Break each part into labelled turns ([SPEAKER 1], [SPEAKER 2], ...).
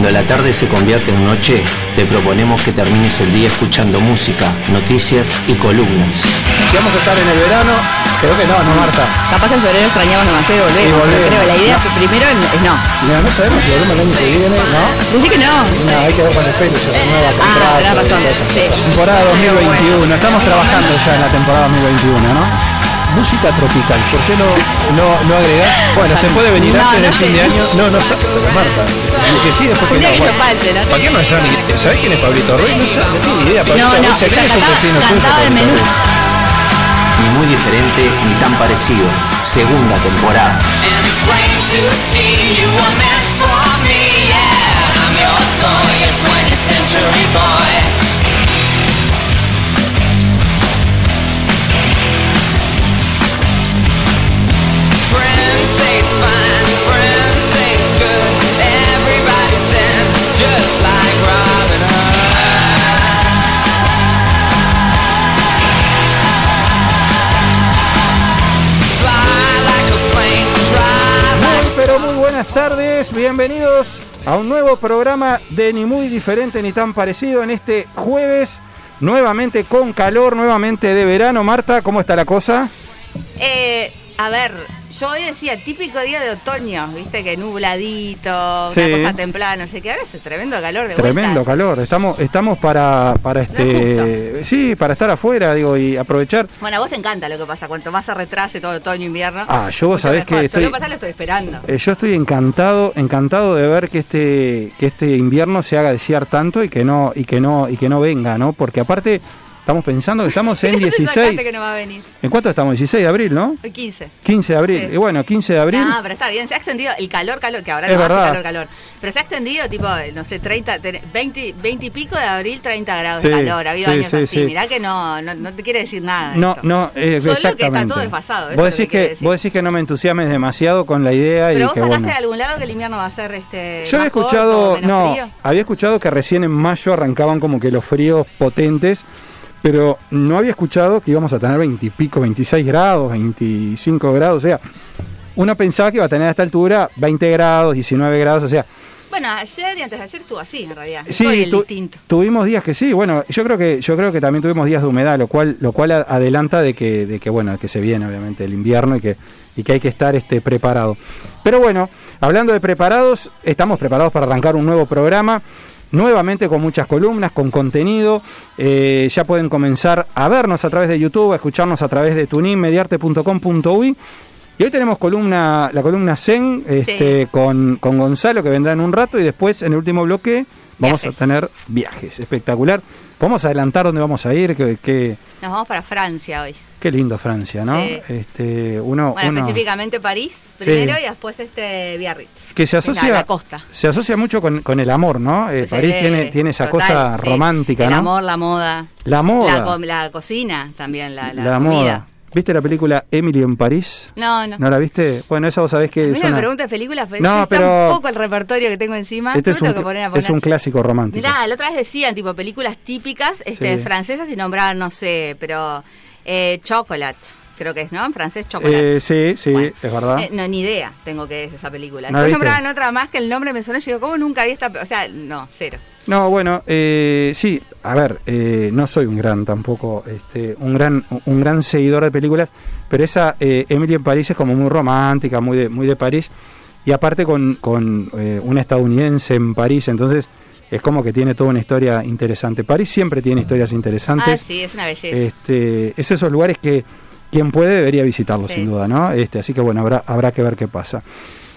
[SPEAKER 1] Cuando la tarde se convierte en noche, te proponemos que termines el día escuchando música, noticias y columnas.
[SPEAKER 2] Si vamos a estar en el verano, creo que no, no Marta.
[SPEAKER 3] Capaz que en febrero extrañamos demasiado y volvemos.
[SPEAKER 2] Y volvemos.
[SPEAKER 3] pero creo, la idea primero es no.
[SPEAKER 2] Mira, no sabemos si volvemos el año que viene, ¿no?
[SPEAKER 3] Decí que no.
[SPEAKER 2] No, hay que ver con el pelo, se renueva
[SPEAKER 3] Ah,
[SPEAKER 2] contrato,
[SPEAKER 3] razón, sí.
[SPEAKER 2] cosas. Temporada 2021, estamos trabajando ya en la temporada 2021, ¿no? Música tropical, ¿por qué no, no, no agregar? Bueno, se puede venir
[SPEAKER 3] No,
[SPEAKER 2] antes
[SPEAKER 3] no
[SPEAKER 2] del fin de año. No, no sabe, pero Marta, el que sí después
[SPEAKER 3] Un
[SPEAKER 2] que
[SPEAKER 3] día
[SPEAKER 2] no. bueno. ¿Para qué no sabe ni- ¿Sabés quién es Pablito Ruiz? No sabe, no tiene ni idea. Pablito
[SPEAKER 3] No, no,
[SPEAKER 2] Ruiz, es un vecino tuyo.
[SPEAKER 1] Ni muy diferente ni tan parecido. Segunda temporada.
[SPEAKER 4] Just like Robin Hood. Fly like a plane, drive like
[SPEAKER 2] Muy, pero muy buenas tardes, bienvenidos a un nuevo programa de ni muy diferente ni tan parecido en este jueves, nuevamente con calor, nuevamente de verano. Marta, ¿cómo está la cosa?
[SPEAKER 3] Eh, a ver, yo hoy decía típico día de otoño, viste que nubladito,
[SPEAKER 2] Sí.
[SPEAKER 3] una cosa templada, no sé qué. Ahora es tremendo calor de
[SPEAKER 2] Tremendo
[SPEAKER 3] vuelta.
[SPEAKER 2] calor, estamos, estamos para, para este, sí, para estar afuera, digo, y aprovechar.
[SPEAKER 3] Bueno, a vos te encanta lo que pasa, cuanto más se retrase todo otoño, invierno.
[SPEAKER 2] Ah, yo vos sabés
[SPEAKER 3] mejor.
[SPEAKER 2] que
[SPEAKER 3] Yo
[SPEAKER 2] estoy-
[SPEAKER 3] lo que pasa lo estoy esperando.
[SPEAKER 2] Eh, yo estoy encantado, encantado de ver que este, que este invierno se haga desear tanto y que no, y que no, y que no venga, ¿no? Porque aparte estamos pensando que estamos en
[SPEAKER 3] ¿Qué te
[SPEAKER 2] 16.
[SPEAKER 3] sacaste que no va a venir?
[SPEAKER 2] ¿En cuánto estamos? 16 de abril, ¿no?
[SPEAKER 3] Hoy 15.
[SPEAKER 2] 15 de abril.
[SPEAKER 3] Sí.
[SPEAKER 2] Y bueno, 15 de abril.
[SPEAKER 3] No, pero está bien, se ha extendido el calor, calor, que ahora
[SPEAKER 2] Es
[SPEAKER 3] no
[SPEAKER 2] verdad.
[SPEAKER 3] hace calor, calor. Pero se ha extendido, tipo, no sé, 30, ten- 20, 20 y pico de abril, 30 grados
[SPEAKER 2] Sí,
[SPEAKER 3] de calor. Ha habido
[SPEAKER 2] sí,
[SPEAKER 3] años
[SPEAKER 2] sí,
[SPEAKER 3] así.
[SPEAKER 2] sí.
[SPEAKER 3] Mirá que no, no, no te quiere decir nada.
[SPEAKER 2] No,
[SPEAKER 3] esto.
[SPEAKER 2] no, eh,
[SPEAKER 3] Solo que está
[SPEAKER 2] exactamente.
[SPEAKER 3] todo desfasado.
[SPEAKER 2] Vos decís
[SPEAKER 3] que decir.
[SPEAKER 2] vos decís que no me entusiasmes demasiado con la idea
[SPEAKER 3] Pero
[SPEAKER 2] y
[SPEAKER 3] vos
[SPEAKER 2] que
[SPEAKER 3] sacaste
[SPEAKER 2] bueno.
[SPEAKER 3] de algún lado que el invierno va a ser este.
[SPEAKER 2] Yo había
[SPEAKER 3] corto,
[SPEAKER 2] escuchado,
[SPEAKER 3] menos
[SPEAKER 2] no,
[SPEAKER 3] frío.
[SPEAKER 2] había escuchado que recién en mayo arrancaban como que los fríos potentes, pero no había escuchado que íbamos a tener 20 y pico, 26 grados, 25 grados, o sea, uno pensaba que iba a tener a esta altura 20 grados, 19 grados, o sea,
[SPEAKER 3] Bueno, ayer y antes de ayer estuvo así, en realidad.
[SPEAKER 2] sí,
[SPEAKER 3] el
[SPEAKER 2] tu-
[SPEAKER 3] distinto.
[SPEAKER 2] tuvimos días que sí, bueno, yo creo que yo creo que también tuvimos días de humedad, lo cual lo cual adelanta de que de que bueno, que se viene obviamente el invierno y que y que hay que estar este preparado. Pero bueno, hablando de preparados, estamos preparados para arrancar un nuevo programa. Nuevamente con muchas columnas, con contenido. Eh, ya pueden comenzar a vernos a través de YouTube, a escucharnos a través de tunin, mediarte.com.uy. Y hoy tenemos columna, la columna Zen este,
[SPEAKER 3] Sí.
[SPEAKER 2] con, con Gonzalo, que vendrá en un rato, y después en el último bloque vamos
[SPEAKER 3] Viajes.
[SPEAKER 2] a tener viajes. Espectacular. ¿Podemos adelantar dónde vamos a ir? Qué, qué,
[SPEAKER 3] Nos vamos para Francia hoy.
[SPEAKER 2] qué lindo Francia, ¿no?
[SPEAKER 3] Sí.
[SPEAKER 2] Este, uno,
[SPEAKER 3] Bueno,
[SPEAKER 2] uno
[SPEAKER 3] específicamente París
[SPEAKER 2] Sí.
[SPEAKER 3] primero y después este Biarritz.
[SPEAKER 2] que se asocia,
[SPEAKER 3] la costa.
[SPEAKER 2] se asocia mucho con, con el amor, ¿no? Eh, París tiene, tiene esa
[SPEAKER 3] total,
[SPEAKER 2] cosa romántica,
[SPEAKER 3] El
[SPEAKER 2] ¿no?
[SPEAKER 3] amor, la moda.
[SPEAKER 2] La moda.
[SPEAKER 3] La, co- la cocina también, la, la,
[SPEAKER 2] la
[SPEAKER 3] comida.
[SPEAKER 2] moda. ¿Viste la película Emily en París?
[SPEAKER 3] No, no.
[SPEAKER 2] ¿No la viste? Bueno, esa vos sabés
[SPEAKER 3] A
[SPEAKER 2] que
[SPEAKER 3] mí
[SPEAKER 2] es
[SPEAKER 3] me preguntas películas, pero
[SPEAKER 2] No,
[SPEAKER 3] es
[SPEAKER 2] pero-
[SPEAKER 3] un poco el repertorio que tengo encima.
[SPEAKER 2] Este es un,
[SPEAKER 3] tengo que poner a
[SPEAKER 2] es
[SPEAKER 3] poner.
[SPEAKER 2] un clásico romántico.
[SPEAKER 3] Mirá, la otra vez decían, tipo, películas típicas este,
[SPEAKER 2] Sí.
[SPEAKER 3] francesas y nombraban, no sé, pero eh, Chocolate, creo que es, ¿no? En francés, Chocolate.
[SPEAKER 2] Eh, sí, sí,
[SPEAKER 3] Bueno,
[SPEAKER 2] es verdad.
[SPEAKER 3] eh, no, ni idea tengo que es esa película.
[SPEAKER 2] ¿No
[SPEAKER 3] Después nombraban otra más que el nombre me sonó y yo digo, ¿cómo nunca vi esta? pe-?" O sea, no, cero.
[SPEAKER 2] No, bueno, eh, sí, a ver, eh, no soy un gran tampoco, este, un gran, un gran seguidor de películas, pero esa eh, Emily en París es como muy romántica, muy de, muy de París, y aparte con, con eh, una estadounidense en París, entonces es como que tiene toda una historia interesante. París siempre tiene historias
[SPEAKER 3] Ah,
[SPEAKER 2] interesantes.
[SPEAKER 3] sí, es una belleza.
[SPEAKER 2] Este, es esos lugares que quien puede debería visitarlos
[SPEAKER 3] Sí.
[SPEAKER 2] sin duda, ¿no? Este, así que bueno, habrá, habrá que ver qué pasa.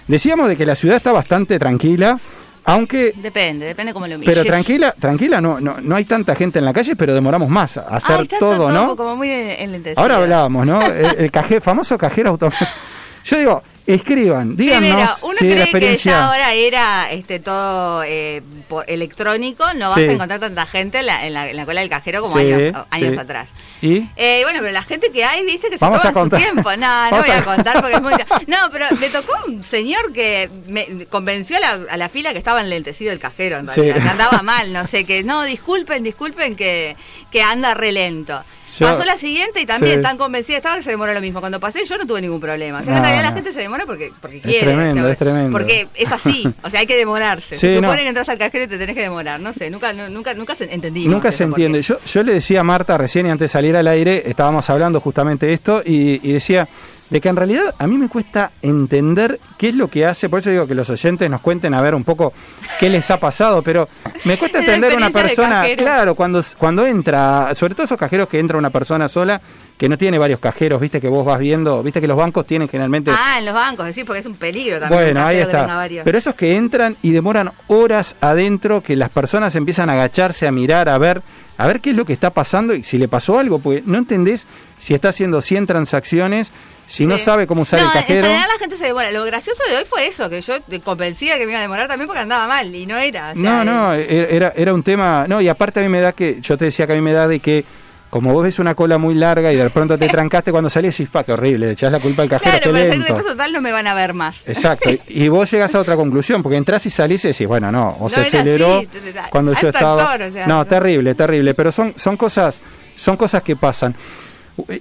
[SPEAKER 2] Decíamos de que la ciudad está bastante tranquila, aunque
[SPEAKER 3] Depende, depende cómo lo mires.
[SPEAKER 2] pero tranquila, tranquila, no, no, no hay tanta gente en la calle, pero demoramos más a hacer
[SPEAKER 3] Ay, está
[SPEAKER 2] todo, ¿no?
[SPEAKER 3] Como muy en, en.
[SPEAKER 2] Ahora hablábamos, ¿no? El, el caje- famoso cajero automático. Yo digo, escriban, díganos
[SPEAKER 3] Primero, uno
[SPEAKER 2] si de la
[SPEAKER 3] cree que ya
[SPEAKER 2] experiencia.
[SPEAKER 3] ahora era este todo eh, por electrónico, no vas
[SPEAKER 2] Sí.
[SPEAKER 3] a encontrar tanta gente en la, en la- en la cola del cajero como
[SPEAKER 2] Sí,
[SPEAKER 3] años, años
[SPEAKER 2] sí.
[SPEAKER 3] atrás.
[SPEAKER 2] ¿Y?
[SPEAKER 3] Eh, bueno, pero la gente que hay, viste, que se
[SPEAKER 2] Vamos
[SPEAKER 3] toma
[SPEAKER 2] a contar.
[SPEAKER 3] su tiempo. No, no voy a,
[SPEAKER 2] a-
[SPEAKER 3] contar porque es muy... No, pero me tocó un señor que me convenció a la, a la fila que estaba enlentecido el cajero, en realidad, que andaba mal, no sé, que no, disculpen, disculpen, que, que anda re lento.
[SPEAKER 2] Yo-
[SPEAKER 3] Pasó la siguiente y también
[SPEAKER 2] Sí.
[SPEAKER 3] tan convencida estaba que se demoró lo mismo. Cuando pasé yo no tuve ningún problema. O sea, que en realidad la gente se demora porque, porque
[SPEAKER 2] Es
[SPEAKER 3] quiere.
[SPEAKER 2] tremendo,
[SPEAKER 3] o sea,
[SPEAKER 2] es tremendo.
[SPEAKER 3] Porque es así. O sea, hay que demorarse.
[SPEAKER 2] Sí,
[SPEAKER 3] se supone
[SPEAKER 2] no.
[SPEAKER 3] que entras al cajero y te tenés que demorar. No sé, nunca, nu- nunca, nunca se entendimos.
[SPEAKER 2] Nunca se entiende. Yo, yo le decía a Marta recién y antes de salir al aire, estábamos hablando justamente de esto y, y decía de que en realidad a mí me cuesta entender qué es lo que hace, por eso digo que los oyentes nos cuenten a ver un poco qué les ha pasado, pero me cuesta entender una persona, claro, cuando, cuando entra, sobre todo esos cajeros que entra una persona sola, que no tiene varios cajeros, viste que vos vas viendo, viste que los bancos tienen generalmente...
[SPEAKER 3] Ah, en los bancos, decir, porque es un peligro también.
[SPEAKER 2] Bueno, ahí está. Pero esos que entran y demoran horas adentro, que las personas empiezan a agacharse, a mirar, a ver, a ver qué es lo que está pasando y si le pasó algo, porque no entendés si está haciendo 100 transacciones, si no
[SPEAKER 3] Sí.
[SPEAKER 2] sabe cómo usar
[SPEAKER 3] No,
[SPEAKER 2] el cajero.
[SPEAKER 3] En general la gente se demora. Lo gracioso de hoy fue eso, que yo te convencía que me iba a demorar también porque andaba mal y no era. o sea,
[SPEAKER 2] No, no,
[SPEAKER 3] eh,
[SPEAKER 2] era, era un tema. No, y aparte a mí me da que. Yo te decía que a mí me da de que. Como vos ves una cola muy larga y de pronto te trancaste cuando salís y pa, qué horrible, le echás la culpa al cajero,
[SPEAKER 3] Claro, para salir
[SPEAKER 2] lento.
[SPEAKER 3] de paso total no me van a ver más.
[SPEAKER 2] Exacto, y vos llegas a otra conclusión, porque entras y salís y decís, bueno, no, o
[SPEAKER 3] No
[SPEAKER 2] se aceleró
[SPEAKER 3] así,
[SPEAKER 2] cuando yo estaba...
[SPEAKER 3] actor, o sea,
[SPEAKER 2] no,
[SPEAKER 3] no.
[SPEAKER 2] terrible, terrible, pero son, son, cosas, son cosas que pasan.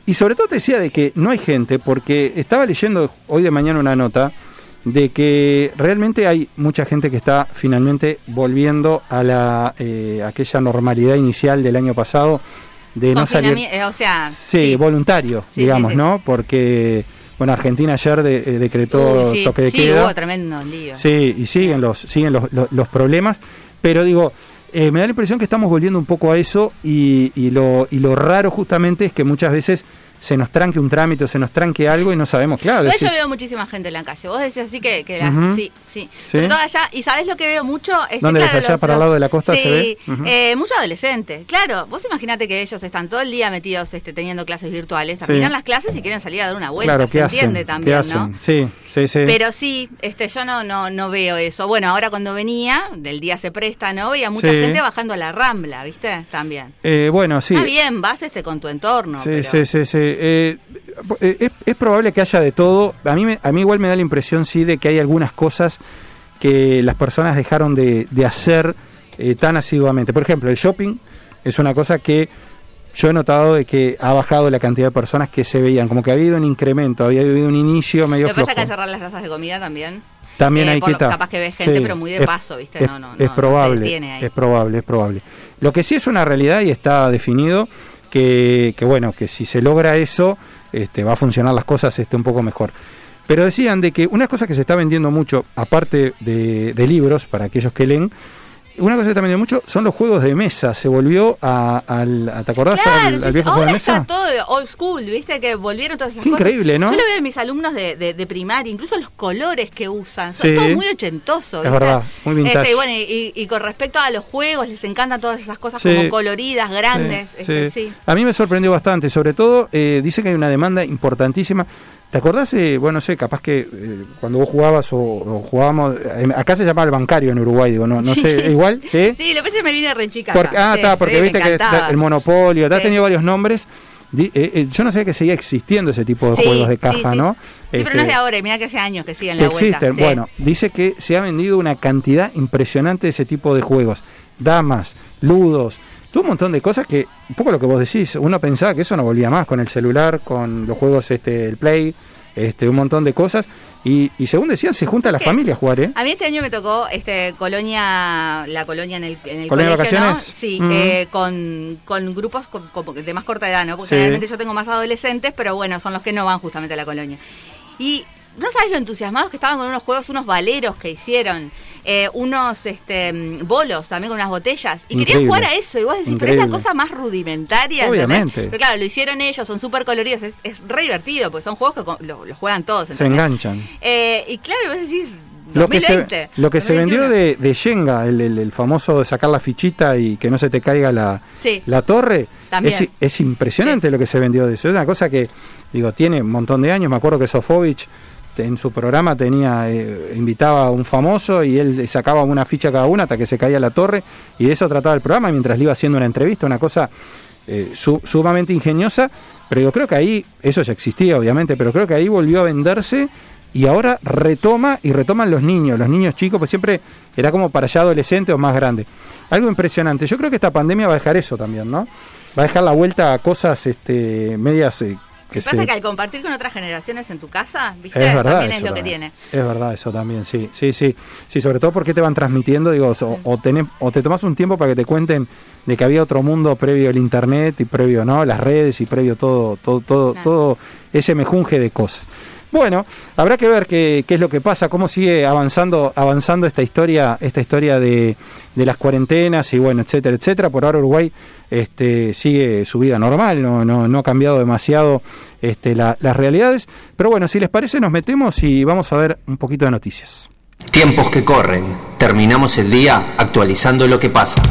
[SPEAKER 2] Y sobre todo te decía de que no hay gente, porque estaba leyendo hoy de mañana una nota de que realmente hay mucha gente que está finalmente volviendo a la eh, aquella normalidad inicial del año pasado de no salir
[SPEAKER 3] eh, o sea,
[SPEAKER 2] sí, voluntario
[SPEAKER 3] Sí,
[SPEAKER 2] digamos
[SPEAKER 3] sí,
[SPEAKER 2] no porque bueno Argentina ayer de- eh, decretó
[SPEAKER 3] sí,
[SPEAKER 2] toque de queda.
[SPEAKER 3] hubo tremendo lío.
[SPEAKER 2] Sí, y siguen los, siguen los, los, los problemas, pero digo, eh, me da la impresión que estamos volviendo un poco a eso y, y lo, y lo raro justamente es que muchas veces se nos tranque un trámite o se nos tranque algo y no sabemos, claro. Decís,
[SPEAKER 3] yo veo muchísima gente en la calle. Vos decís así que, que la- sí, sí,
[SPEAKER 2] Sí.
[SPEAKER 3] Sobre todo allá. Y sabés lo que veo mucho. Este,
[SPEAKER 2] ¿Dónde ves,
[SPEAKER 3] claro,
[SPEAKER 2] allá para el lado de la costa
[SPEAKER 3] sí,
[SPEAKER 2] se ve? Ujú.
[SPEAKER 3] eh, mucho adolescente. Claro, vos imaginate que ellos están todo el día metidos este, teniendo clases virtuales.
[SPEAKER 2] Sí.
[SPEAKER 3] Terminan las clases y quieren salir a dar una vuelta.
[SPEAKER 2] claro,
[SPEAKER 3] se
[SPEAKER 2] ¿qué hacen?
[SPEAKER 3] entiende
[SPEAKER 2] ¿Qué
[SPEAKER 3] también,
[SPEAKER 2] hacen?
[SPEAKER 3] ¿no?
[SPEAKER 2] Sí, sí, sí.
[SPEAKER 3] Pero sí, este, yo no, no, no veo eso. Bueno, ahora cuando venía, del día se presta, ¿no? Veía mucha
[SPEAKER 2] Sí.
[SPEAKER 3] gente bajando a la rambla, ¿viste? También.
[SPEAKER 2] Eh, bueno, sí.
[SPEAKER 3] Está bien, vas este con tu entorno.
[SPEAKER 2] Sí,
[SPEAKER 3] pero-
[SPEAKER 2] sí, sí, sí. Eh, eh, es, es probable que haya de todo. A mí, me- a mí igual me da la impresión, sí, de que hay algunas cosas que las personas dejaron de, de hacer eh, tan asiduamente. Por ejemplo, el shopping es una cosa que yo he notado de que ha bajado la cantidad de personas que se veían, como que ha habido un incremento, había habido un inicio medio
[SPEAKER 3] Lo que pasa es que cerrar las plazas de comida también.
[SPEAKER 2] También
[SPEAKER 3] eh,
[SPEAKER 2] hay que
[SPEAKER 3] capaz que ves gente, pero muy de paso, ¿viste?
[SPEAKER 2] Es,
[SPEAKER 3] No, no, no,
[SPEAKER 2] es
[SPEAKER 3] no se
[SPEAKER 2] probable,
[SPEAKER 3] ahí.
[SPEAKER 2] es probable, es probable. Lo que sí es una realidad y está definido que, que bueno, que si se logra eso, este, va a funcionar las cosas este, un poco mejor. Pero decían de que una cosa que se está vendiendo mucho, aparte de, de libros, para aquellos que leen, una cosa que está vendiendo mucho son los juegos de mesa. Se volvió a, al, ¿te acordás?
[SPEAKER 3] Claro,
[SPEAKER 2] al, al viejo juego de
[SPEAKER 3] ahora
[SPEAKER 2] mesa.
[SPEAKER 3] está todo old school, ¿viste? Que volvieron todas esas
[SPEAKER 2] Qué
[SPEAKER 3] cosas.
[SPEAKER 2] increíble, ¿no?
[SPEAKER 3] Yo lo veo en mis alumnos de, de, de primaria, incluso los colores que usan. Son
[SPEAKER 2] Sí.
[SPEAKER 3] todo muy ochentoso,
[SPEAKER 2] Es
[SPEAKER 3] ¿viste?
[SPEAKER 2] verdad, muy vintage.
[SPEAKER 3] Este, y, bueno, y, y con respecto a los juegos, les encantan todas esas cosas
[SPEAKER 2] Sí.
[SPEAKER 3] como coloridas, grandes.
[SPEAKER 2] Sí,
[SPEAKER 3] este,
[SPEAKER 2] sí.
[SPEAKER 3] sí.
[SPEAKER 2] A mí me sorprendió bastante, sobre todo eh, dice que hay una demanda importantísima. ¿Te acordás? eh, bueno, no sé, capaz que eh, cuando vos jugabas o, o jugábamos, eh, acá se llamaba el bancario en Uruguay, digo, no, no sé, igual, ¿sí?
[SPEAKER 3] Sí, lo que pasa es que me vine re chica.
[SPEAKER 2] Porque- ah,
[SPEAKER 3] Sí,
[SPEAKER 2] está, porque
[SPEAKER 3] sí,
[SPEAKER 2] viste que el monopolio, te ha tenido varios nombres. Eh, yo no sabía que seguía existiendo ese tipo de juegos de caja. ¿no?
[SPEAKER 3] Sí, pero no es
[SPEAKER 2] Este,
[SPEAKER 3] de ahora, mira que hace años que siguen la vuelta.
[SPEAKER 2] existen. Bueno, dice que se ha vendido una cantidad impresionante de ese tipo de juegos. Damas, ludos, todo un montón de cosas que, un poco lo que vos decís, uno pensaba que eso no volvía más con el celular, con los juegos, este, el Play, este, un montón de cosas. Y, y según decían, se junta la
[SPEAKER 3] ¿Qué?
[SPEAKER 2] familia a jugar, ¿eh?
[SPEAKER 3] A mí este año me tocó este colonia, la colonia en el, en el
[SPEAKER 2] ¿Colonia de
[SPEAKER 3] colegio, ¿no?
[SPEAKER 2] vacaciones?
[SPEAKER 3] Sí,
[SPEAKER 2] Mm.
[SPEAKER 3] eh, con, con grupos con- que de más corta edad, ¿no? Porque
[SPEAKER 2] Sí.
[SPEAKER 3] generalmente yo tengo más adolescentes, pero bueno, son los que no van justamente a la colonia. Y no sabes lo entusiasmados que estaban con unos juegos, unos valeros que hicieron, eh, unos este, mm, bolos también con unas botellas. Y querían
[SPEAKER 2] Increíble.
[SPEAKER 3] jugar a eso. Y vos decís, pero
[SPEAKER 2] Increíble.
[SPEAKER 3] esta cosa más rudimentaria.
[SPEAKER 2] Obviamente.
[SPEAKER 3] Pero claro, lo hicieron ellos, son súper coloridos, es, es re divertido, porque son juegos que con- lo, lo juegan todos.
[SPEAKER 2] Se enganchan.
[SPEAKER 3] Eh, y claro, vos decís.
[SPEAKER 2] Lo que,
[SPEAKER 3] 2020,
[SPEAKER 2] se, lo que se vendió
[SPEAKER 3] 2021.
[SPEAKER 2] de, de Shenga, el, el- el famoso de sacar la fichita y que no se te caiga la,
[SPEAKER 3] Sí.
[SPEAKER 2] la torre,
[SPEAKER 3] También.
[SPEAKER 2] es, es impresionante lo que se vendió de eso. Es una cosa que, digo, tiene un montón de años. Me acuerdo que Sofovich en su programa tenía eh, invitaba a un famoso y él sacaba una ficha cada una hasta que se caía la torre y de eso trataba el programa mientras le iba haciendo una entrevista, una cosa eh, su- sumamente ingeniosa, pero yo creo que ahí, eso ya existía obviamente, pero creo que ahí volvió a venderse y ahora retoma y retoman los niños, los niños chicos, pues siempre era como para ya adolescentes o más grandes. Algo impresionante. Yo creo que esta pandemia va a dejar eso también, ¿no? Va a dejar la vuelta a cosas este, medias eh,
[SPEAKER 3] que pasa
[SPEAKER 2] se...
[SPEAKER 3] que al compartir con otras generaciones en tu casa, ¿viste?
[SPEAKER 2] Es verdad.
[SPEAKER 3] También es
[SPEAKER 2] eso
[SPEAKER 3] lo que tiene.
[SPEAKER 2] Es verdad, eso también, sí, sí, sí. Sí, sobre todo porque te van transmitiendo, digo, o, o, tenés- o te tomas un tiempo para que te cuenten de que había otro mundo previo al internet y previo, ¿no? Las redes y previo todo, todo, todo,
[SPEAKER 3] Claro.
[SPEAKER 2] todo ese mejunje de cosas. Bueno, habrá que ver qué, es lo que pasa, cómo sigue avanzando, avanzando esta historia, esta historia de, las cuarentenas y bueno, etcétera, etcétera. Por ahora Uruguay este, sigue su vida normal, no, ha cambiado demasiado este, la- las realidades. Pero bueno, si les parece, nos metemos y vamos a ver un poquito de noticias.
[SPEAKER 1] Tiempos que corren. Terminamos el día actualizando lo que pasa.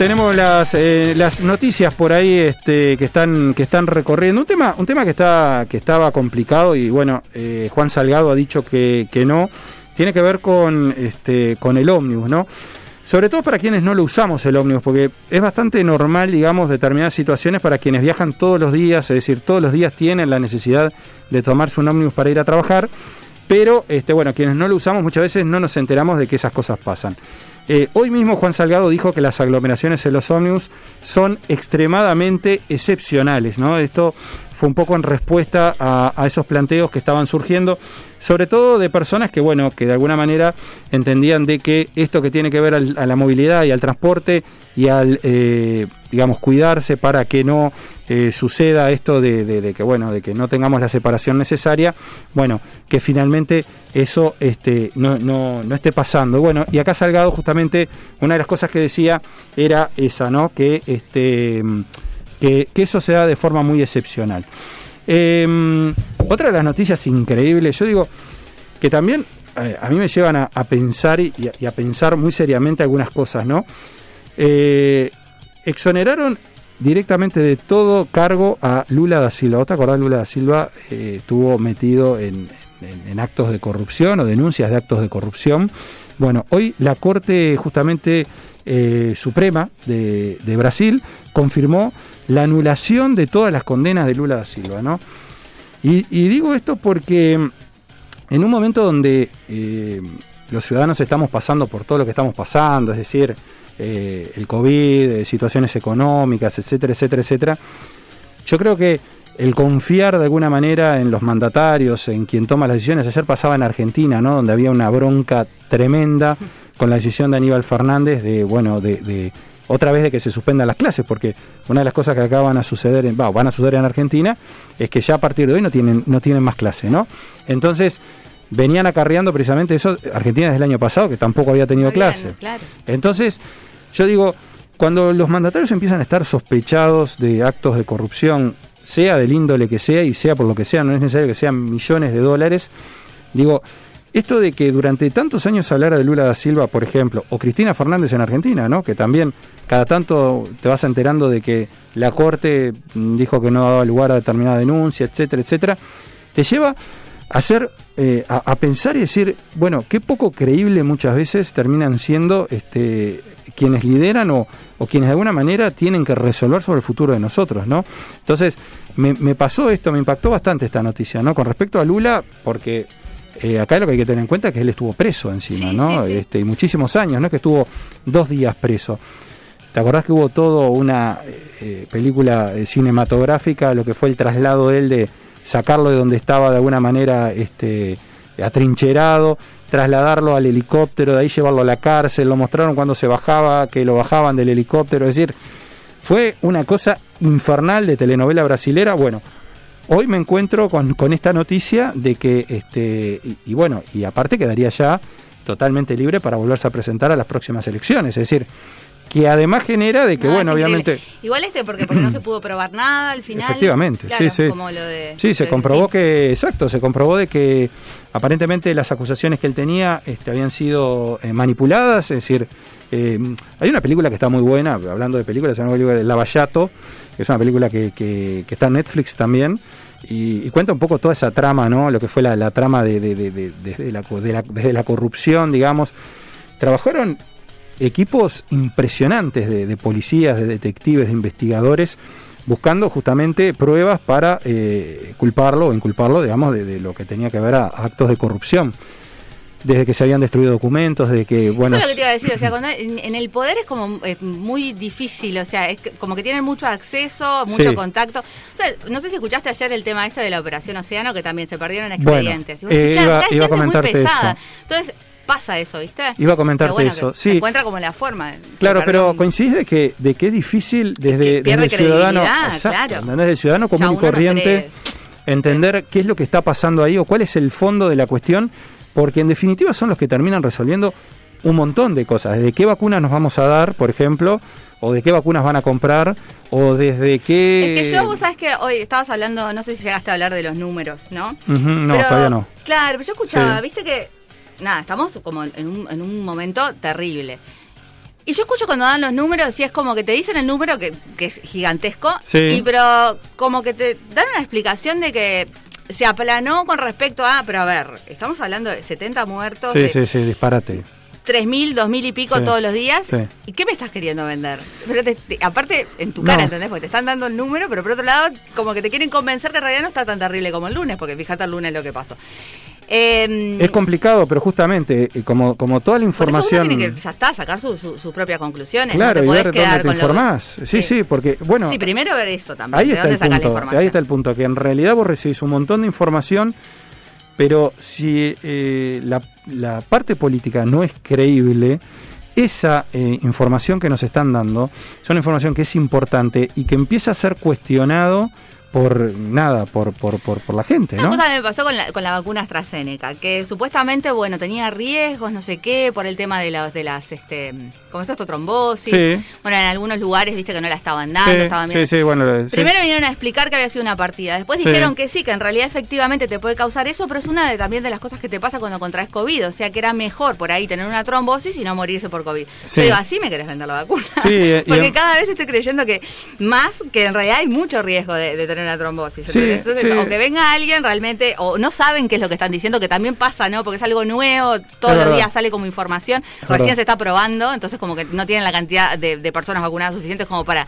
[SPEAKER 2] Tenemos las, eh, las noticias por ahí este, que están recorriendo. Un tema, un tema que está que estaba complicado y bueno, eh, Juan Salgado ha dicho que, no. Tiene que ver con este con el ómnibus, ¿no? Sobre todo para quienes no lo usamos el ómnibus, porque es bastante normal, digamos, determinadas situaciones para quienes viajan todos los días, es decir, todos los días tienen la necesidad de tomarse un ómnibus para ir a trabajar, pero este, bueno, quienes no lo usamos muchas veces no nos enteramos de que esas cosas pasan. Eh, hoy mismo Juan Salgado dijo que las aglomeraciones en los ómnibus son extremadamente excepcionales, ¿no? Esto fue un poco en respuesta a, esos planteos que estaban surgiendo, sobre todo de personas que, bueno, que de alguna manera entendían de que esto que tiene que ver a la movilidad y al transporte y al, eh, digamos, cuidarse para que no eh, suceda esto de, que, bueno, de que no tengamos la separación necesaria, bueno, que finalmente eso este, no, no, no esté pasando. Bueno, y acá Salgado justamente una de las cosas que decía era esa, ¿no? Que este que, eso se da de forma muy excepcional. Eh, otra de las noticias increíbles, yo digo que también eh, a mí me llevan a, pensar y a, y a pensar muy seriamente algunas cosas, ¿no? Eh, exoneraron directamente de todo cargo a Lula da Silva. ¿Vos te acordás? Lula da Silva eh, estuvo metido en, en- actos de corrupción o denuncias de actos de corrupción. Bueno, hoy la Corte justamente eh, Suprema de, de Brasil confirmó la anulación de todas las condenas de Lula da Silva, ¿no? Y, digo esto porque en un momento donde eh, los ciudadanos estamos pasando por todo lo que estamos pasando, es decir, eh, el COVID, eh, situaciones económicas, etcétera, etcétera, etcétera, yo creo que el confiar de alguna manera en los mandatarios, en quien toma las decisiones, ayer pasaba en Argentina, ¿no? donde había una bronca tremenda con la decisión de Aníbal Fernández de, bueno, de, de otra vez de que se suspendan las clases, porque una de las cosas que acaban a suceder, en, va, van a suceder en Argentina, es que ya a partir de hoy no tienen, no tienen más clase, ¿no? Entonces, venían acarreando precisamente eso, Argentina desde el año pasado, que tampoco había tenido
[SPEAKER 3] bien,
[SPEAKER 2] clase.
[SPEAKER 3] claro.
[SPEAKER 2] Entonces, yo digo, cuando los mandatarios empiezan a estar sospechados de actos de corrupción, sea del índole que sea y sea por lo que sea, no es necesario que sean millones de dólares, digo, esto de que durante tantos años hablara de Lula da Silva, por ejemplo, o Cristina Fernández en Argentina, ¿no? Que también cada tanto te vas enterando de que la Corte dijo que no daba lugar a determinada denuncia, etcétera, etcétera, te lleva a hacer, eh, a, a pensar y decir, bueno, qué poco creíble muchas veces terminan siendo este, quienes lideran o, o quienes de alguna manera tienen que resolver sobre el futuro de nosotros, ¿no? Entonces, me, me pasó esto, me impactó bastante esta noticia, ¿no? Con respecto a Lula, porque eh, acá lo que hay que tener en cuenta es que él estuvo preso encima,
[SPEAKER 3] Sí,
[SPEAKER 2] ¿no?
[SPEAKER 3] sí, sí.
[SPEAKER 2] Este, y muchísimos años, ¿no? Es que estuvo dos días preso. ¿Te acordás que hubo todo una eh, película eh, cinematográfica, lo que fue el traslado de él de sacarlo de donde estaba de alguna manera este, atrincherado, trasladarlo al helicóptero, de ahí llevarlo a la cárcel, lo mostraron cuando se bajaba, que lo bajaban del helicóptero, es decir, fue una cosa infernal de telenovela brasilera. Bueno, hoy me encuentro con, esta noticia de que, este, y bueno, y aparte quedaría ya totalmente libre para volverse a presentar a las próximas elecciones, es decir, que además genera de que,
[SPEAKER 3] No,
[SPEAKER 2] bueno, obviamente...
[SPEAKER 3] Igual este porque, porque no se pudo probar nada al final.
[SPEAKER 2] Efectivamente,
[SPEAKER 3] Claro,
[SPEAKER 2] sí, sí.
[SPEAKER 3] Como lo de,
[SPEAKER 2] Sí, se
[SPEAKER 3] de
[SPEAKER 2] comprobó que, exacto, se comprobó de que aparentemente las acusaciones que él tenía este, habían sido eh, manipuladas, es decir, eh, hay una película que está muy buena, hablando de películas, se llama de Lavallato, que es una película que, que- que está en Netflix también, y, y cuenta un poco toda esa trama, ¿no? Lo que fue la, la trama de, de- de- de- la, la- desde la corrupción, digamos. Trabajaron equipos impresionantes de, de policías, de detectives, de investigadores, buscando justamente pruebas para eh, culparlo o inculparlo, digamos, de, de lo que tenía que ver a actos de corrupción. Desde que se habían destruido documentos, desde que, bueno...
[SPEAKER 3] Eso es lo que te iba a decir, o sea, cuando en, en el poder es como eh, muy difícil, o sea, es como que tienen mucho acceso, mucho
[SPEAKER 2] Sí.
[SPEAKER 3] contacto. O sea, no sé si escuchaste ayer el tema este de la Operación Océano, que también se perdieron
[SPEAKER 2] Bueno,
[SPEAKER 3] expedientes. Y vos
[SPEAKER 2] eh,
[SPEAKER 3] claro,
[SPEAKER 2] iba- a
[SPEAKER 3] gente muy
[SPEAKER 2] comentarte
[SPEAKER 3] pesada.
[SPEAKER 2] eso.
[SPEAKER 3] Entonces, pasa eso, ¿viste?
[SPEAKER 2] Iba a comentarte
[SPEAKER 3] bueno,
[SPEAKER 2] eso, sí.
[SPEAKER 3] Se encuentra como la forma.
[SPEAKER 2] Claro, pero
[SPEAKER 3] un-
[SPEAKER 2] coincide de que, de que es difícil desde, desde el ciudadano, exacto. Del ciudadano común y
[SPEAKER 3] no
[SPEAKER 2] corriente, entender qué es lo que está pasando ahí o cuál es el fondo de la cuestión, porque en definitiva son los que terminan resolviendo un montón de cosas, desde qué vacunas nos vamos a dar, por ejemplo, o de qué vacunas van a comprar, o desde qué...
[SPEAKER 3] Es que yo, vos sabés que hoy estabas hablando, no sé si llegaste a hablar de los números, ¿no?
[SPEAKER 2] No,
[SPEAKER 3] Pero,
[SPEAKER 2] todavía no.
[SPEAKER 3] Claro, pero yo escuchaba,
[SPEAKER 2] Sí.
[SPEAKER 3] viste que, nada, estamos como en un, en un momento terrible. Y yo escucho cuando dan los números y es como que te dicen el número que, que es gigantesco,
[SPEAKER 2] Sí.
[SPEAKER 3] y pero como que te dan una explicación de que se aplanó con respecto a, pero a ver, estamos hablando de 70 muertos,
[SPEAKER 2] Sí,
[SPEAKER 3] de
[SPEAKER 2] sí, sí, disparate.
[SPEAKER 3] 3.000, 2.000 y pico
[SPEAKER 2] Sí.
[SPEAKER 3] todos los días.
[SPEAKER 2] Sí.
[SPEAKER 3] ¿Y qué me estás queriendo vender? Pero te- te- aparte, en tu cara,
[SPEAKER 2] No.
[SPEAKER 3] ¿entendés? Porque te están dando el número, pero por otro lado, como que te quieren convencer que en realidad no está tan terrible como el lunes, porque fíjate el lunes lo que pasó. Eh,
[SPEAKER 2] Es complicado, pero justamente, eh, como, como toda la
[SPEAKER 3] uno
[SPEAKER 2] información...
[SPEAKER 3] tiene que, ya está, sacar su- su- sus propias conclusiones.
[SPEAKER 2] Claro,
[SPEAKER 3] no te
[SPEAKER 2] y ver
[SPEAKER 3] quedar
[SPEAKER 2] dónde te
[SPEAKER 3] lo-
[SPEAKER 2] informás. Sí, sí, porque, bueno...
[SPEAKER 3] Sí, primero ver eso también.
[SPEAKER 2] Ahí
[SPEAKER 3] ¿De
[SPEAKER 2] está,
[SPEAKER 3] dónde
[SPEAKER 2] el
[SPEAKER 3] la
[SPEAKER 2] punto,
[SPEAKER 3] información?
[SPEAKER 2] ahí está el punto, que en realidad vos recibís un montón de información, pero si eh, la, la parte política no es creíble, esa eh, información que nos están dando es una información que es importante y que empieza a ser cuestionado por nada, por, por, por, por la gente,
[SPEAKER 3] Una
[SPEAKER 2] ¿no?
[SPEAKER 3] cosa me pasó con la, con la vacuna AstraZeneca, que supuestamente, bueno, tenía riesgos, no sé qué, por el tema de, las de las, este, como esto, trombosis.
[SPEAKER 2] Sí.
[SPEAKER 3] Bueno, en algunos lugares, viste que no la estaban dando,
[SPEAKER 2] Sí,
[SPEAKER 3] estaban
[SPEAKER 2] sí,
[SPEAKER 3] bien-
[SPEAKER 2] sí, bueno.
[SPEAKER 3] Primero vinieron a explicar que había sido una partida, después dijeron que sí, que en realidad efectivamente te puede causar eso, pero es una de, también de las cosas que te pasa cuando contraes COVID, o sea que era mejor por ahí tener una trombosis y no morirse por COVID. Pero así me querés vender la vacuna.
[SPEAKER 2] Eh, y
[SPEAKER 3] Porque cada vez estoy creyendo que más que en realidad hay mucho riesgo de, de tener una trombosis. Entonces, o que venga alguien realmente, o no saben qué es lo que están diciendo, que también pasa, ¿no? Porque es algo nuevo, todos los días sale como información,
[SPEAKER 2] Es
[SPEAKER 3] recién
[SPEAKER 2] verdad.
[SPEAKER 3] se está probando, entonces como que no tienen la cantidad de, de personas vacunadas suficientes como para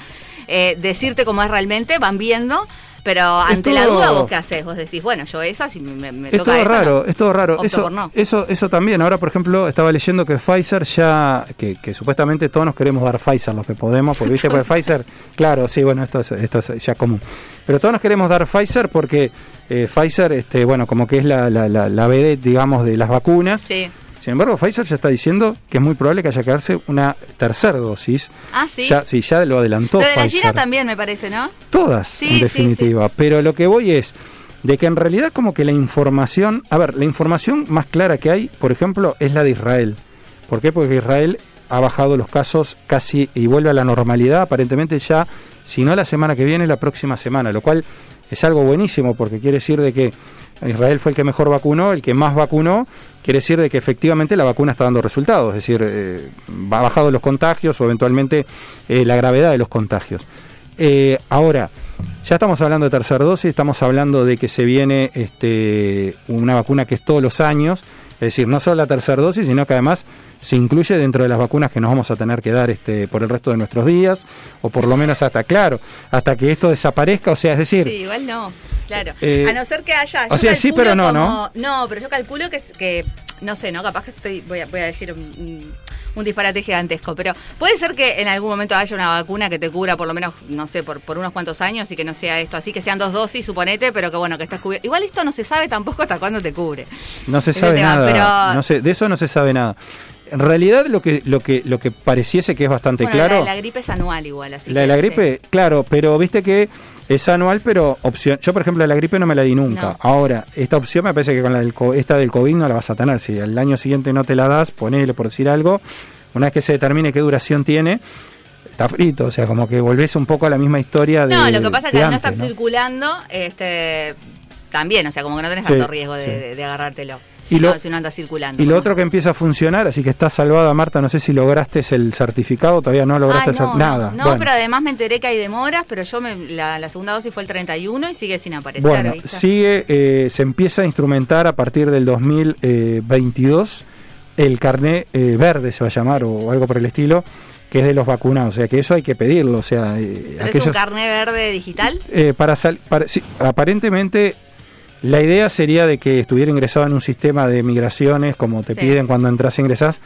[SPEAKER 3] eh, decirte cómo es realmente, van viendo, pero ante la duda vos qué haces, vos decís, bueno, yo esa, si me, me
[SPEAKER 2] Es
[SPEAKER 3] toca
[SPEAKER 2] todo
[SPEAKER 3] esa,
[SPEAKER 2] raro,
[SPEAKER 3] no.
[SPEAKER 2] es todo raro.
[SPEAKER 3] Opto
[SPEAKER 2] Eso,
[SPEAKER 3] por no.
[SPEAKER 2] eso, eso también. Ahora, por ejemplo, estaba leyendo que Pfizer ya, que, que supuestamente todos nos queremos dar Pfizer los que podemos, porque viste, pues Pfizer, claro, sí, bueno, esto es, esto es ya común. Pero todos nos queremos dar Pfizer porque eh, Pfizer, este, bueno, como que es la, la, la, la vedette, digamos, de las vacunas.
[SPEAKER 3] Sí.
[SPEAKER 2] Sin embargo, Pfizer ya está diciendo que es muy probable que haya que darse una tercera dosis.
[SPEAKER 3] Ah, sí.
[SPEAKER 2] Ya, sí, ya lo adelantó
[SPEAKER 3] Pero de la. China también me parece, ¿no?
[SPEAKER 2] Todas,
[SPEAKER 3] Sí,
[SPEAKER 2] en
[SPEAKER 3] sí,
[SPEAKER 2] definitiva. Pero lo que voy es de que en realidad como que la información, a ver, la información más clara que hay, por ejemplo, es la de Israel. ¿Por qué? Porque Israel ha bajado los casos casi y vuelve a la normalidad, aparentemente ya, si no la semana que viene, la próxima semana, lo cual es algo buenísimo porque quiere decir de que Israel fue el que mejor vacunó, el que más vacunó, quiere decir de que efectivamente la vacuna está dando resultados, es decir, eh, ha bajado los contagios o eventualmente eh, la gravedad de los contagios. Eh, ahora, ya estamos hablando de tercera dosis, estamos hablando de que se viene este, una vacuna que es todos los años, es decir, no solo la tercera dosis, sino que además se incluye dentro de las vacunas que nos vamos a tener que dar este, por el resto de nuestros días, o por lo menos hasta, claro, hasta que esto desaparezca, o sea, es decir,
[SPEAKER 3] Sí, igual no, claro.
[SPEAKER 2] Eh,
[SPEAKER 3] a no ser que haya.
[SPEAKER 2] o sea, sí, pero no,
[SPEAKER 3] como- No, pero yo calculo que, que no sé, ¿no? Capaz que estoy, voy a, voy a decir un, un disparate gigantesco, pero puede ser que en algún momento haya una vacuna que te cubra por lo menos, no sé, por, por unos cuantos años y que no sea esto así, que sean dos dosis, suponete, pero que bueno, que estés cubierto. Igual esto no se sabe tampoco hasta cuándo te cubre.
[SPEAKER 2] No se sabe
[SPEAKER 3] tema,
[SPEAKER 2] nada.
[SPEAKER 3] pero-
[SPEAKER 2] No sé, de eso no se sabe nada. En realidad lo que lo que lo que pareciese que es bastante
[SPEAKER 3] Bueno,
[SPEAKER 2] claro.
[SPEAKER 3] la, de la gripe es anual igual, así
[SPEAKER 2] La de la
[SPEAKER 3] sí.
[SPEAKER 2] gripe, claro, pero viste que es anual, pero opción. Yo, por ejemplo, la gripe no me la di nunca.
[SPEAKER 3] No.
[SPEAKER 2] Ahora, esta opción me parece que con la del, co- esta del COVID no la vas a tener. Si al año siguiente no te la das, ponele por decir algo, una vez que se determine qué duración tiene, está frito. O sea, como que volvés un poco a la misma historia de.
[SPEAKER 3] No, lo que pasa es que al no estar
[SPEAKER 2] ¿no?
[SPEAKER 3] circulando, este también, o sea, como que no tenés
[SPEAKER 2] Sí,
[SPEAKER 3] tanto riesgo de,
[SPEAKER 2] sí.
[SPEAKER 3] de- de agarrártelo.
[SPEAKER 2] Y lo-
[SPEAKER 3] no, si no anda circulando.
[SPEAKER 2] Y lo otro que empieza a funcionar, así que está salvada Marta, no sé si lograste el certificado, todavía no lograste
[SPEAKER 3] Ay, no,
[SPEAKER 2] nada.
[SPEAKER 3] No,
[SPEAKER 2] Bueno.
[SPEAKER 3] pero además me enteré que hay demoras, pero yo me, la, la segunda dosis fue el 31 y sigue sin aparecer.
[SPEAKER 2] Bueno,
[SPEAKER 3] ¿viste?
[SPEAKER 2] sigue, eh, se empieza a instrumentar a partir del 2022 el carné eh, verde, se va a llamar, o algo por el estilo, que es de los vacunados. O sea, que eso hay que pedirlo. O sea, eh,
[SPEAKER 3] ¿Pero es un carné verde digital?
[SPEAKER 2] eh, para, sal- para sí, aparentemente la idea sería de que estuviera ingresado en un sistema de migraciones como te
[SPEAKER 3] Sí.
[SPEAKER 2] piden cuando entras e ingresás,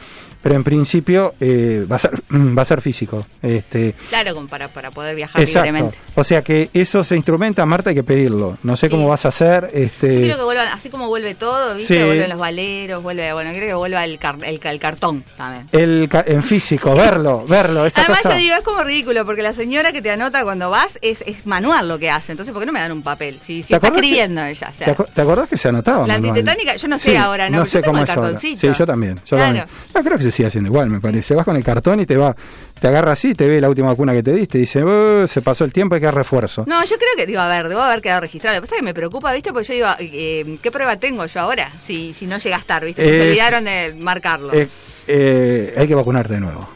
[SPEAKER 2] pero en principio eh, va a ser va a ser físico. Este,
[SPEAKER 3] Claro, como para, para poder viajar
[SPEAKER 2] exacto.
[SPEAKER 3] libremente.
[SPEAKER 2] O sea que eso se instrumenta, Marta, hay que pedirlo. No sé
[SPEAKER 3] Sí.
[SPEAKER 2] cómo vas a hacer. Este,
[SPEAKER 3] Yo quiero que vuelvan, así como vuelve todo, ¿viste?
[SPEAKER 2] Sí.
[SPEAKER 3] Vuelven los valeros, vuelve, bueno, quiero que vuelva el, car- el, el cartón también.
[SPEAKER 2] el en físico, verlo, verlo, esa
[SPEAKER 3] Además,
[SPEAKER 2] cosa.
[SPEAKER 3] yo digo, es como ridículo, porque la señora que te anota cuando vas es, es manual lo que hace. Entonces, ¿por qué no me dan un papel? Si, si
[SPEAKER 2] ¿Te
[SPEAKER 3] está
[SPEAKER 2] que-
[SPEAKER 3] escribiendo ella. o sea.
[SPEAKER 2] ¿Te, acordás que se anotaba?
[SPEAKER 3] La antitetánica, yo no sé ahora, ¿no?
[SPEAKER 2] No
[SPEAKER 3] Yo
[SPEAKER 2] sé
[SPEAKER 3] tengo
[SPEAKER 2] cómo
[SPEAKER 3] el
[SPEAKER 2] es ahora. Sí, yo también. Yo
[SPEAKER 3] Claro.
[SPEAKER 2] también. No, creo que se sigue haciendo igual, me parece. Vas con el cartón y te va, te agarra así, te ve la última vacuna que te diste, y dice, "Uh, se pasó el tiempo, hay que dar refuerzo.
[SPEAKER 3] No, yo creo que, digo, a ver, debo haber quedado registrado. Lo que pasa es que me preocupa, ¿viste? Porque yo digo, eh, ¿qué prueba tengo yo ahora? Si, si no llega a estar, ¿viste? Se olvidaron de marcarlo.
[SPEAKER 2] Eh, eh, hay que vacunarte de nuevo.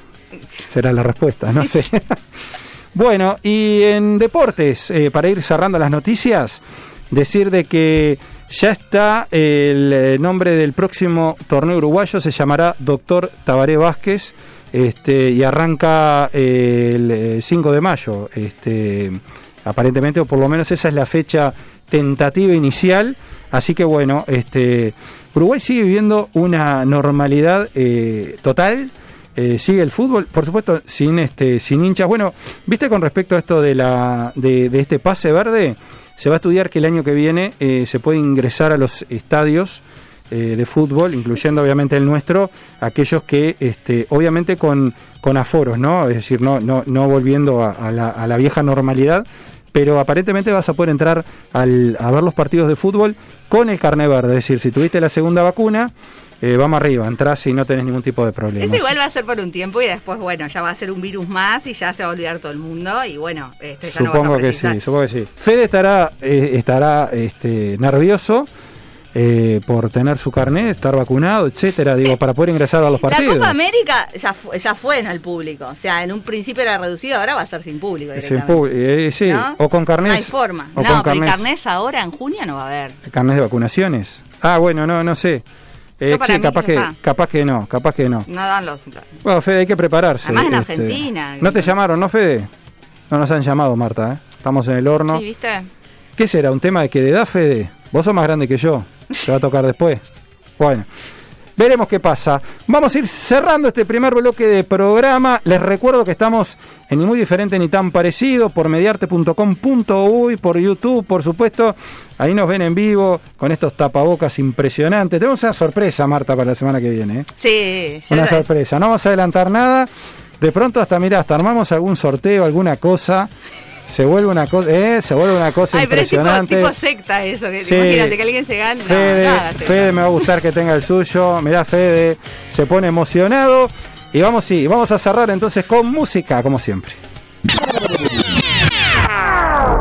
[SPEAKER 2] Será la respuesta, no sé. bueno, y en deportes, para ir cerrando las noticias, decir de que ya está el eh, nombre del próximo torneo uruguayo, se llamará Doctor Tabaré Vázquez, este, y arranca eh, el eh, 5 de mayo, este, aparentemente, o por lo menos esa es la fecha tentativa inicial, así que bueno, este, Uruguay sigue viviendo una normalidad eh, total, eh, sigue el fútbol, por supuesto, sin este, sin hinchas. Bueno, viste con respecto a esto de la, de este pase verde, se va a estudiar que el año que viene eh, se puede ingresar a los estadios eh, de fútbol, incluyendo obviamente el nuestro, aquellos que, este, obviamente con, con aforos, ¿no? Es decir, no, no, no volviendo a, la vieja normalidad, pero aparentemente vas a poder entrar al, a ver los partidos de fútbol con el carné verde, es decir, si tuviste la segunda vacuna, eh, vamos arriba, entras y no tenés ningún tipo de problema.
[SPEAKER 3] Eso igual va a ser por un tiempo y después, bueno, ya va a ser un virus más y ya se va a olvidar todo el mundo y bueno, este, ya no vas a
[SPEAKER 2] Supongo que sí, supongo que sí. Fede estará, eh, estará este, nervioso eh, por tener su carnet, estar vacunado, etcétera, digo, para poder ingresar a los
[SPEAKER 3] La
[SPEAKER 2] partidos.
[SPEAKER 3] Copa América ya fue, ya fue en el público. O sea, en un principio era reducido, ahora va a ser sin público. Directamente.
[SPEAKER 2] pu- eh, sí,
[SPEAKER 3] ¿No?
[SPEAKER 2] o con carnet.
[SPEAKER 3] No hay forma.
[SPEAKER 2] O
[SPEAKER 3] no,
[SPEAKER 2] con
[SPEAKER 3] pero el
[SPEAKER 2] carnés-
[SPEAKER 3] ahora en junio no va a haber.
[SPEAKER 2] carnés de vacunaciones. Ah, bueno, no, no sé. Eh, sí, capaz que, capaz que no, capaz que no.
[SPEAKER 3] No dan los.
[SPEAKER 2] Bueno, Fede, hay que prepararse.
[SPEAKER 3] Además en
[SPEAKER 2] este.
[SPEAKER 3] Argentina.
[SPEAKER 2] ¿No te llamaron, no, Fede? No nos han llamado, Marta, ¿eh? Estamos en el horno.
[SPEAKER 3] Sí, ¿viste?
[SPEAKER 2] ¿Qué será? ¿Un tema de que de edad, Fede? Vos sos más grande que yo. ¿Te va a tocar después? Bueno. Veremos qué pasa. Vamos a ir cerrando este primer bloque de programa. Les recuerdo que estamos en Ni Muy Diferente Ni Tan Parecido por mediarte.com.uy, por YouTube, por supuesto. Ahí nos ven en vivo con estos tapabocas impresionantes. Tenemos una sorpresa, Marta, para la semana que viene. ¿eh?
[SPEAKER 3] Sí,
[SPEAKER 2] Una sorpresa. No vamos a adelantar nada. De pronto hasta, mirá, hasta armamos algún sorteo, alguna cosa. Se vuelve una cosa, eh, se vuelve una cosa
[SPEAKER 3] Ay, pero es tipo,
[SPEAKER 2] impresionante.
[SPEAKER 3] tipo secta eso. Que,
[SPEAKER 2] Sí.
[SPEAKER 3] Imagínate que alguien se gane.
[SPEAKER 2] Fede,
[SPEAKER 3] no
[SPEAKER 2] me va a gustar que tenga el suyo. Mirá, Fede se pone emocionado. Y vamos, sí, vamos a cerrar entonces con música, como siempre.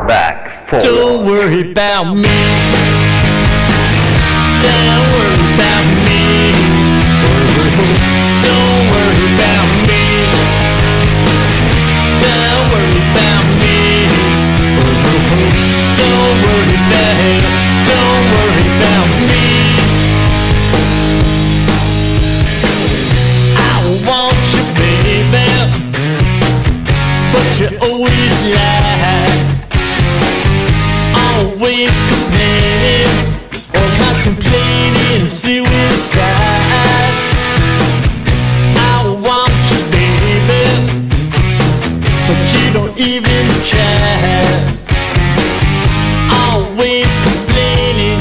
[SPEAKER 1] Back, forward.
[SPEAKER 5] Don't worry about me. Don't worry about me. Contemplating suicide. I want you, baby, but you don't even try. Always complaining,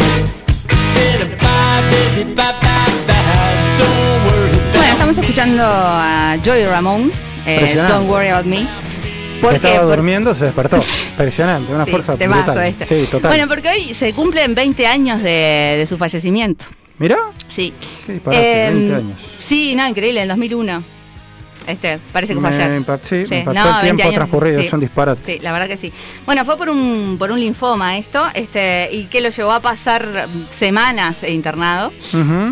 [SPEAKER 5] saying bye, baby, bye, bye, bye. Don't worry
[SPEAKER 3] Bueno, estamos escuchando a Joy Ramón, eh. Don't Worry About Me. ¿Por qué?
[SPEAKER 2] Estaba durmiendo, se despertó. Impresionante, una
[SPEAKER 3] Sí,
[SPEAKER 2] fuerza brutal.
[SPEAKER 3] este.
[SPEAKER 2] Sí, total.
[SPEAKER 3] Bueno, porque hoy se cumplen 20 años de, de su fallecimiento.
[SPEAKER 2] Mirá,
[SPEAKER 3] Sí.
[SPEAKER 2] qué disparate,
[SPEAKER 3] Em,
[SPEAKER 2] 20 años.
[SPEAKER 3] Sí, no, increíble, en 2001.
[SPEAKER 5] Este, parece que fue
[SPEAKER 2] Me
[SPEAKER 5] ayer.
[SPEAKER 2] sí, me impactó
[SPEAKER 5] no,
[SPEAKER 2] el
[SPEAKER 5] 20
[SPEAKER 2] tiempo
[SPEAKER 5] años,
[SPEAKER 2] transcurrido,
[SPEAKER 5] sí.
[SPEAKER 2] es un disparate.
[SPEAKER 5] Sí, la verdad que sí. Bueno, fue por un, por un linfoma esto, este, y que lo llevó a pasar semanas internado.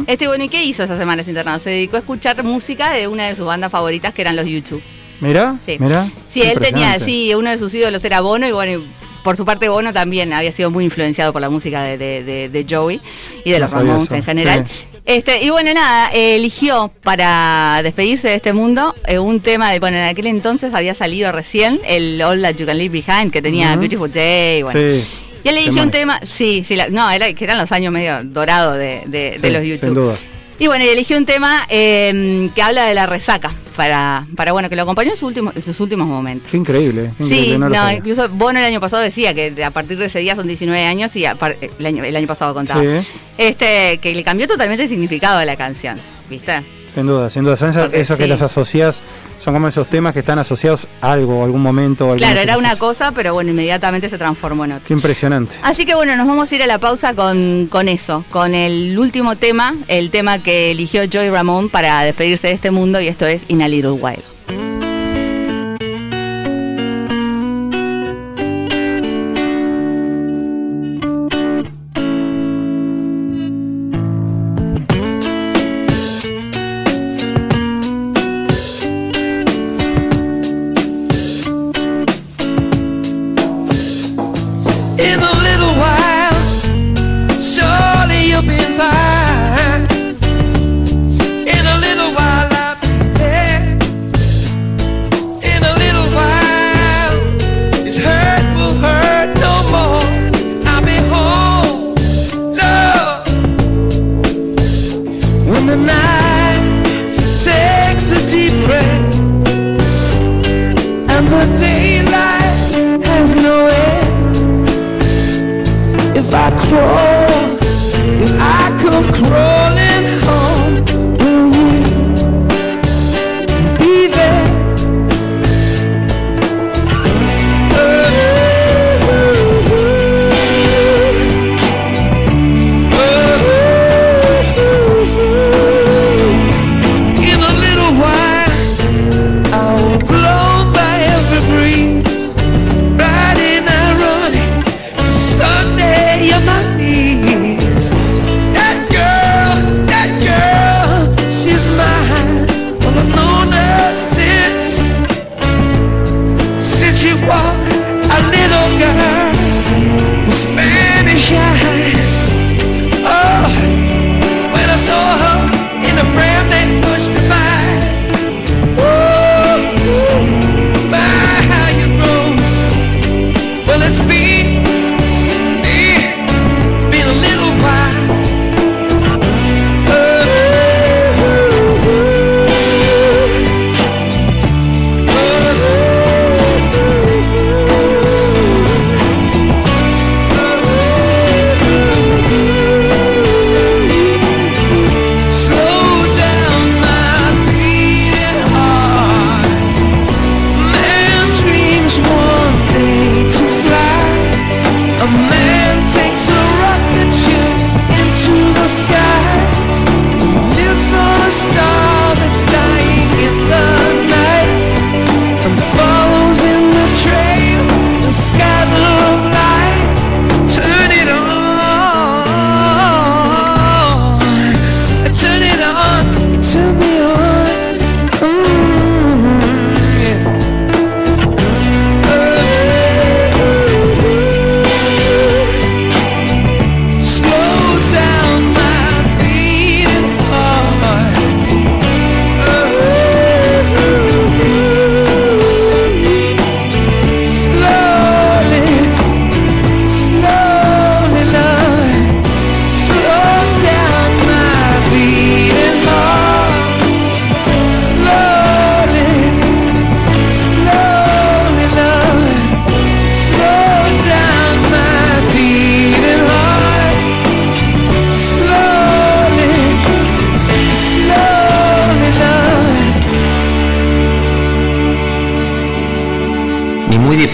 [SPEAKER 5] Este, bueno, ¿y qué hizo esas semanas internado? Se dedicó a escuchar música de una de sus bandas favoritas, que eran los YouTube.
[SPEAKER 2] Mirá,
[SPEAKER 5] Sí.
[SPEAKER 2] mirá.
[SPEAKER 5] Sí, él tenía, sí, uno de sus ídolos era Bono y bueno, por su parte Bono también había sido muy influenciado por la música de, de- de- de Joey y de
[SPEAKER 2] No
[SPEAKER 5] los Ramones en general.
[SPEAKER 2] sí.
[SPEAKER 5] Este, y bueno, nada, eh, eligió para despedirse de este mundo eh, un tema de, bueno, en aquel entonces había salido recién el All That You Can Leave Behind, que tenía. Beautiful Day, bueno.
[SPEAKER 2] Sí.
[SPEAKER 5] Y él eligió un tema, sí, sí, la- no, era, que eran los años medio dorados de, de- de los YouTube.
[SPEAKER 2] Sin duda.
[SPEAKER 5] Y bueno, y eligió un tema eh, que habla de la resaca, para, para bueno, que lo acompañó en, sus últimos en sus últimos momentos.
[SPEAKER 2] Qué increíble. qué
[SPEAKER 5] Sí, no,
[SPEAKER 2] sabía.
[SPEAKER 5] incluso Bono el año pasado decía que a partir de ese día son 19 años y par- el, año, el año pasado contaba.
[SPEAKER 2] Sí.
[SPEAKER 5] Este, que le cambió totalmente el significado de la canción, ¿viste?
[SPEAKER 2] Sin duda, sin duda. Son esas- eso que
[SPEAKER 5] sí.
[SPEAKER 2] los asocias, son como esos temas que están asociados a algo, a algún momento. a
[SPEAKER 5] Claro, era una cosa, pero bueno, inmediatamente se transformó en otra.
[SPEAKER 2] Qué impresionante.
[SPEAKER 5] Así que bueno, nos vamos a ir a la pausa con, con eso, con el último tema, el tema que eligió Joy Ramón para despedirse de este mundo y esto es In a Little While.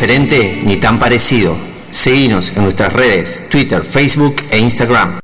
[SPEAKER 1] Diferente ni tan parecido. Seguinos en nuestras redes Twitter, Facebook e Instagram.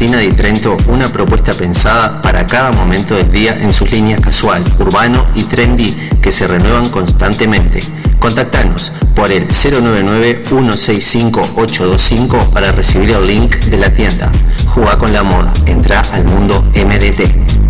[SPEAKER 1] Martina di Trento una propuesta pensada para cada momento del día en sus líneas casual, urbano y trendy que se renuevan constantemente. Contactanos por el 099-165-825 para recibir el link de la tienda. Jugá con la moda, entra al mundo MDT.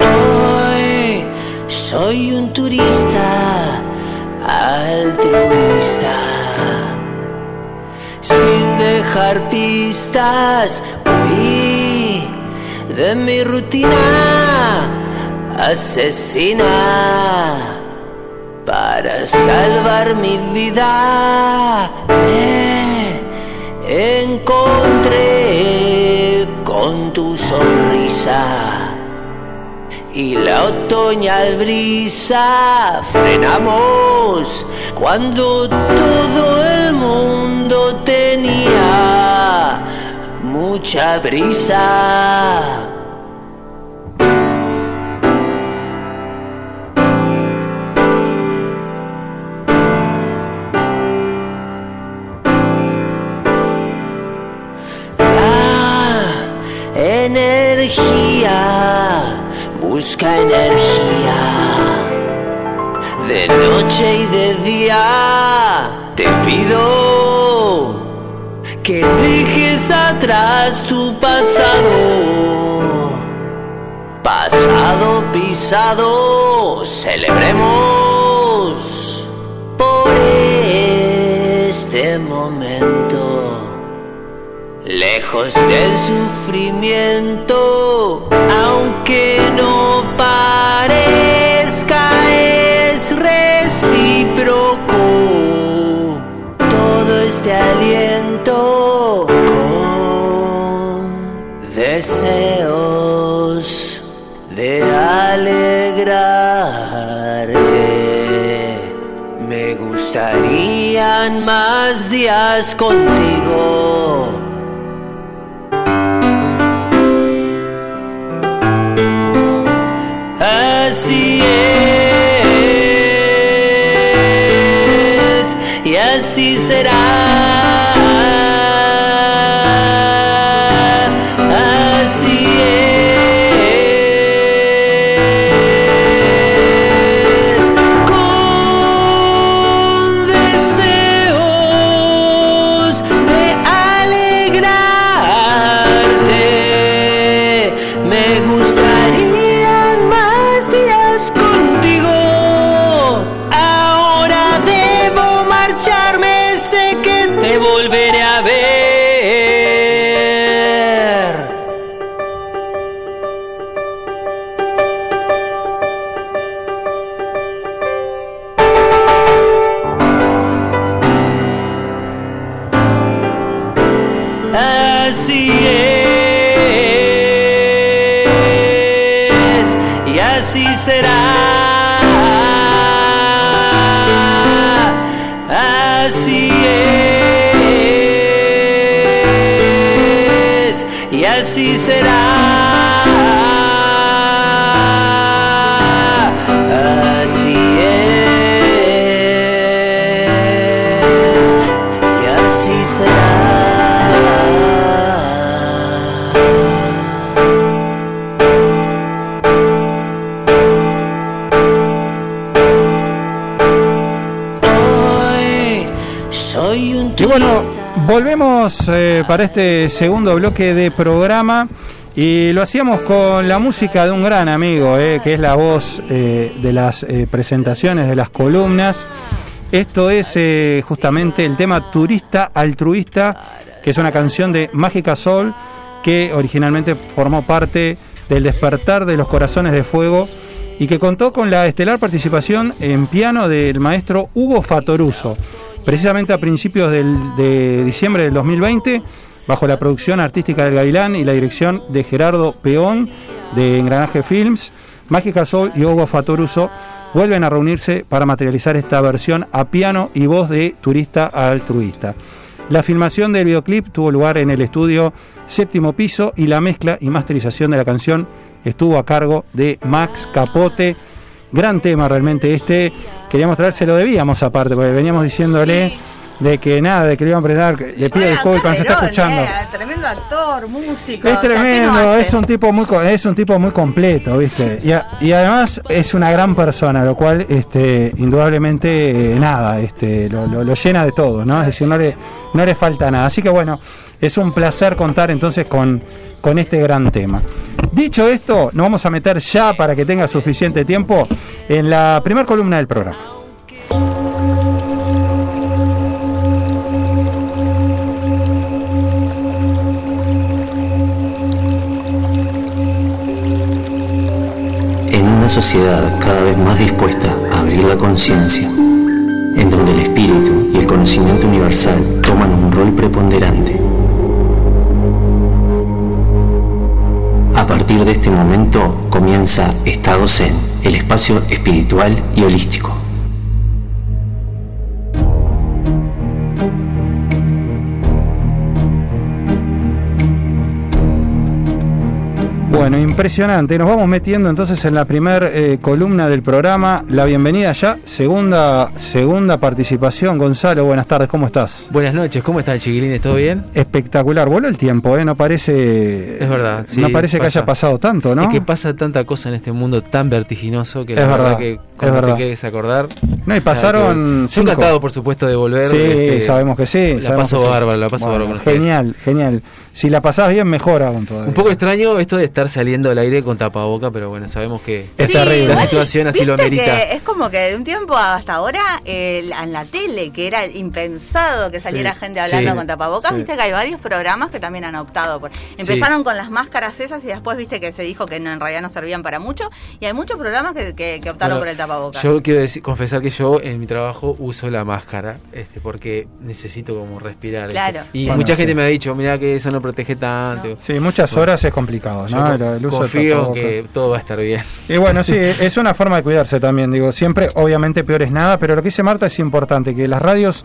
[SPEAKER 4] Hoy soy un turista altruista, sin dejar pistas, huí de mi rutina asesina para salvar mi vida. Me encontré con tu sonrisa y la otoñal brisa frenamos cuando todo el mundo tenía mucha brisa. Busca energía de noche y de día. Te pido que dejes atrás tu pasado, pasado pisado. Celebremos por este momento lejos del sufrimiento, aunque no parezca es recíproco todo este aliento con deseos de alegrarte. Me gustarían más días contigo. Así es, y así será. Es
[SPEAKER 5] y así será. Así es y así será.
[SPEAKER 2] Volvemos eh, para este segundo bloque de programa y lo hacíamos con la música de un gran amigo, eh, que es la voz eh, de las presentaciones, de las columnas. Esto es justamente el tema Turista Altruista, que es una canción de Mágica Sol, que originalmente formó parte del despertar de los corazones de fuego y que contó con la estelar participación en piano del maestro Hugo Fatoruso, precisamente a principios del- de diciembre del 2020, bajo la producción artística del Gavilán y la dirección de Gerardo Peón de Engranaje Films, Mágica Sol y Hugo Fatoruso vuelven a reunirse para materializar esta versión a piano y voz de Turista Altruista. La filmación del videoclip tuvo lugar en el estudio séptimo piso y la mezcla y masterización de la canción estuvo a cargo de Max Capote. Gran tema realmente este. Queríamos traérselo, debíamos aparte, porque veníamos diciéndole de que nada, de que le iban a prestar. que Le pido
[SPEAKER 3] Oigan,
[SPEAKER 2] disculpas, se está escuchando.
[SPEAKER 3] eh, tremendo actor, músico.
[SPEAKER 2] Es
[SPEAKER 3] o sea, ¿qué no
[SPEAKER 2] tremendo, es un tipo muy es un tipo muy completo, ¿viste? Y, a- y además es una gran persona, lo cual este indudablemente eh, nada, este lo, lo- lo llena de todo, ¿no? Es decir, no le no le falta nada. Así que bueno, es un placer contar entonces con con este gran tema. Dicho esto, nos vamos a meter ya para que tenga suficiente tiempo en la primera columna del programa.
[SPEAKER 1] En una sociedad cada vez más dispuesta a abrir la conciencia, en donde el espíritu y el conocimiento universal toman un rol preponderante. A partir de este momento comienza Estado Zen, el espacio espiritual y holístico.
[SPEAKER 2] Bueno, impresionante. Nos vamos metiendo entonces en la primera columna del programa. La bienvenida ya, segunda, segunda participación. Gonzalo, buenas tardes, ¿cómo estás?
[SPEAKER 6] Buenas noches, ¿cómo están chiquilines? ¿Todo bien?
[SPEAKER 2] Espectacular, voló el tiempo, ¿eh? No parece.
[SPEAKER 6] Es verdad, sí,
[SPEAKER 2] No parece que haya pasado tanto, ¿no?
[SPEAKER 6] Es que pasa tanta cosa en este mundo tan vertiginoso que
[SPEAKER 2] Es
[SPEAKER 6] la verdad,
[SPEAKER 2] verdad,
[SPEAKER 6] que
[SPEAKER 2] es verdad.
[SPEAKER 6] te quieres acordar.
[SPEAKER 2] No, y pasaron
[SPEAKER 6] Yo encantado, por supuesto, de volver.
[SPEAKER 2] Sí,
[SPEAKER 6] este,
[SPEAKER 2] sabemos que sí.
[SPEAKER 6] La paso
[SPEAKER 2] sí.
[SPEAKER 6] bárbaro, la paso
[SPEAKER 2] Bueno,
[SPEAKER 6] bárbaro con ustedes.
[SPEAKER 2] Genial, genial. Si la pasás bien, mejor aún todavía.
[SPEAKER 6] Un poco extraño esto de estar saliendo al aire con tapaboca, pero bueno, sabemos que
[SPEAKER 2] Es
[SPEAKER 3] Sí,
[SPEAKER 2] terrible.
[SPEAKER 6] la situación así lo amerita.
[SPEAKER 3] que es como que de un tiempo hasta ahora eh, en la tele, que era impensado que saliera
[SPEAKER 2] Sí,
[SPEAKER 3] gente hablando
[SPEAKER 6] sí,
[SPEAKER 3] con tapabocas,
[SPEAKER 2] sí.
[SPEAKER 3] viste que hay varios programas que también han optado por. Empezaron con las máscaras esas y después viste que se dijo que no, en realidad no servían para mucho. Y hay muchos programas que, que- que optaron
[SPEAKER 6] Bueno,
[SPEAKER 3] por el tapabocas.
[SPEAKER 6] Yo quiero decir- confesar que yo en mi trabajo uso la máscara, este, porque necesito como respirar. ¿viste?
[SPEAKER 3] Claro.
[SPEAKER 6] Y
[SPEAKER 2] Bueno,
[SPEAKER 6] mucha
[SPEAKER 2] sí.
[SPEAKER 6] gente me ha dicho, mira que eso no protege tanto.
[SPEAKER 2] Sí, muchas
[SPEAKER 6] Bueno.
[SPEAKER 2] horas es complicado, ¿no? El- uso
[SPEAKER 6] confío que todo va a estar bien.
[SPEAKER 2] Y bueno, sí, es una forma de cuidarse también, digo, siempre, obviamente peor es nada, pero lo que dice Marta es importante, que las radios,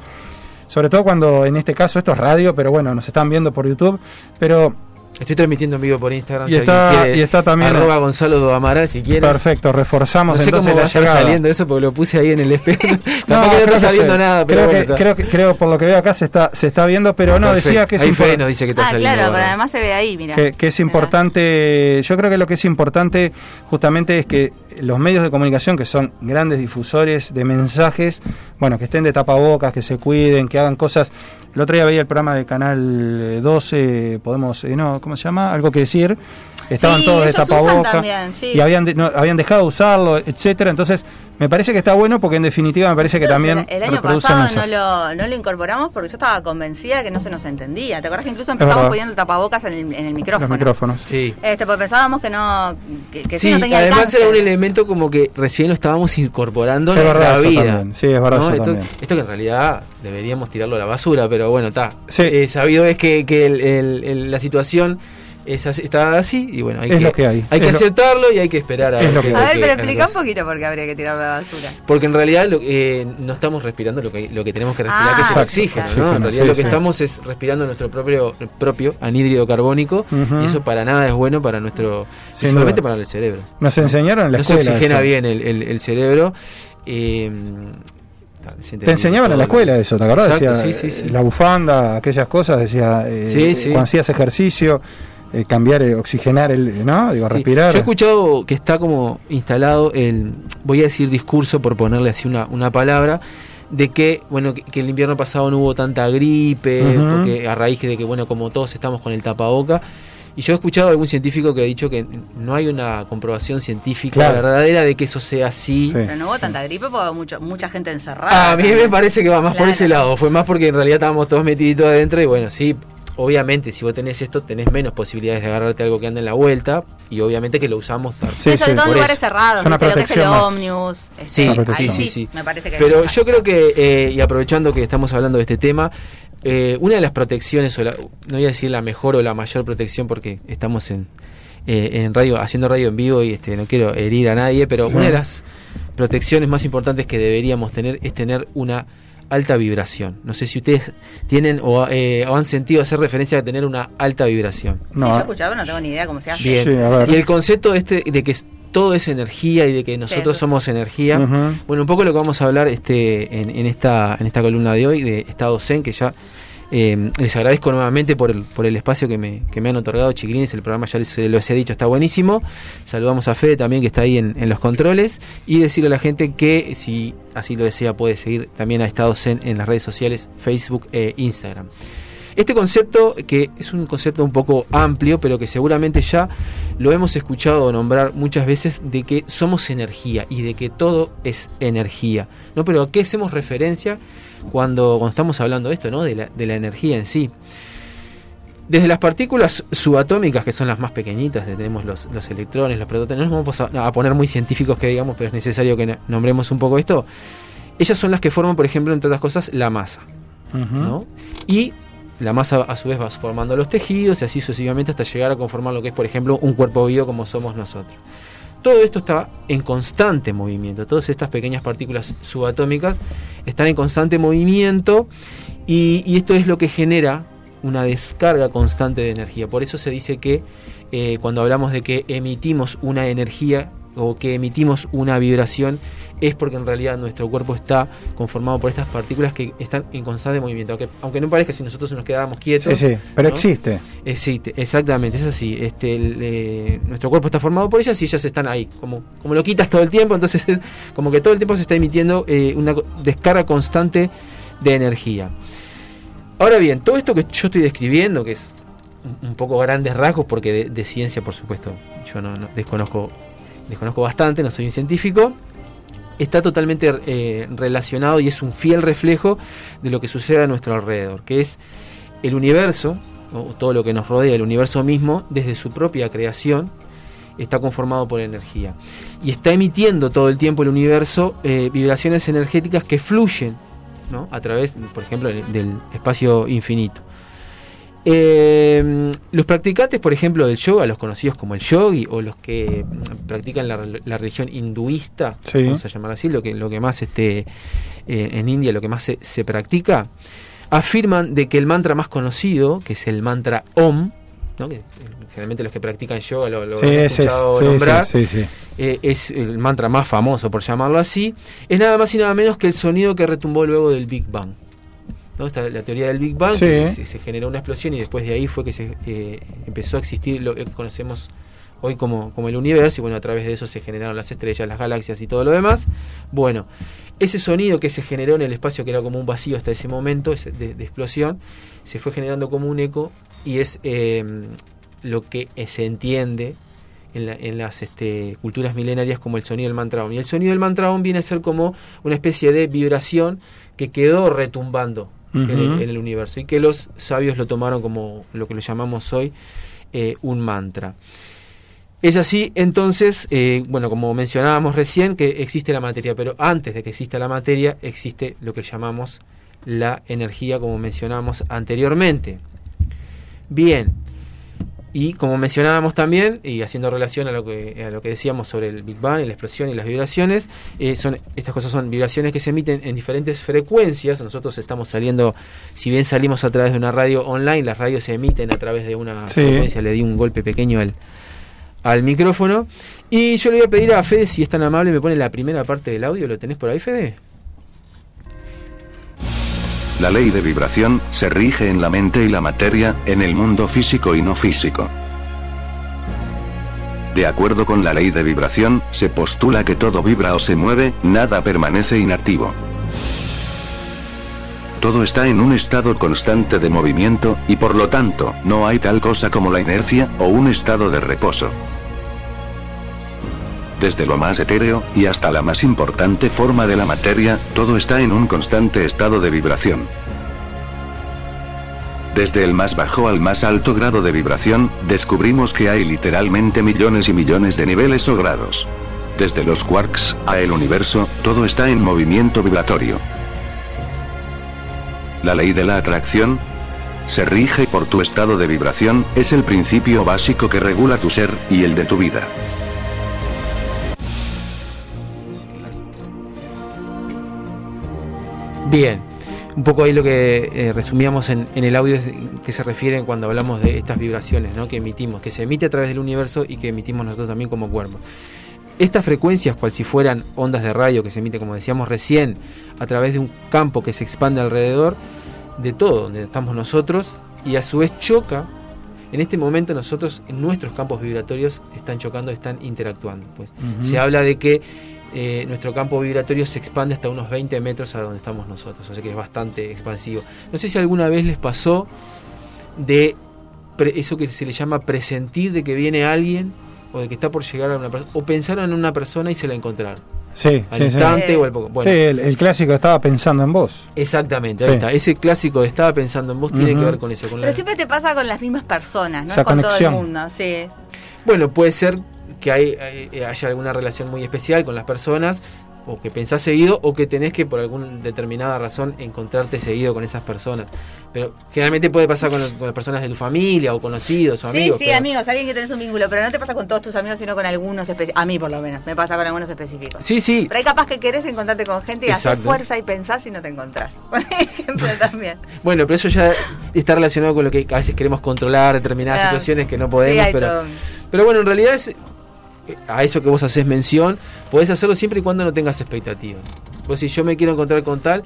[SPEAKER 2] sobre todo cuando en este caso esto es radio, pero bueno, nos están viendo por YouTube, pero
[SPEAKER 6] Estoy transmitiendo en vivo por Instagram.
[SPEAKER 2] Y
[SPEAKER 6] si
[SPEAKER 2] está-
[SPEAKER 6] quiere,
[SPEAKER 2] y está también-
[SPEAKER 6] Arroba Gonzalo do Amaral si quiere.
[SPEAKER 2] perfecto, reforzamos
[SPEAKER 6] No sé
[SPEAKER 2] entonces
[SPEAKER 6] cómo va a
[SPEAKER 2] la
[SPEAKER 6] estar
[SPEAKER 2] llegada.
[SPEAKER 6] saliendo eso porque lo puse ahí en el espejo.
[SPEAKER 2] No,
[SPEAKER 6] no
[SPEAKER 2] creo
[SPEAKER 6] está
[SPEAKER 2] que
[SPEAKER 6] saliendo
[SPEAKER 2] se-
[SPEAKER 6] nada, pero
[SPEAKER 2] creo
[SPEAKER 6] bueno.
[SPEAKER 2] que,
[SPEAKER 6] está.
[SPEAKER 2] creo que creo por lo que veo acá se está se está viendo, pero no
[SPEAKER 6] Perfecto.
[SPEAKER 2] decía que es
[SPEAKER 6] Ahí Fede nos dice que está
[SPEAKER 3] ah,
[SPEAKER 6] saliendo.
[SPEAKER 3] claro, pero además se ve ahí, mira.
[SPEAKER 2] que, que es
[SPEAKER 3] Mirá.
[SPEAKER 2] importante, yo creo que lo que es importante justamente es que los medios de comunicación, que son grandes difusores de mensajes, bueno, que estén de tapabocas, que se cuiden, que hagan cosas. El otro día veía el programa del canal eh, 12, podemos, eh, no, ¿cómo se llama? Algo que decir. Estaban
[SPEAKER 3] Sí,
[SPEAKER 2] todos de
[SPEAKER 3] ellos usan
[SPEAKER 2] tapaboca
[SPEAKER 3] también, sí.
[SPEAKER 2] y habían, de- no, habían dejado de usarlo, etcétera. Entonces, me parece que está bueno porque en definitiva me parece que también
[SPEAKER 3] el año pasado
[SPEAKER 2] eso.
[SPEAKER 3] no lo, no lo incorporamos porque yo estaba convencida que no se nos entendía. ¿Te acuerdas que incluso empezamos poniendo el tapabocas en el, en el micrófono?
[SPEAKER 2] Los micrófonos.
[SPEAKER 6] Sí.
[SPEAKER 3] Este, porque pensábamos que no, que, que sí,
[SPEAKER 6] Sí,
[SPEAKER 3] no tenía
[SPEAKER 6] además
[SPEAKER 3] alcance.
[SPEAKER 6] era un elemento como que recién lo estábamos incorporando
[SPEAKER 2] Es
[SPEAKER 6] en
[SPEAKER 2] verdad
[SPEAKER 6] la vida.
[SPEAKER 2] también, sí, es verdad eso
[SPEAKER 6] esto,
[SPEAKER 2] también.
[SPEAKER 6] esto que en realidad deberíamos tirarlo a la basura, pero bueno, está.
[SPEAKER 2] Sí.
[SPEAKER 6] Eh, sabido es que, que el- el- el- la situación es así- está así y bueno, hay
[SPEAKER 2] Es
[SPEAKER 6] que,
[SPEAKER 2] lo que hay,
[SPEAKER 6] hay que
[SPEAKER 2] es lo-
[SPEAKER 6] aceptarlo y hay que esperar a
[SPEAKER 2] es
[SPEAKER 6] ver
[SPEAKER 2] lo que
[SPEAKER 3] A ver, pero explica un poquito por qué habría que tirar a la basura.
[SPEAKER 6] Porque en realidad lo- eh, no estamos respirando lo que, lo que tenemos que respirar,
[SPEAKER 3] Ah,
[SPEAKER 6] que es el
[SPEAKER 2] Exacto.
[SPEAKER 6] oxígeno. ¿no? En realidad
[SPEAKER 2] sí,
[SPEAKER 6] lo que
[SPEAKER 2] sí.
[SPEAKER 6] estamos es respirando nuestro propio, propio anhídrido carbónico y eso para nada es bueno para nuestro,
[SPEAKER 2] duda.
[SPEAKER 6] para el cerebro.
[SPEAKER 2] Nos enseñaron en la
[SPEAKER 6] no se
[SPEAKER 2] escuela.
[SPEAKER 6] oxigena
[SPEAKER 2] eso.
[SPEAKER 6] bien el, el- el cerebro. eh,
[SPEAKER 2] Te enseñaban en la escuela eso, ¿te acordás?
[SPEAKER 6] Exacto,
[SPEAKER 2] Decía,
[SPEAKER 6] sí, sí, sí.
[SPEAKER 2] eh, La bufanda, aquellas cosas, decía, eh,
[SPEAKER 6] Sí, sí.
[SPEAKER 2] cuando hacías ejercicio, eh, cambiar, eh, oxigenar, el, ¿no? Digo,
[SPEAKER 6] Sí,
[SPEAKER 2] respirar.
[SPEAKER 6] Yo he escuchado que está como instalado el, voy a decir discurso por ponerle así una, una palabra, de que, bueno, que, que el invierno pasado no hubo tanta gripe, porque a raíz de que, bueno, como todos estamos con el tapaboca. Y yo he escuchado a algún científico que ha dicho que no hay una comprobación científica
[SPEAKER 2] Claro.
[SPEAKER 6] verdadera de que eso sea así.
[SPEAKER 2] Sí.
[SPEAKER 3] Pero no hubo tanta gripe porque hubo mucho, mucha gente encerrada.
[SPEAKER 6] A mí me parece que va más por ese lado. Fue más porque en realidad estábamos todos metiditos adentro y bueno, sí, obviamente si vos tenés esto tenés menos posibilidades de agarrarte algo que anda en la vuelta y obviamente que lo usamos a-
[SPEAKER 2] Sí,
[SPEAKER 3] Sí, sobre
[SPEAKER 2] sí,
[SPEAKER 3] todo en lugares cerrados,
[SPEAKER 2] Es una
[SPEAKER 3] ¿viste? lo que es el este,
[SPEAKER 6] Sí, sí, sí.
[SPEAKER 3] Me parece que
[SPEAKER 6] Pero yo creo que, eh, y aprovechando que estamos hablando de este tema, eh, una de las protecciones, o la- no voy a decir la mejor o la mayor protección porque estamos en, eh, en radio, haciendo radio en vivo y este, no quiero herir a nadie, pero
[SPEAKER 2] Sí.
[SPEAKER 6] una de las protecciones más importantes que deberíamos tener es tener una alta vibración. No sé si ustedes tienen o, eh, o han sentido hacer referencia a tener una alta vibración.
[SPEAKER 3] Sí,
[SPEAKER 2] No,
[SPEAKER 3] yo
[SPEAKER 2] ah,
[SPEAKER 3] escuchaba, no tengo ni idea cómo se hace.
[SPEAKER 6] Bien.
[SPEAKER 2] Sí,
[SPEAKER 6] y el concepto este de que todo es energía y de que nosotros somos energía. Bueno, un poco lo que vamos a hablar este, en, en esta, en esta columna de hoy de Estado Zen, que ya eh, les agradezco nuevamente por el, espacio que me, han otorgado, chiquilines. El programa ya les he dicho, está buenísimo. Saludamos a Fede también, que está ahí en, en los controles. Y decirle a la gente que, si así lo desea, puede seguir también a Estado Zen en las redes sociales, Facebook e Instagram. Este concepto, que es un concepto un poco amplio, pero que seguramente ya lo hemos escuchado nombrar muchas veces, de que somos energía y de que todo es energía. ¿no? Pero ¿a qué hacemos referencia cuando, cuando estamos hablando de esto, ¿no? de, la, de la energía en sí? Desde las partículas subatómicas, que son las más pequeñitas, tenemos los, los electrones, los protones, no nos vamos a, a poner muy científicos que digamos, pero es necesario que no- nombremos un poco esto. Ellas son las que forman, por ejemplo, entre otras cosas, la masa. ¿no? Y la masa a su vez va formando los tejidos y así sucesivamente hasta llegar a conformar lo que es, por ejemplo, un cuerpo vivo como somos nosotros. Todo esto está en constante movimiento. Todas estas pequeñas partículas subatómicas están en constante movimiento y, esto es lo que genera una descarga constante de energía. Por eso se dice que eh, cuando hablamos de que emitimos una energía o que emitimos una vibración es porque en realidad nuestro cuerpo está conformado por estas partículas que están en constante movimiento. Aunque, aunque no parezca si nosotros nos quedáramos quietos.
[SPEAKER 2] Sí, sí, pero
[SPEAKER 6] ¿no?
[SPEAKER 2] existe.
[SPEAKER 6] Existe, exactamente, es así. Este, el, eh, nuestro cuerpo está formado por ellas y ellas están ahí. Como, como lo quitas todo el tiempo, entonces es como que todo el tiempo se está emitiendo eh, una descarga constante de energía. Ahora bien, todo esto que yo estoy describiendo, que es un- un poco grandes rasgos, porque de, de ciencia, por supuesto, yo no, no- desconozco, desconozco bastante, no soy un científico, está totalmente eh, relacionado y es un fiel reflejo de lo que sucede a nuestro alrededor, que es el universo, o todo lo que nos rodea, el universo mismo, desde su propia creación, está conformado por energía. Y está emitiendo todo el tiempo el universo eh, vibraciones energéticas que fluyen ¿no? a través, por ejemplo, del, del espacio infinito. Eh, los practicantes, por ejemplo, del yoga, los conocidos como el yogi o los que mm, practican la, la religión hinduista,
[SPEAKER 2] Sí.
[SPEAKER 6] vamos a llamar así, lo que, lo que más este, eh, en India, lo que más se, se practica, afirman de que el mantra más conocido, que es el mantra Om, ¿no? que eh, generalmente los que practican yoga lo, lo
[SPEAKER 2] Sí,
[SPEAKER 6] han escuchado
[SPEAKER 2] sí,
[SPEAKER 6] nombrar, eh, es el mantra más famoso, por llamarlo así, es nada más y nada menos que el sonido que retumbó luego del Big Bang. ¿No? Esta, la teoría del Big Bang,
[SPEAKER 2] Sí.
[SPEAKER 6] que se, se generó una explosión y después de ahí fue que se eh, empezó a existir lo que conocemos hoy como, como el universo, y bueno, a través de eso se generaron las estrellas, las galaxias y todo lo demás. Bueno, ese sonido que se generó en el espacio, que era como un vacío hasta ese momento ese de, de explosión, se fue generando como un eco y es eh, lo que se entiende en, la- en las este, culturas milenarias como el sonido del mantra Om. Y el sonido del mantra Om viene a ser como una especie de vibración que quedó retumbando en, el,
[SPEAKER 2] Ujú.
[SPEAKER 6] en el universo y que los sabios lo tomaron como lo que lo llamamos hoy eh, un mantra. Es así, entonces, eh, bueno, como mencionábamos recién, que existe la materia, pero antes de que exista la materia, existe lo que llamamos la energía, como mencionábamos anteriormente. Bien, y como mencionábamos también, y haciendo relación a lo que, a lo que decíamos sobre el Big Bang y la explosión y las vibraciones, eh, son, estas cosas son vibraciones que se emiten en diferentes frecuencias. Nosotros estamos saliendo, si bien salimos a través de una radio online, las radios se emiten a través de una
[SPEAKER 2] Sí.
[SPEAKER 6] frecuencia. Le di un golpe pequeño al, al micrófono. Y yo le voy a pedir a Fede, si es tan amable, me pone la primera parte del audio. ¿Lo tenés por ahí, Fede?
[SPEAKER 7] La ley de vibración se rige en la mente y la materia, en el mundo físico y no físico. De acuerdo con la ley de vibración, se postula que todo vibra o se mueve, nada permanece inactivo. Todo está en un estado constante de movimiento, y por lo tanto, no hay tal cosa como la inercia, o un estado de reposo. Desde lo más etéreo, y hasta la más importante forma de la materia, todo está en un constante estado de vibración. Desde el más bajo al más alto grado de vibración, descubrimos que hay literalmente millones y millones de niveles o grados. Desde los quarks a el universo, todo está en movimiento vibratorio. La ley de la atracción se rige por tu estado de vibración, es el principio básico que regula tu ser y el de tu vida.
[SPEAKER 6] Bien, un poco ahí lo que eh, resumíamos en, en el audio es que se refiere cuando hablamos de estas vibraciones ¿no? que emitimos, que se emite a través del universo y que emitimos nosotros también como cuerpo. Estas frecuencias, cual si fueran ondas de radio que se emite, como decíamos recién, a través de un campo que se expande alrededor de todo donde estamos nosotros y a su vez choca. En este momento nosotros, en nuestros campos vibratorios, están chocando, están interactuando. Pues. Se habla de que eh, nuestro campo vibratorio se expande hasta unos 20 metros a donde estamos nosotros, o sea que es bastante expansivo. No sé si alguna vez les pasó de pre- eso que se le llama presentir de que viene alguien o de que está por llegar a una persona, o pensaron en una persona y se la encontraron.
[SPEAKER 2] Sí,
[SPEAKER 6] Al
[SPEAKER 2] sí, sí.
[SPEAKER 6] instante o al poco. Bueno,
[SPEAKER 2] Sí, el, el clásico estaba pensando en vos.
[SPEAKER 6] exactamente, ahí está. Ese clásico de estaba pensando en vos tiene que ver con eso. Con
[SPEAKER 3] Pero
[SPEAKER 6] la-
[SPEAKER 3] siempre te pasa con las mismas personas, no
[SPEAKER 2] Esa
[SPEAKER 3] es con
[SPEAKER 2] conexión.
[SPEAKER 3] todo el mundo, sí.
[SPEAKER 6] Bueno, puede ser que hay, hay- haya alguna relación muy especial con las personas, o que pensás seguido, o que tenés que por alguna determinada razón encontrarte seguido con esas personas. Pero generalmente puede pasar con, con las personas de tu familia, o conocidos, o
[SPEAKER 3] Sí,
[SPEAKER 6] amigos.
[SPEAKER 3] sí,
[SPEAKER 6] pero-
[SPEAKER 3] amigos, alguien que tenés un vínculo, pero no te pasa con todos tus amigos, sino con algunos específicos. A mí, por lo menos, me pasa con algunos específicos.
[SPEAKER 6] Sí, sí.
[SPEAKER 3] Pero hay capaz que querés encontrarte con gente y hacer
[SPEAKER 6] Exacto.
[SPEAKER 3] fuerza y pensás y no te encontrás. Por ejemplo, también.
[SPEAKER 6] Bueno, pero eso ya está relacionado con lo que a veces queremos controlar determinadas
[SPEAKER 3] Claro.
[SPEAKER 6] situaciones que no
[SPEAKER 3] Sí,
[SPEAKER 6] podemos,
[SPEAKER 3] hay
[SPEAKER 6] pero...
[SPEAKER 3] todo.
[SPEAKER 6] Pero bueno, en realidad es eh, a eso que vos haces mención, podés hacerlo siempre y cuando no tengas expectativas. Vos si yo me quiero encontrar con tal,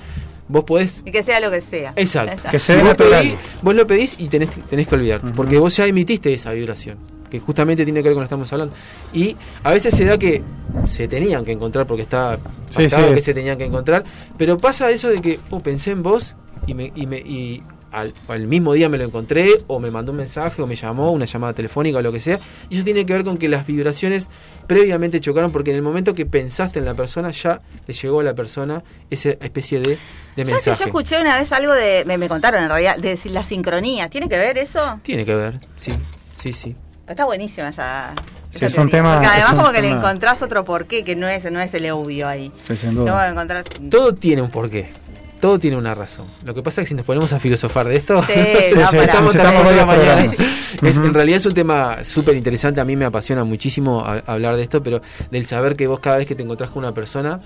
[SPEAKER 6] vos podés...
[SPEAKER 3] Y que sea lo que sea.
[SPEAKER 6] Exacto.
[SPEAKER 2] Que
[SPEAKER 3] está.
[SPEAKER 2] sea
[SPEAKER 6] Si vos, pedís, vos lo pedís y tenés, tenés que olvidarte, porque vos ya emitiste esa vibración, que justamente tiene que ver con lo que estamos hablando. Y a veces se da que se tenían que encontrar porque
[SPEAKER 2] Sí,
[SPEAKER 6] pactado
[SPEAKER 2] sí.
[SPEAKER 6] que se tenían que encontrar, pero pasa eso de que oh, pensé en vos y me, y me y al, al mismo día me lo encontré o me mandó un mensaje o me llamó una llamada telefónica o lo que sea y eso tiene que ver con que las vibraciones previamente chocaron porque en el momento que pensaste en la persona ya le llegó a la persona esa especie de, de
[SPEAKER 3] ¿Sabes que
[SPEAKER 6] mensaje
[SPEAKER 3] yo escuché una vez algo de. Me, me contaron en realidad, de la sincronía. ¿Tiene que ver eso?
[SPEAKER 6] tiene que ver sí sí sí
[SPEAKER 3] Está buenísima esa.
[SPEAKER 2] Sí, es un tema-
[SPEAKER 3] Porque además,
[SPEAKER 2] es un
[SPEAKER 3] como que le encontrás otro porqué que no es, no es el obvio ahí.
[SPEAKER 2] Sí, sin duda.
[SPEAKER 3] encontrar.
[SPEAKER 6] todo tiene un porqué todo tiene una razón. Lo que pasa es que si nos ponemos a filosofar de esto,
[SPEAKER 3] Sí,
[SPEAKER 2] Sí,
[SPEAKER 3] no,
[SPEAKER 2] sí,
[SPEAKER 3] pará.
[SPEAKER 6] estamos la mañana. En realidad es un tema súper interesante, a mí me apasiona muchísimo a- hablar de esto, pero del saber que vos cada vez que te encontrás con una persona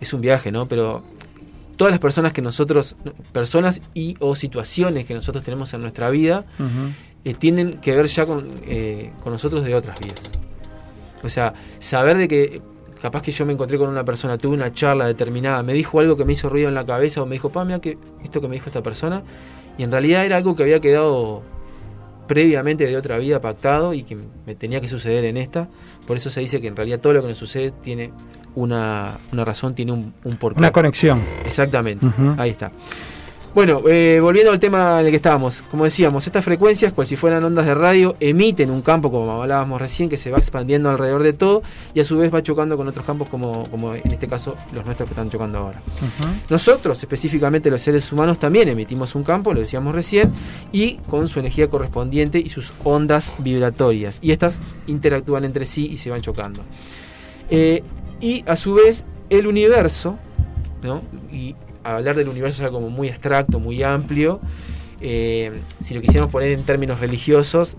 [SPEAKER 6] es un viaje, ¿no? Pero todas las personas que nosotros, personas y o situaciones que nosotros tenemos en nuestra vida, eh, tienen que ver ya con, eh, con nosotros de otras vidas. O sea, saber de que capaz que yo me encontré con una persona, tuve una charla determinada, me dijo algo que me hizo ruido en la cabeza o me dijo, pa, mira que esto que me dijo esta persona, y en realidad era algo que había quedado previamente de otra vida pactado y que me tenía que suceder en esta. Por eso se dice que en realidad todo lo que nos sucede tiene una, una razón, tiene un, un porqué.
[SPEAKER 2] Una conexión.
[SPEAKER 6] Exactamente, ahí está. Bueno, eh, volviendo al tema en el que estábamos, como decíamos, estas frecuencias, cual si fueran ondas de radio, emiten un campo, como hablábamos recién, que se va expandiendo alrededor de todo y a su vez va chocando con otros campos, como, como en este caso los nuestros que están chocando ahora. Nosotros, específicamente los seres humanos, también emitimos un campo, lo decíamos recién, y con su energía correspondiente y sus ondas vibratorias. Y estas interactúan entre sí y se van chocando. Eh, y a su vez, el universo, ¿no? Y hablar del universo es algo como muy abstracto, muy amplio. Eh, si lo quisiéramos poner en términos religiosos,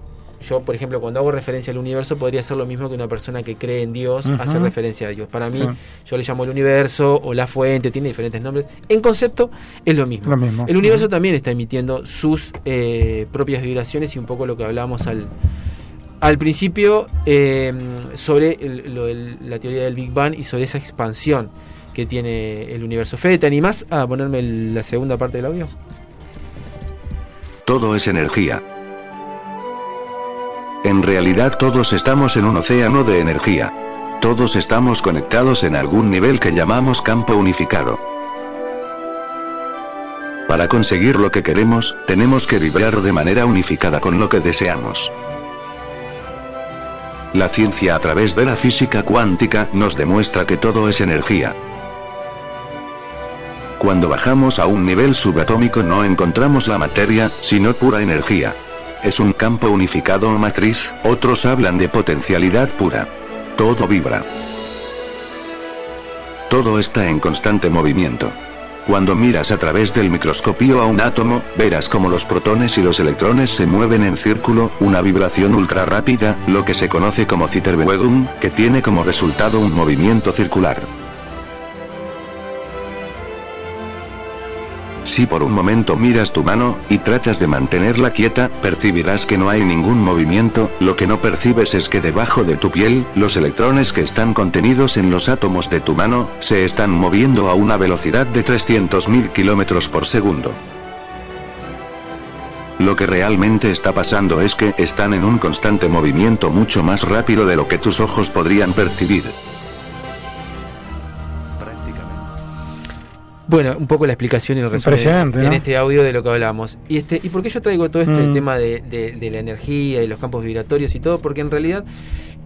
[SPEAKER 6] yo, por ejemplo, cuando hago referencia al universo, podría ser lo mismo que una persona que cree en Dios
[SPEAKER 2] Ujú.
[SPEAKER 6] hace referencia a Dios. Para mí,
[SPEAKER 2] Sí.
[SPEAKER 6] yo le llamo el universo o la fuente, tiene diferentes nombres. En concepto, es lo mismo.
[SPEAKER 2] Lo mismo.
[SPEAKER 6] El universo también está emitiendo sus eh, propias vibraciones y un poco lo que hablábamos al, al principio eh, sobre el- lo la teoría del Big Bang y sobre esa expansión que tiene el universo. Fede, ¿te animás a ponerme la segunda parte del audio?
[SPEAKER 7] Todo es energía. En realidad todos estamos en un océano de energía. Todos estamos conectados en algún nivel que llamamos campo unificado. Para conseguir lo que queremos, tenemos que vibrar de manera unificada con lo que deseamos. La ciencia a través de la física cuántica nos demuestra que todo es energía. Cuando bajamos a un nivel subatómico no encontramos la materia, sino pura energía. Es un campo unificado o matriz, otros hablan de potencialidad pura. Todo vibra. Todo está en constante movimiento. Cuando miras a través del microscopio a un átomo, verás como los protones y los electrones se mueven en círculo, una vibración ultra rápida, lo que se conoce como Zitterbewegung, que tiene como resultado un movimiento circular. Si por un momento miras tu mano, y tratas de mantenerla quieta, percibirás que no hay ningún movimiento, lo que no percibes es que debajo de tu piel, los electrones que están contenidos en los átomos de tu mano, se están moviendo a una velocidad de 300.000 kilómetros por segundo. Lo que realmente está pasando es que están en un constante movimiento mucho más rápido de lo que tus ojos podrían percibir.
[SPEAKER 6] Bueno, un poco la explicación y el resumen en
[SPEAKER 2] ¿no?
[SPEAKER 6] este audio de lo que hablamos. Y este y por qué yo traigo todo este
[SPEAKER 2] Mm.
[SPEAKER 6] tema de, de- de la energía y los campos vibratorios y todo, porque en realidad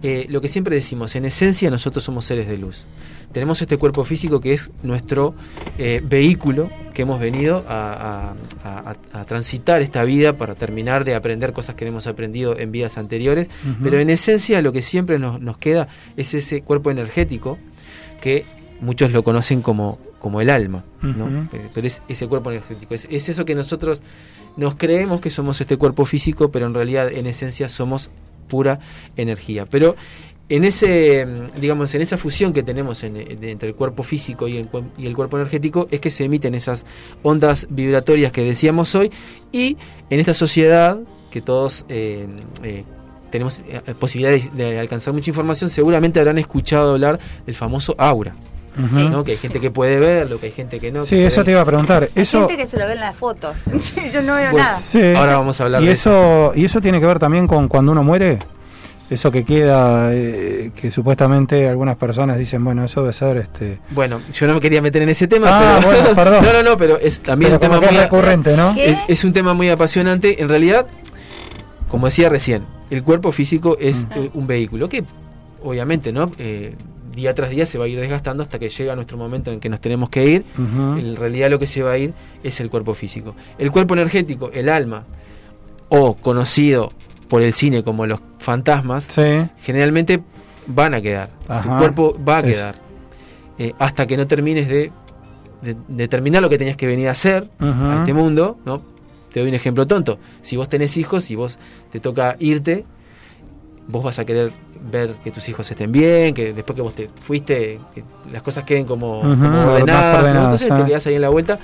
[SPEAKER 6] eh, lo que siempre decimos, en esencia nosotros somos seres de luz. Tenemos este cuerpo físico que es nuestro eh, vehículo que hemos venido a, a- a- a transitar esta vida para terminar de aprender cosas que hemos aprendido en vidas anteriores, pero en esencia lo que siempre nos, nos queda es ese cuerpo energético que muchos lo conocen como, como el alma, ¿no? Eh, pero es ese cuerpo energético. Es, es eso que nosotros nos creemos que somos este cuerpo físico, pero en realidad en esencia somos pura energía. Pero en ese, digamos, en esa fusión que tenemos en- en- entre el cuerpo físico y el, y el cuerpo energético es que se emiten esas ondas vibratorias que decíamos hoy y en esta sociedad que todos eh, eh, tenemos posibilidad de, de alcanzar mucha información, seguramente habrán escuchado hablar del famoso aura, ¿no? que hay gente que puede verlo, que hay gente que no.
[SPEAKER 2] Sí,
[SPEAKER 6] que
[SPEAKER 2] eso te iba a preguntar. Eso,
[SPEAKER 3] Gente que se lo ve en las fotos. Yo no veo nada.
[SPEAKER 2] sí.
[SPEAKER 6] Ahora vamos a hablar
[SPEAKER 2] y
[SPEAKER 6] de
[SPEAKER 2] eso y eso tiene que ver también con cuando uno muere. Eso que queda, eh, que supuestamente algunas personas dicen, bueno, eso debe ser este.
[SPEAKER 6] Bueno, yo no me quería meter en ese tema,
[SPEAKER 2] Ah,
[SPEAKER 6] pero
[SPEAKER 2] bueno, perdón.
[SPEAKER 6] no, no, no, pero es también
[SPEAKER 2] Pero
[SPEAKER 6] un tema muy
[SPEAKER 2] es recurrente, ¿no?
[SPEAKER 6] Es, es un tema muy apasionante. En realidad, como decía recién, el cuerpo físico es eh, un vehículo que, obviamente, ¿no? Eh, día tras día se va a ir desgastando hasta que llega nuestro momento en que nos tenemos que ir. En realidad lo que se va a ir es el cuerpo físico. El cuerpo energético, el alma, o conocido por el cine como los fantasmas,
[SPEAKER 2] Sí.
[SPEAKER 6] generalmente van a quedar.
[SPEAKER 2] Ajá.
[SPEAKER 6] Tu cuerpo va a quedar. Eh, hasta que no termines de, de, de terminar lo que tenías que venir a hacer a este mundo, ¿no? Te doy un ejemplo tonto. Si vos tenés hijos y vos te toca irte, vos vas a querer ver que tus hijos estén bien, que después que vos te fuiste, que las cosas queden como,
[SPEAKER 2] más
[SPEAKER 6] ordenadas, ¿no?
[SPEAKER 2] ordenadas,
[SPEAKER 6] entonces te quedás ahí en la vuelta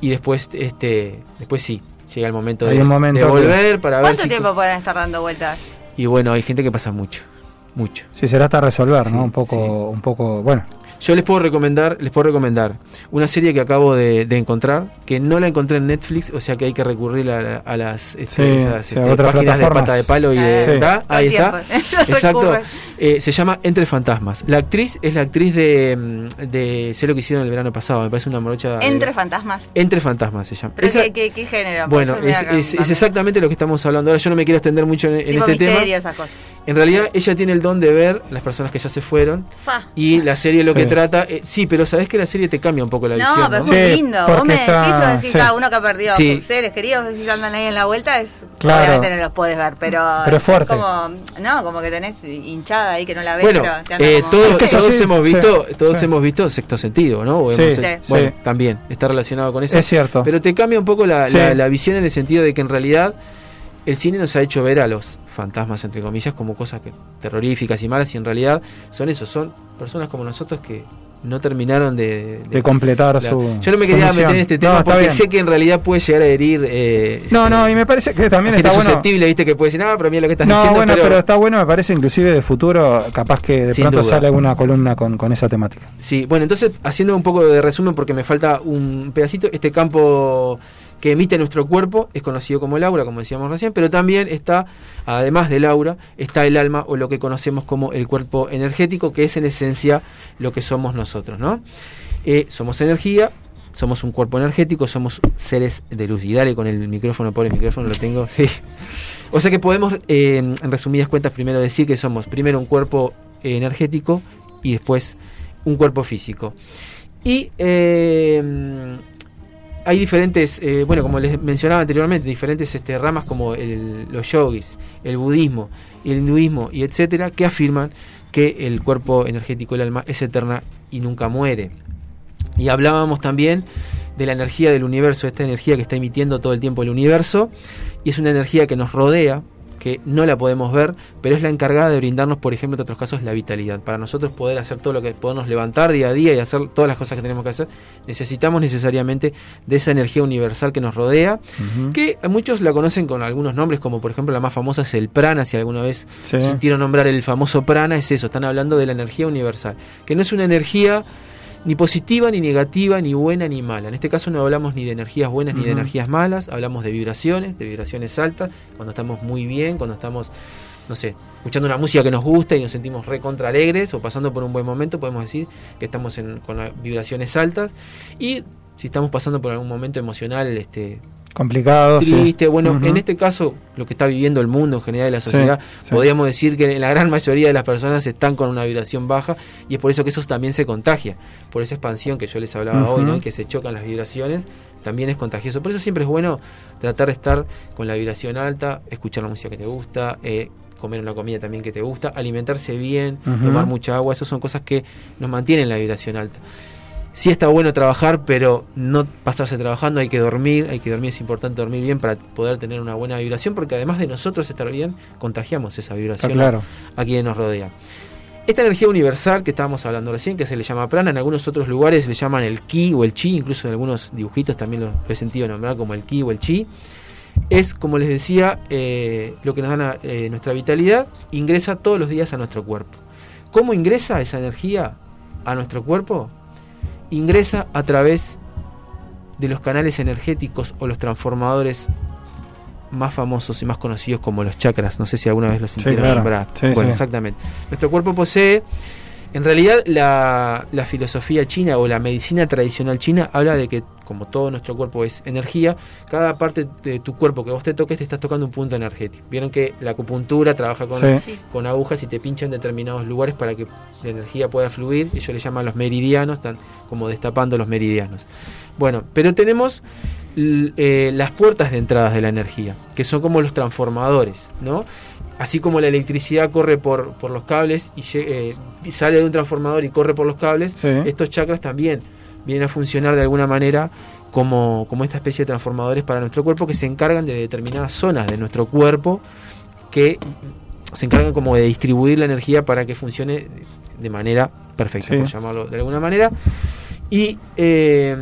[SPEAKER 6] y después este después sí, llega el momento, de,
[SPEAKER 2] un momento
[SPEAKER 6] de
[SPEAKER 2] que-
[SPEAKER 6] volver para ver
[SPEAKER 3] ¿Cuánto
[SPEAKER 6] si
[SPEAKER 3] tiempo pueden estar dando vueltas?
[SPEAKER 6] y bueno, hay gente que pasa mucho, mucho.
[SPEAKER 2] Sí, será hasta resolver,
[SPEAKER 6] Sí,
[SPEAKER 2] ¿no? Un poco,
[SPEAKER 6] sí.
[SPEAKER 2] un poco, bueno.
[SPEAKER 6] Yo les puedo recomendar, les puedo recomendar una serie que acabo de, de encontrar, que no la encontré en Netflix, o sea que hay que recurrir a, a las este,
[SPEAKER 2] Sí,
[SPEAKER 6] esas,
[SPEAKER 2] sí,
[SPEAKER 6] este,
[SPEAKER 2] otras
[SPEAKER 6] páginas de pata de palo y de
[SPEAKER 2] Sí.
[SPEAKER 6] ahí está. Exacto. Eh, se llama Entre Fantasmas. La actriz es la actriz de, de Sé lo que hicieron el verano pasado. Me parece una morocha. de-
[SPEAKER 3] Entre fantasmas.
[SPEAKER 6] Entre Fantasmas se llama.
[SPEAKER 3] ¿Pero
[SPEAKER 6] Esa-
[SPEAKER 3] qué, qué- qué género?
[SPEAKER 6] bueno, es, es- es exactamente lo que estamos hablando ahora. Yo no me quiero extender mucho en, en
[SPEAKER 3] tipo
[SPEAKER 6] este
[SPEAKER 3] misterio,
[SPEAKER 6] tema.
[SPEAKER 3] esas cosas.
[SPEAKER 6] En realidad, ella tiene el don de ver las personas que ya se fueron.
[SPEAKER 3] Fa.
[SPEAKER 6] Y la serie lo
[SPEAKER 2] Sí.
[SPEAKER 6] que trata. eh, sí, pero sabes que la serie te cambia un poco la
[SPEAKER 3] No,
[SPEAKER 6] visión.
[SPEAKER 3] pero es
[SPEAKER 6] ¿no?
[SPEAKER 3] muy
[SPEAKER 2] Sí,
[SPEAKER 3] lindo.
[SPEAKER 2] porque
[SPEAKER 3] Vos me
[SPEAKER 2] está-
[SPEAKER 3] decís, vos decís,
[SPEAKER 2] sí.
[SPEAKER 3] ah, uno que ha perdido
[SPEAKER 6] Sí.
[SPEAKER 3] seres queridos, decís, andan ahí en la vuelta, es,
[SPEAKER 2] Claro.
[SPEAKER 3] obviamente no los puedes ver, pero,
[SPEAKER 2] Pero es fuerte.
[SPEAKER 3] como, no, como que tenés hinchada ahí que no la ves,
[SPEAKER 6] Bueno,
[SPEAKER 3] pero te
[SPEAKER 6] eh,
[SPEAKER 3] como-
[SPEAKER 6] todos,
[SPEAKER 2] Es que es
[SPEAKER 6] todos hemos
[SPEAKER 2] sí,
[SPEAKER 6] visto, todos
[SPEAKER 2] sí.
[SPEAKER 6] hemos visto sexto sentido, ¿no? O
[SPEAKER 2] Sí,
[SPEAKER 6] hemos-
[SPEAKER 3] Sí.
[SPEAKER 6] Bueno,
[SPEAKER 2] sí.
[SPEAKER 6] también está relacionado con eso.
[SPEAKER 2] Es cierto.
[SPEAKER 6] Pero te cambia un poco la,
[SPEAKER 2] Sí.
[SPEAKER 6] la- la visión en el sentido de que en realidad el cine nos ha hecho ver a los fantasmas, entre comillas, como cosas que, terroríficas y malas, y en realidad son eso, son personas como nosotros que no terminaron de... de-
[SPEAKER 2] de completar
[SPEAKER 6] la-
[SPEAKER 2] su.
[SPEAKER 6] Yo no me quería meter en este
[SPEAKER 2] No,
[SPEAKER 6] tema porque
[SPEAKER 2] bien.
[SPEAKER 6] sé que en realidad puede llegar a herir... Eh,
[SPEAKER 2] No, no, y me parece que también está bueno.
[SPEAKER 6] susceptible, viste, que puede decir, no, pero mira lo que estás
[SPEAKER 2] No,
[SPEAKER 6] diciendo,
[SPEAKER 2] bueno,
[SPEAKER 6] pero,
[SPEAKER 2] pero... está bueno, me parece, inclusive de futuro, capaz que de pronto
[SPEAKER 6] duda.
[SPEAKER 2] sale alguna columna con, con esa temática.
[SPEAKER 6] Sí, bueno, entonces haciendo un poco de resumen porque me falta un pedacito, este campo que emite nuestro cuerpo es conocido como el aura, como decíamos recién, pero también está, además del aura, está el alma o lo que conocemos como el cuerpo energético, que es en esencia lo que somos nosotros, ¿no? Eh, somos energía, somos un cuerpo energético, somos seres de luz. Y dale con el micrófono, por el micrófono lo tengo. Sí. O sea que podemos, eh, en resumidas cuentas, primero decir que somos primero un cuerpo energético y después un cuerpo físico. Y eh, hay diferentes, eh, bueno, como les mencionaba anteriormente, diferentes este, ramas como el- los yogis, el budismo, el hinduismo y etcétera, que afirman que el cuerpo energético, el alma, es eterna y nunca muere. Y hablábamos también de la energía del universo, esta energía que está emitiendo todo el tiempo el universo, y es una energía que nos rodea, que no la podemos ver, pero es la encargada de brindarnos, por ejemplo, en otros casos, la vitalidad. Para nosotros poder hacer todo lo que podemos levantar día a día y hacer todas las cosas que tenemos que hacer, necesitamos necesariamente de esa energía universal que nos rodea, que muchos la conocen con algunos nombres, como por ejemplo la más famosa es el prana, si alguna vez
[SPEAKER 2] Sí.
[SPEAKER 6] sintieron nombrar el famoso prana, es eso, están hablando de la energía universal, que no es una energía ni positiva, ni negativa, ni buena, ni mala. En este caso no hablamos ni de energías buenas ni de energías malas, hablamos de vibraciones, de vibraciones altas, cuando estamos muy bien, cuando estamos, no sé, escuchando una música que nos gusta y nos sentimos recontra alegres o pasando por un buen momento, podemos decir que estamos en- con vibraciones altas. Y si estamos pasando por algún momento emocional, este,
[SPEAKER 2] Complicado. sí.
[SPEAKER 6] triste. Bueno, en este caso, lo que está viviendo el mundo en general de la sociedad,
[SPEAKER 2] sí.
[SPEAKER 6] podríamos decir que la gran mayoría de las personas están con una vibración baja y es por eso que eso también se contagia. Por esa expansión que yo les hablaba hoy, ¿no? Y que se chocan las vibraciones, también es contagioso. Por eso siempre es bueno tratar de estar con la vibración alta, escuchar la música que te gusta, eh, comer una comida también que te gusta, alimentarse bien, tomar mucha agua, esas son cosas que nos mantienen la vibración alta. Sí está bueno trabajar, pero no pasarse trabajando, hay que dormir, hay que dormir, es importante dormir bien para poder tener una buena vibración, porque además de nosotros estar bien, contagiamos esa vibración
[SPEAKER 2] claro.
[SPEAKER 6] a quienes nos rodean. Esta energía universal que estábamos hablando recién, que se le llama prana, en algunos otros lugares le llaman el ki o el chi, incluso en algunos dibujitos también lo he sentido nombrar como el ki o el chi, es, como les decía, eh, lo que nos da eh, nuestra vitalidad, ingresa todos los días a nuestro cuerpo. ¿Cómo ingresa esa energía a nuestro cuerpo? Ingresa a través de los canales energéticos o los transformadores más famosos y más conocidos como los chakras. No sé si alguna vez los sintieron
[SPEAKER 2] claro. Sí,
[SPEAKER 6] bueno,
[SPEAKER 2] sí.
[SPEAKER 6] exactamente. Nuestro cuerpo posee, en realidad, la, la filosofía china o la medicina tradicional china habla de que, como todo nuestro cuerpo es energía, cada parte de tu cuerpo que vos te toques te estás tocando un punto energético. Vieron que la acupuntura trabaja con,
[SPEAKER 2] Sí.
[SPEAKER 6] con agujas y te pinchan en determinados lugares para que la energía pueda fluir. Ellos le llaman los meridianos, están como destapando los meridianos. Bueno, pero tenemos eh, las puertas de entradas de la energía, que son como los transformadores, ¿no? Así como la electricidad corre por, por los cables y, eh, sale de un transformador y corre por los cables,
[SPEAKER 2] Sí.
[SPEAKER 6] estos chakras también vienen a funcionar de alguna manera como, como esta especie de transformadores para nuestro cuerpo que se encargan de determinadas zonas de nuestro cuerpo que se encargan como de distribuir la energía para que funcione de manera perfecta,
[SPEAKER 2] Sí.
[SPEAKER 6] por llamarlo de alguna manera. Y eh,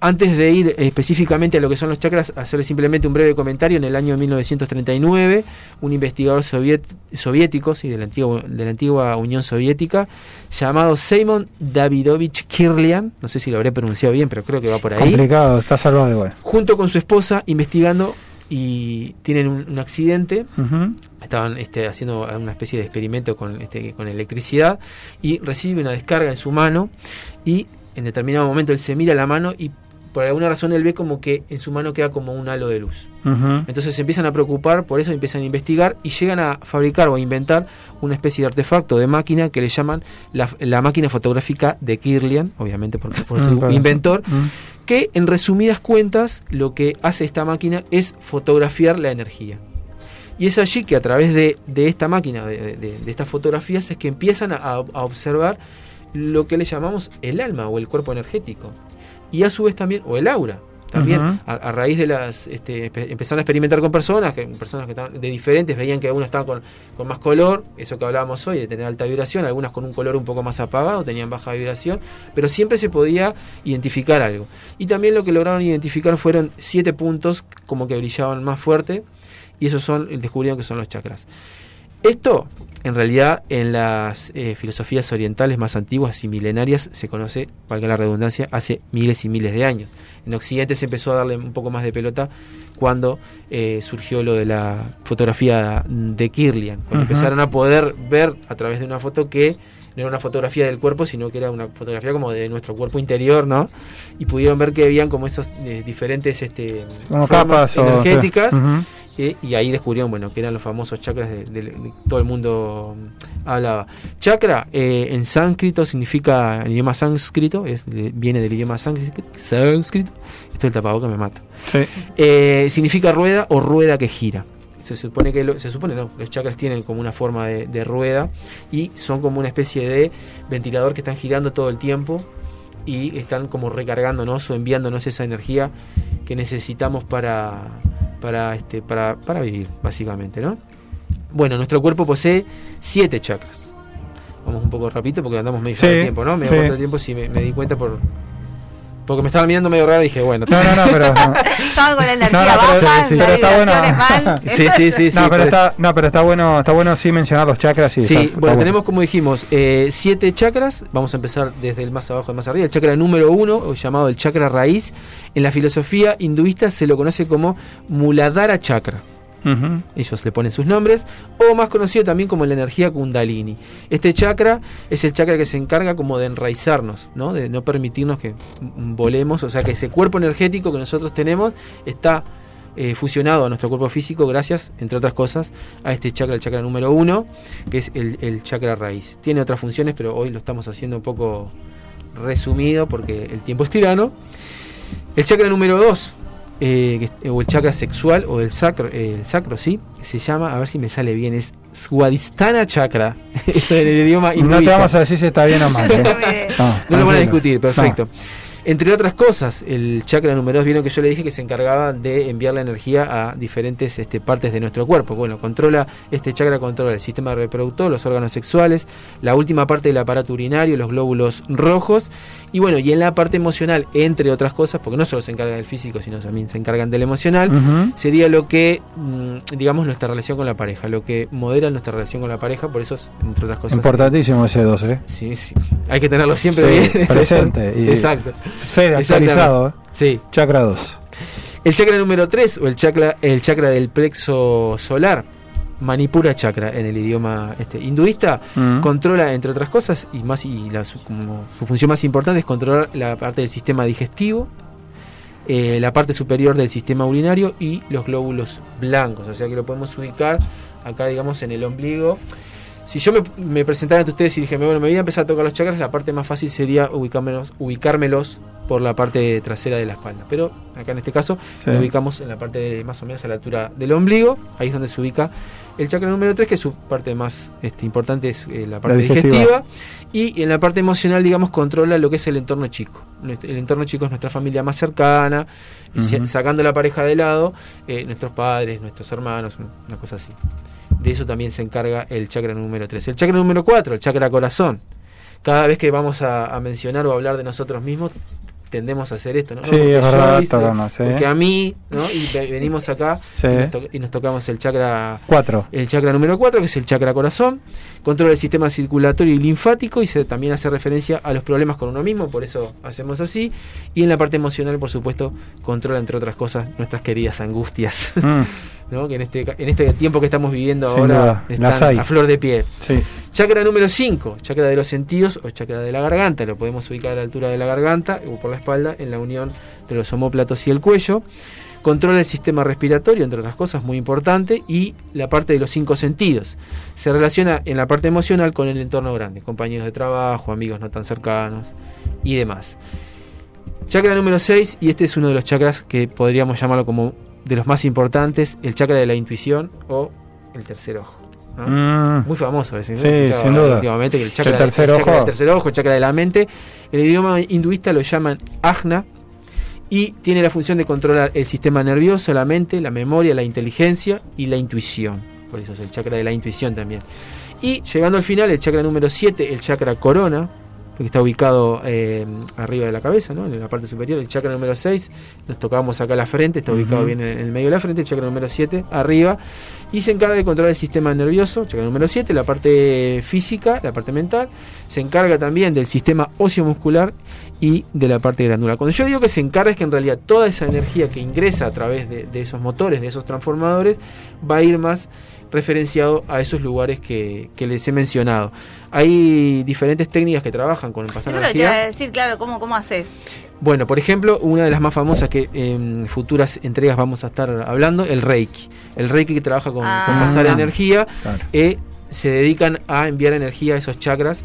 [SPEAKER 6] antes de ir específicamente a lo que son los chakras, hacerle simplemente un breve comentario. En el año 1939, un investigador soviético sí, de, la antigua, de la antigua Unión Soviética, llamado Simon Davidovich Kirlian, no sé si lo habré pronunciado bien, pero creo que va por ahí,
[SPEAKER 2] Complicado, está salvado igual.
[SPEAKER 6] junto con su esposa investigando y tienen un, un accidente estaban este, haciendo una especie de experimento con, este, con electricidad y recibe una descarga en su mano y en determinado momento él se mira la mano y por alguna razón él ve como que en su mano queda como un halo de luz. Entonces se empiezan a preocupar, por eso empiezan a investigar y llegan a fabricar o a inventar una especie de artefacto de máquina que le llaman la, la máquina fotográfica de Kirlian, obviamente por, por su
[SPEAKER 2] Mm, claro.
[SPEAKER 6] inventor,
[SPEAKER 2] Mm.
[SPEAKER 6] que en resumidas cuentas lo que hace esta máquina es fotografiar la energía. Y es allí que a través de, de esta máquina, de, de- de estas fotografías, es que empiezan a, a observar lo que le llamamos el alma o el cuerpo energético. Y a su vez también, o el aura. También, a, a raíz de las. Este, empezaron a experimentar con personas, que, personas que estaban de diferentes, veían que algunas estaban con, con más color, eso que hablábamos hoy, de tener alta vibración, algunas con un color un poco más apagado, tenían baja vibración, pero siempre se podía identificar algo. Y también lo que lograron identificar fueron siete puntos como que brillaban más fuerte, y esos son, descubrieron que son los chakras. Esto, en realidad, en las eh, filosofías orientales más antiguas y milenarias se conoce, valga la redundancia, hace miles y miles de años. En Occidente se empezó a darle un poco más de pelota cuando eh, surgió lo de la fotografía de Kirlian, cuando empezaron a poder ver a través de una foto que no era una fotografía del cuerpo, sino que era una fotografía como de nuestro cuerpo interior, ¿no? Y pudieron ver que habían como esos eh, diferentes este, formas
[SPEAKER 2] capas o-
[SPEAKER 6] energéticas. Eh, y ahí descubrieron bueno que eran los famosos chakras de, de- de- todo el mundo mm, hablaba. Chakra eh, en sánscrito significa en idioma sánscrito es, viene del idioma sánscrito, esto del tapaboca me mata.
[SPEAKER 2] Sí.
[SPEAKER 6] Eh, significa rueda o rueda que gira. Se supone que lo- se supone no los chakras tienen como una forma de, de rueda y son como una especie de ventilador que están girando todo el tiempo y están como recargándonos o enviándonos esa energía que necesitamos para para este para, para vivir básicamente no bueno nuestro cuerpo posee siete chakras. Vamos un poco rapidito porque andamos medio
[SPEAKER 2] Sí,
[SPEAKER 6] de tiempo no medio
[SPEAKER 2] sí.
[SPEAKER 6] de tiempo me, me di cuenta por porque me estaba mirando medio raro y dije bueno
[SPEAKER 2] No, no, no, pero.
[SPEAKER 3] Estaba con la energía
[SPEAKER 2] No, no, pero-
[SPEAKER 3] baja,
[SPEAKER 6] sí, sí.
[SPEAKER 3] la
[SPEAKER 2] Pero está bueno.
[SPEAKER 3] mal.
[SPEAKER 6] sí sí sí sí
[SPEAKER 2] no, pero está, no, pero está bueno, está bueno sí mencionar los chakras y
[SPEAKER 6] Sí,
[SPEAKER 2] está- está
[SPEAKER 6] bueno, tenemos como dijimos eh, siete chakras. Vamos a empezar desde el más abajo al más arriba. El chakra número uno, llamado el chakra raíz, en la filosofía hinduista se lo conoce como Muladhara chakra. Ellos le ponen sus nombres, o más conocido también como la energía kundalini. Este chakra es el chakra que se encarga como de enraizarnos, ¿no? de no permitirnos que volemos, o sea que ese cuerpo energético que nosotros tenemos está eh, fusionado a nuestro cuerpo físico gracias, entre otras cosas, a este chakra, el chakra número uno, que es el, el chakra raíz. Tiene otras funciones, pero hoy lo estamos haciendo un poco resumido porque el tiempo es tirano. El chakra número 2, o el chakra sexual, o el sacro, eh, el sacro, sí, se llama, a ver si me sale bien, es Swadhisthana chakra. Eso en el idioma
[SPEAKER 2] No te vamos a decir si está bien o mal. ¿eh? No,
[SPEAKER 6] No lo van a discutir, perfecto. Entre otras cosas, el chakra número 2, vieron que yo le dije que se encargaba de enviar la energía a diferentes este, partes de nuestro cuerpo. Bueno, controla, este chakra controla el sistema reproductor, los órganos sexuales, la última parte del aparato urinario, los glóbulos rojos, y bueno, y en la parte emocional, entre otras cosas, porque no solo se encargan del físico, sino también se encargan del emocional, sería lo que, mm, digamos, nuestra relación con la pareja, lo que modera nuestra relación con la pareja, por eso, es, entre otras cosas.
[SPEAKER 2] Importantísimo ese 2, ¿eh?
[SPEAKER 6] Sí, sí. Hay que tenerlo siempre
[SPEAKER 2] Sí,
[SPEAKER 6] bien
[SPEAKER 2] presente y-
[SPEAKER 6] Exacto.
[SPEAKER 2] Fede, actualizado, ¿eh?
[SPEAKER 6] Sí.
[SPEAKER 2] Chakra 2.
[SPEAKER 6] El chakra número 3, o el chakra, el chakra del plexo solar, Manipura chakra en el idioma este, hinduista,
[SPEAKER 2] Mm.
[SPEAKER 6] controla, entre otras cosas, y más y la- su, como su función más importante es controlar la parte del sistema digestivo, eh, la parte superior del sistema urinario y los glóbulos blancos. O sea que lo podemos ubicar acá, digamos, en el ombligo. Si yo me, me presentara ante ustedes y dije, bueno, me voy a empezar a tocar los chakras, la parte más fácil sería ubicármelos, ubicármelos por la parte trasera de la espalda. Pero acá en este caso
[SPEAKER 2] Sí.
[SPEAKER 6] lo ubicamos en la parte de, más o menos a la altura del ombligo. Ahí es donde se ubica el chakra número 3, que su parte más este, importante es eh, la parte
[SPEAKER 2] digestiva.
[SPEAKER 6] digestiva. Y en la parte emocional, digamos, controla lo que es el entorno chico. El entorno chico es nuestra familia más cercana, sacando la pareja de lado, eh, nuestros padres, nuestros hermanos, una cosa así. De eso también se encarga el chakra número 3. El chakra número 4, el chakra corazón. Cada vez que vamos a, a mencionar o hablar de nosotros mismos, tendemos a hacer esto, ¿no?
[SPEAKER 2] Sí, es verdad, sí.
[SPEAKER 6] Porque a mí, ¿no? Y ve- venimos acá
[SPEAKER 2] Sí.
[SPEAKER 6] y, nos y nos tocamos el chakra
[SPEAKER 2] Cuatro.
[SPEAKER 6] el chakra número 4, que es el chakra corazón, controla el sistema circulatorio y linfático y se también hace referencia a los problemas con uno mismo, por eso hacemos así. Y en la parte emocional, por supuesto, controla, entre otras cosas, nuestras queridas angustias,
[SPEAKER 2] Mm,
[SPEAKER 6] ¿no? que en este, en este tiempo que estamos viviendo
[SPEAKER 2] Sin
[SPEAKER 6] ahora están a flor de piel.
[SPEAKER 2] sí.
[SPEAKER 6] Chakra número 5, chakra de los sentidos o chakra de la garganta, lo podemos ubicar a la altura de la garganta o por la espalda en la unión de los omóplatos y el cuello. Controla el sistema respiratorio, entre otras cosas, muy importante, y la parte de los cinco sentidos. Se relaciona en la parte emocional con el entorno grande, compañeros de trabajo, amigos no tan cercanos y demás. Chakra número 6, y este es uno de los chakras que podríamos llamarlo como de los más importantes, el chakra de la intuición o el tercer ojo. ¿no?
[SPEAKER 2] Mm,
[SPEAKER 6] Muy famoso ese, ¿no?
[SPEAKER 2] Sí,
[SPEAKER 6] Escuchaba
[SPEAKER 2] sin duda.
[SPEAKER 6] Últimamente el chakra,
[SPEAKER 2] El tercer
[SPEAKER 6] el chakra
[SPEAKER 2] ojo.
[SPEAKER 6] del tercer ojo, el chakra de la mente. En el idioma hinduista lo llaman ajna y tiene la función de controlar el sistema nervioso, la mente, la memoria, la inteligencia y la intuición. Por eso es el chakra de la intuición también. Y llegando al final, el chakra número 7, el chakra corona, porque está ubicado eh, arriba de la cabeza, ¿no? en la parte superior. El chakra número 6, nos tocamos acá la frente, está ubicado bien en el medio de la frente. El chakra número 7, arriba. Y se encarga de controlar el sistema nervioso, chakra número 7, la parte física, la parte mental. Se encarga también del sistema óseo-muscular y de la parte glandular. Cuando yo digo que se encarga es que en realidad toda esa energía que ingresa a través de, de esos motores, de esos transformadores, va a ir más referenciado a esos lugares que, que les he mencionado. Hay diferentes técnicas que trabajan con el pasar
[SPEAKER 3] Eso es lo que te iba a
[SPEAKER 6] energía.
[SPEAKER 3] decir, claro, ¿cómo, cómo haces?
[SPEAKER 6] Bueno, por ejemplo, una de las más famosas que en futuras entregas vamos a estar hablando, el Reiki. El Reiki que trabaja con, con
[SPEAKER 3] Ah.
[SPEAKER 6] pasar energía,
[SPEAKER 2] claro.
[SPEAKER 6] eh, se dedican a enviar energía a esos chakras.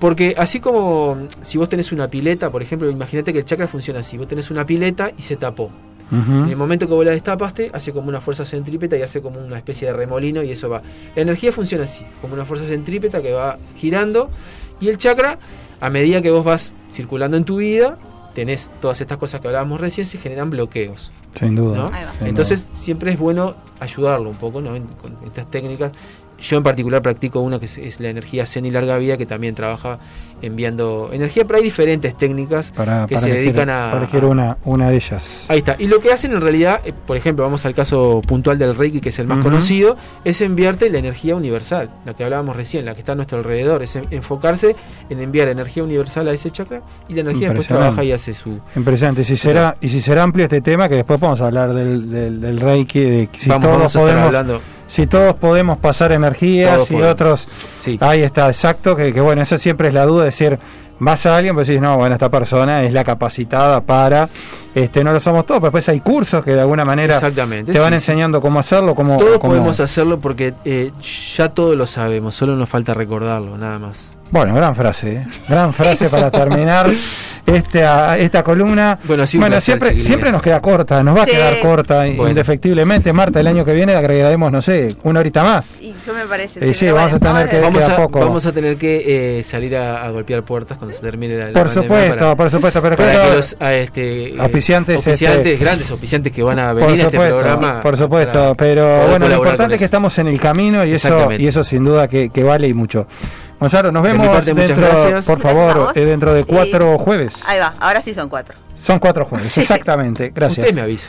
[SPEAKER 6] Porque así como mm, si vos tenés una pileta, por ejemplo, imagínate que el chakra funciona así. Vos tenés una pileta y se tapó. En el momento que vos la destapaste, hace como una fuerza centrípeta y hace como una especie de remolino y eso va. La energía funciona así, como una fuerza centrípeta que va girando y el chakra, a medida que vos vas circulando en tu vida, tenés todas estas cosas que hablábamos recién, se generan bloqueos.
[SPEAKER 2] Sin duda.
[SPEAKER 6] Entonces siempre es bueno ayudarlo un poco ¿no? Con estas técnicas. Yo en particular practico una que es, es la energía zen y larga vida, que también trabaja enviando energía, pero hay diferentes técnicas
[SPEAKER 2] para,
[SPEAKER 6] que
[SPEAKER 2] para
[SPEAKER 6] se
[SPEAKER 2] elegir,
[SPEAKER 6] dedican a-
[SPEAKER 2] para elegir
[SPEAKER 6] a-
[SPEAKER 2] una, una de ellas.
[SPEAKER 6] Ahí está. Y lo que hacen en realidad, eh, por ejemplo, vamos al caso puntual del Reiki, que es el más conocido, es enviarte la energía universal, la que hablábamos recién, la que está a nuestro alrededor, es en- enfocarse en enviar energía universal a ese chakra y la energía después trabaja y hace su...
[SPEAKER 2] Impresionante. Si será, y si será amplio este tema, que después podemos hablar del, del, del Reiki, de si
[SPEAKER 6] vamos,
[SPEAKER 2] todos
[SPEAKER 6] vamos a estar
[SPEAKER 2] podemos,
[SPEAKER 6] hablando.
[SPEAKER 2] Si todos podemos pasar energías
[SPEAKER 6] Todos
[SPEAKER 2] y
[SPEAKER 6] podemos.
[SPEAKER 2] otros.
[SPEAKER 6] Sí.
[SPEAKER 2] Ahí está, exacto, que, que bueno, eso siempre es la duda, decir, vas a alguien, pues decís, no, bueno, esta persona es la capacitada para, este, no lo somos todos, pero después hay cursos que de alguna manera
[SPEAKER 6] Exactamente.
[SPEAKER 2] te van
[SPEAKER 6] sí, sí.
[SPEAKER 2] enseñando cómo hacerlo, cómo...
[SPEAKER 6] Todos
[SPEAKER 2] cómo-
[SPEAKER 6] podemos hacerlo porque eh, ya todo lo sabemos, solo nos falta recordarlo, nada más.
[SPEAKER 2] Bueno, gran frase, ¿eh? gran frase para terminar esta, esta columna.
[SPEAKER 6] Bueno, un
[SPEAKER 2] bueno, siempre, siempre nos queda corta, nos va
[SPEAKER 3] Sí.
[SPEAKER 2] a quedar corta,
[SPEAKER 6] Bueno.
[SPEAKER 2] indefectiblemente. Marta, el año que viene agregaremos, no sé, una horita más.
[SPEAKER 3] Y yo me parece.
[SPEAKER 2] Y sí, vamos a tener que-
[SPEAKER 6] Vamos a,
[SPEAKER 2] poco.
[SPEAKER 6] vamos a tener que eh, salir a, a golpear puertas cuando se termine la,
[SPEAKER 2] Por supuesto,
[SPEAKER 6] para-
[SPEAKER 2] por supuesto, pero
[SPEAKER 6] para
[SPEAKER 2] claro,
[SPEAKER 6] que los a, este, eh,
[SPEAKER 2] Auspiciantes,
[SPEAKER 6] auspiciantes,
[SPEAKER 2] este,
[SPEAKER 6] grandes auspiciantes que van a
[SPEAKER 2] por
[SPEAKER 6] venir a este
[SPEAKER 2] supuesto,
[SPEAKER 6] programa.
[SPEAKER 2] por supuesto, pero bueno, lo importante es que estamos en el camino y eso, y eso sin duda que, que vale y mucho. Gonzalo, nos
[SPEAKER 6] De
[SPEAKER 2] vemos
[SPEAKER 6] parte,
[SPEAKER 2] dentro, por favor, eh, dentro de
[SPEAKER 3] Y-
[SPEAKER 2] cuatro jueves.
[SPEAKER 3] Ahí va, ahora sí son cuatro.
[SPEAKER 2] Son cuatro jueves, exactamente. Gracias.
[SPEAKER 6] Usted me avisa.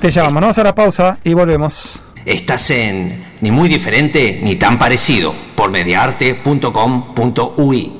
[SPEAKER 2] Te llamamos, nos vamos a la pausa y volvemos.
[SPEAKER 1] Estás en Ni muy diferente ni tan parecido por mediarte.com.ui.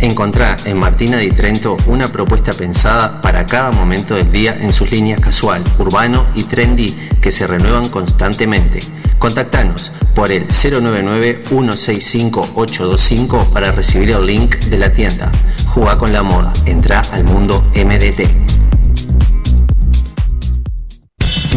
[SPEAKER 1] Encontrá en Martina di Trento una propuesta pensada para cada momento del día en sus líneas casual, urbano y trendy que se renuevan constantemente. Contactanos por el 099-165-825 para recibir el link de la tienda. Juga con la moda, entra al mundo MDT.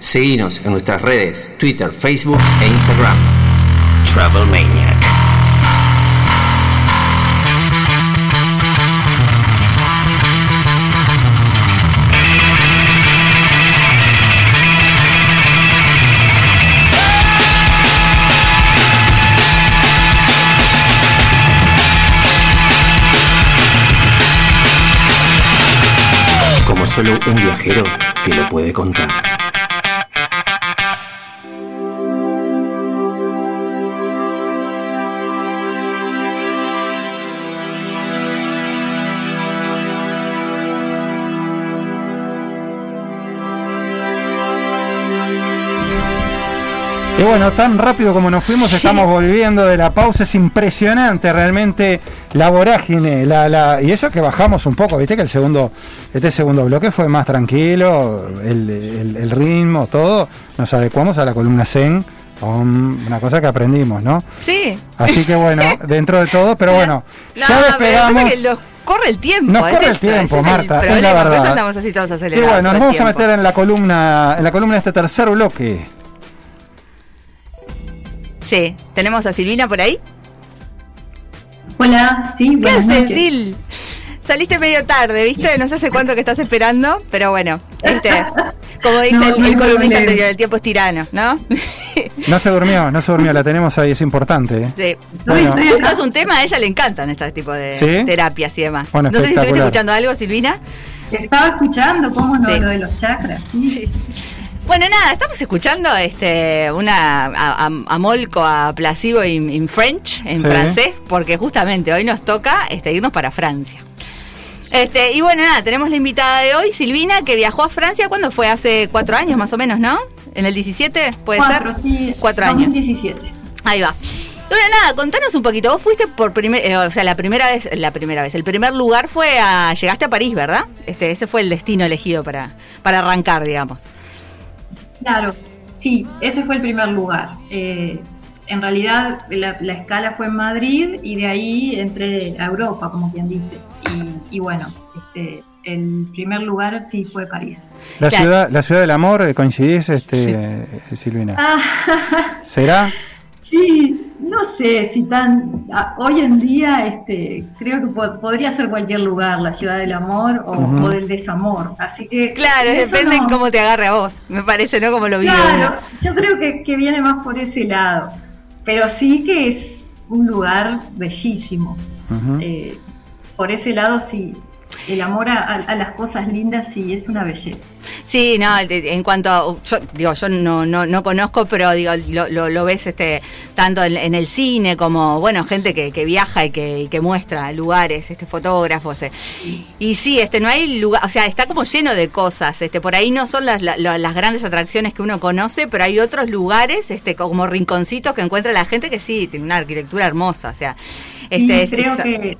[SPEAKER 1] Seguinos en nuestras redes, Twitter, Facebook e Instagram. Travel Maniac. Como solo un viajero te lo puede contar.
[SPEAKER 2] Y bueno, tan rápido como nos fuimos, estamos volviendo de la pausa. Es impresionante realmente la vorágine. La, la, y eso que bajamos un poco, viste que el segundo, este segundo bloque fue más tranquilo, el, el- el ritmo, todo. Nos adecuamos a la columna Zen, una cosa que aprendimos, ¿no?
[SPEAKER 3] Sí.
[SPEAKER 2] Así que bueno, dentro de todo, pero bueno,
[SPEAKER 3] No,
[SPEAKER 2] ya despegamos.
[SPEAKER 3] corre el tiempo.
[SPEAKER 2] Nos
[SPEAKER 3] es
[SPEAKER 2] corre el
[SPEAKER 3] eso,
[SPEAKER 2] tiempo,
[SPEAKER 3] el
[SPEAKER 2] Marta, es la
[SPEAKER 3] por eso
[SPEAKER 2] verdad.
[SPEAKER 3] andamos así todos
[SPEAKER 2] Y
[SPEAKER 3] acelerados.
[SPEAKER 2] bueno,
[SPEAKER 3] todo
[SPEAKER 2] nos vamos a meter en la columna, en la columna de este tercer bloque.
[SPEAKER 3] Sí, tenemos a Silvina por ahí.
[SPEAKER 8] Hola, sí,
[SPEAKER 3] ¿Qué
[SPEAKER 8] buenas
[SPEAKER 3] haces,
[SPEAKER 8] noches.
[SPEAKER 3] Sil? Saliste medio tarde, ¿viste? No sé hace cuánto que estás esperando, pero bueno, este, como dice
[SPEAKER 8] No,
[SPEAKER 3] el,
[SPEAKER 8] no
[SPEAKER 3] el columnista anterior, el tiempo es tirano, ¿no?
[SPEAKER 2] No se durmió, no se durmió, la tenemos ahí, es importante. ¿eh?
[SPEAKER 3] Sí.
[SPEAKER 2] Bueno.
[SPEAKER 3] Justo es un tema, a ella le encantan este tipo de
[SPEAKER 2] ¿Sí?
[SPEAKER 3] terapias y demás.
[SPEAKER 2] Bueno,
[SPEAKER 3] no sé si estuviste escuchando algo, Silvina.
[SPEAKER 8] Estaba escuchando cómo no
[SPEAKER 3] Sí.
[SPEAKER 8] lo de los chakras. sí.
[SPEAKER 3] Bueno, nada, estamos escuchando este una a, a- a Molco, a Placebo en, en French, en
[SPEAKER 2] Sí.
[SPEAKER 3] francés, porque justamente hoy nos toca este, irnos para Francia. Este, y bueno, nada, tenemos la invitada de hoy, Silvina, que viajó a Francia, ¿cuándo fue? Hace cuatro años más o menos, ¿no? ¿En el 17? ¿Puede
[SPEAKER 8] Cuatro,
[SPEAKER 3] ser?
[SPEAKER 8] sí.
[SPEAKER 3] Cuatro años.
[SPEAKER 8] 2017.
[SPEAKER 3] Ahí va. Y Bueno, nada, contanos un poquito. Vos fuiste por primer, eh, o sea, la primera vez, la primera vez, el primer lugar fue a, llegaste a París, ¿verdad? Este, ese fue el destino elegido para, para arrancar, digamos.
[SPEAKER 8] Claro, sí, ese fue el primer lugar. Eh, en realidad la, la escala fue en Madrid y de ahí entré a Europa, como quien dice. Y, y bueno, este, el primer lugar sí fue París.
[SPEAKER 2] La
[SPEAKER 3] Claro.
[SPEAKER 2] ciudad, la ciudad del amor, eh, ¿coincidís, este, eh, Silvina?
[SPEAKER 8] Ah,
[SPEAKER 2] ¿Será?
[SPEAKER 8] Sí, no sé si tan... a- hoy en día este, creo que po- podría ser cualquier lugar, la ciudad del amor o, o del desamor. Así que...
[SPEAKER 3] Claro, depende en
[SPEAKER 8] no-
[SPEAKER 3] cómo te agarre a vos, me parece, ¿no? Como lo
[SPEAKER 8] Claro, yo creo que, que viene más por ese lado, pero sí que es un lugar bellísimo. Eh, por ese lado sí, el amor a, las cosas lindas sí es una belleza.
[SPEAKER 3] Sí, no, en cuanto a, yo digo, yo no, no, no conozco, pero digo, lo, lo, lo ves este tanto en, en el cine como, bueno, gente que, que viaja y que, y que muestra lugares, este fotógrafos. eh. Y sí, este no hay lugar, o sea, está como lleno de cosas, este por ahí no son las, la- la- las grandes atracciones que uno conoce, pero hay otros lugares, este como rinconcitos que encuentra la gente que sí, tiene una arquitectura hermosa, o sea, este
[SPEAKER 8] creo
[SPEAKER 3] es-
[SPEAKER 8] que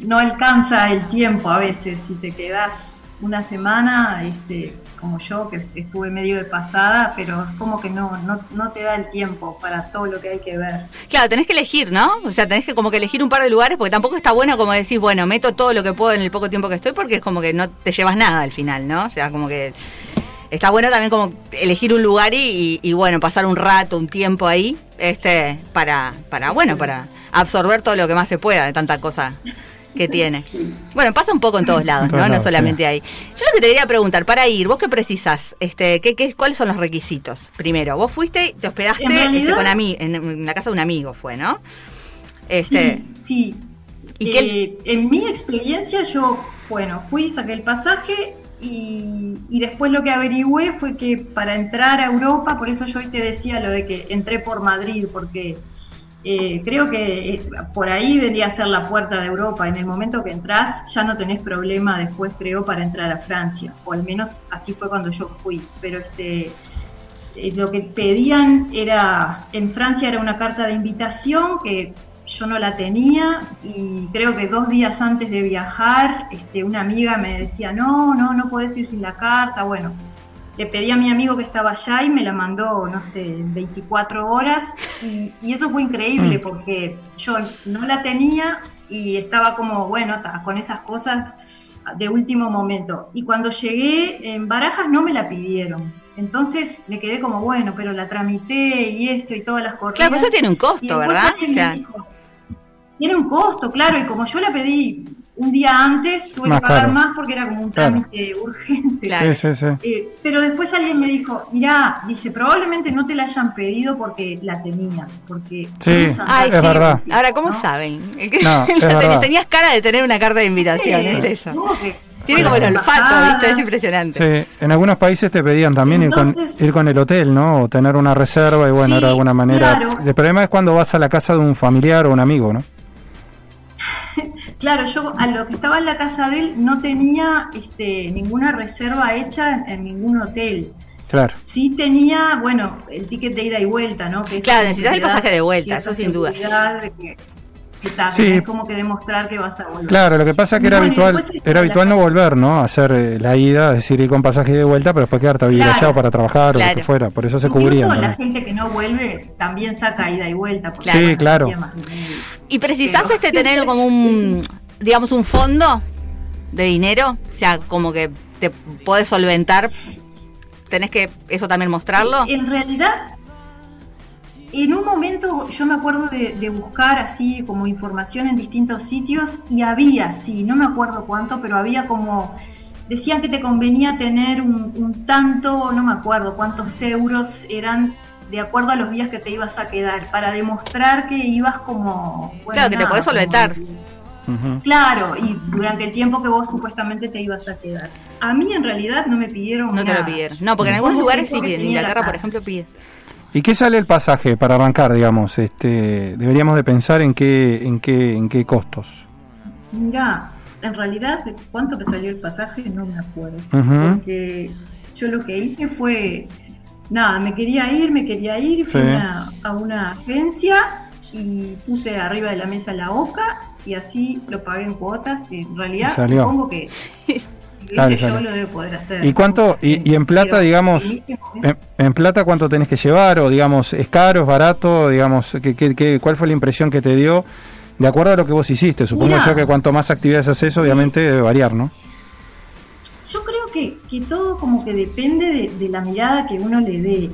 [SPEAKER 8] no alcanza el tiempo a veces si te quedas una semana, este, como yo, que estuve medio de pasada, pero es como que no, no, no te da el tiempo para todo lo que hay que ver.
[SPEAKER 3] Claro, tenés que elegir, ¿no? O sea, tenés que como que elegir un par de lugares porque tampoco está bueno como decís, bueno, meto todo lo que puedo en el poco tiempo que estoy porque es como que no te llevas nada al final, ¿no? O sea, como que está bueno también como elegir un lugar y, y- y, bueno, pasar un rato, un tiempo ahí, este, para, para, bueno, para absorber todo lo que más se pueda de tanta cosa que tiene. Bueno, pasa un poco en todos lados,
[SPEAKER 2] todos
[SPEAKER 3] ¿no? No solamente
[SPEAKER 2] sí.
[SPEAKER 3] ahí. Yo lo que te quería preguntar, para ir, ¿vos qué precisas? Este, ¿qué, qué, ¿Cuáles son los requisitos? Primero, vos fuiste, te hospedaste este, con ami en, en la casa de un amigo, fue, ¿no? Este,
[SPEAKER 8] Sí.
[SPEAKER 3] ¿Y
[SPEAKER 8] Eh, En mi experiencia yo, bueno, fui, saqué el pasaje y, y después lo que averigüé fue que para entrar a Europa, por eso yo hoy te decía lo de que entré por Madrid, porque eh, creo que eh, por ahí vendría a ser la puerta de Europa. En el momento que entras ya no tenés problema después, creo, para entrar a Francia, o al menos así fue cuando yo fui. Pero este eh, lo que pedían era, en Francia era una carta de invitación que yo no la tenía y creo que dos días antes de viajar, este, una amiga me decía, no, no, no puedes ir sin la carta, bueno, le pedí a mi amigo que estaba allá y me la mandó, no sé, en 24 horas y, y eso fue increíble
[SPEAKER 2] Mm.
[SPEAKER 8] porque yo no la tenía y estaba como, bueno, con esas cosas de último momento. Y cuando llegué en Barajas no me la pidieron. Entonces me quedé como, bueno, pero la tramité y esto y todas las corridas.
[SPEAKER 3] claro, pues eso tiene un costo, ¿verdad?
[SPEAKER 8] alguien
[SPEAKER 3] O
[SPEAKER 8] me
[SPEAKER 3] sea,
[SPEAKER 8] dijo, tiene un costo, claro, y como yo la pedí un día antes, tuve
[SPEAKER 2] Más
[SPEAKER 8] que pagar
[SPEAKER 2] caro.
[SPEAKER 8] más porque era como un
[SPEAKER 2] Claro.
[SPEAKER 8] trámite urgente.
[SPEAKER 3] Claro.
[SPEAKER 2] Sí, sí, sí.
[SPEAKER 8] Eh, pero después alguien me dijo, mirá, dice, probablemente no te la hayan pedido porque la tenías, porque...
[SPEAKER 2] Sí,
[SPEAKER 3] Ay,
[SPEAKER 2] es
[SPEAKER 3] sí.
[SPEAKER 2] verdad.
[SPEAKER 3] Ahora, ¿cómo
[SPEAKER 8] ¿no?
[SPEAKER 3] saben?
[SPEAKER 2] No, es verdad.
[SPEAKER 3] Tenías cara de tener una carta de invitación,
[SPEAKER 8] Sí,
[SPEAKER 3] es eso.
[SPEAKER 8] no, que
[SPEAKER 3] Tiene como el olfato. ¿viste? Es impresionante.
[SPEAKER 2] Sí, en algunos países te pedían también ir con,
[SPEAKER 8] Entonces-
[SPEAKER 2] ir con el hotel, ¿no? O tener una reserva y bueno,
[SPEAKER 3] Sí,
[SPEAKER 2] era de alguna manera.
[SPEAKER 8] claro.
[SPEAKER 2] El problema es cuando vas a la casa de un familiar o un amigo, ¿no?
[SPEAKER 8] Claro, yo a lo que estaba en la casa de él no tenía este, ninguna reserva hecha en, en ningún hotel.
[SPEAKER 2] Claro.
[SPEAKER 8] Sí tenía, bueno, el ticket de ida y vuelta, ¿no? Que
[SPEAKER 3] Claro, necesitas el pasaje de vuelta, eso sin duda.
[SPEAKER 8] de que,
[SPEAKER 2] Sí.
[SPEAKER 8] tenés como que demostrar que vas a volver.
[SPEAKER 2] Claro, lo que pasa es que era
[SPEAKER 8] Bueno,
[SPEAKER 2] habitual, era habitual no volver, ¿no? Hacer eh, la ida, es decir, ir con pasaje de vuelta, pero después quedarte a vivir
[SPEAKER 8] Claro.
[SPEAKER 2] allá o para trabajar o lo que fuera. Por eso se
[SPEAKER 8] Incluso
[SPEAKER 2] cubrían.
[SPEAKER 8] la gente que no vuelve también saca ida y vuelta. porque
[SPEAKER 3] Sí,
[SPEAKER 2] claro.
[SPEAKER 8] más.
[SPEAKER 3] ¿Y precisás este tener como un, digamos, un fondo de dinero? O sea, como que te podés solventar. ¿Tenés que eso también mostrarlo?
[SPEAKER 8] En realidad, en un momento yo me acuerdo de, de buscar así como información en distintos sitios y había, sí, no me acuerdo cuánto, pero había como, decían que te convenía tener un, un tanto, no me acuerdo cuántos euros eran de acuerdo a los días que te ibas a quedar, para demostrar que ibas como... bueno,
[SPEAKER 3] Claro, que te podés solventar.
[SPEAKER 8] Claro, y durante el tiempo que vos supuestamente te ibas a quedar. A mí en realidad no me pidieron
[SPEAKER 3] No te
[SPEAKER 8] nada.
[SPEAKER 3] lo pidieron. No, porque en algunos lugares sí piden. En Inglaterra, por ejemplo, piden.
[SPEAKER 2] ¿Y qué sale el pasaje para arrancar, digamos? Este, deberíamos de pensar en qué, en qué, en qué costos.
[SPEAKER 8] Mira, en realidad, ¿de ¿cuánto te salió el pasaje? No me acuerdo. Porque yo lo que hice fue, nada, me quería ir, me quería ir, fui
[SPEAKER 2] Sí.
[SPEAKER 8] una- a una agencia y puse arriba de la mesa la hoja y así lo pagué en cuotas. que en realidad,
[SPEAKER 2] Y salió.
[SPEAKER 8] supongo que,
[SPEAKER 2] Claro,
[SPEAKER 8] yo lo debo poder hacer.
[SPEAKER 2] ¿Y cuánto, y, y en plata,
[SPEAKER 8] Pero
[SPEAKER 2] digamos,
[SPEAKER 8] en momento-
[SPEAKER 2] en, plata cuánto tenés que llevar? O digamos, ¿es caro, es barato? Digamos, ¿qué, qué, qué- cuál fue la impresión que te dio? De acuerdo a lo que vos hiciste, supongo yo que cuanto más actividades haces, obviamente debe variar, ¿no?
[SPEAKER 8] Que, que todo como que depende de, de la mirada que uno le dé.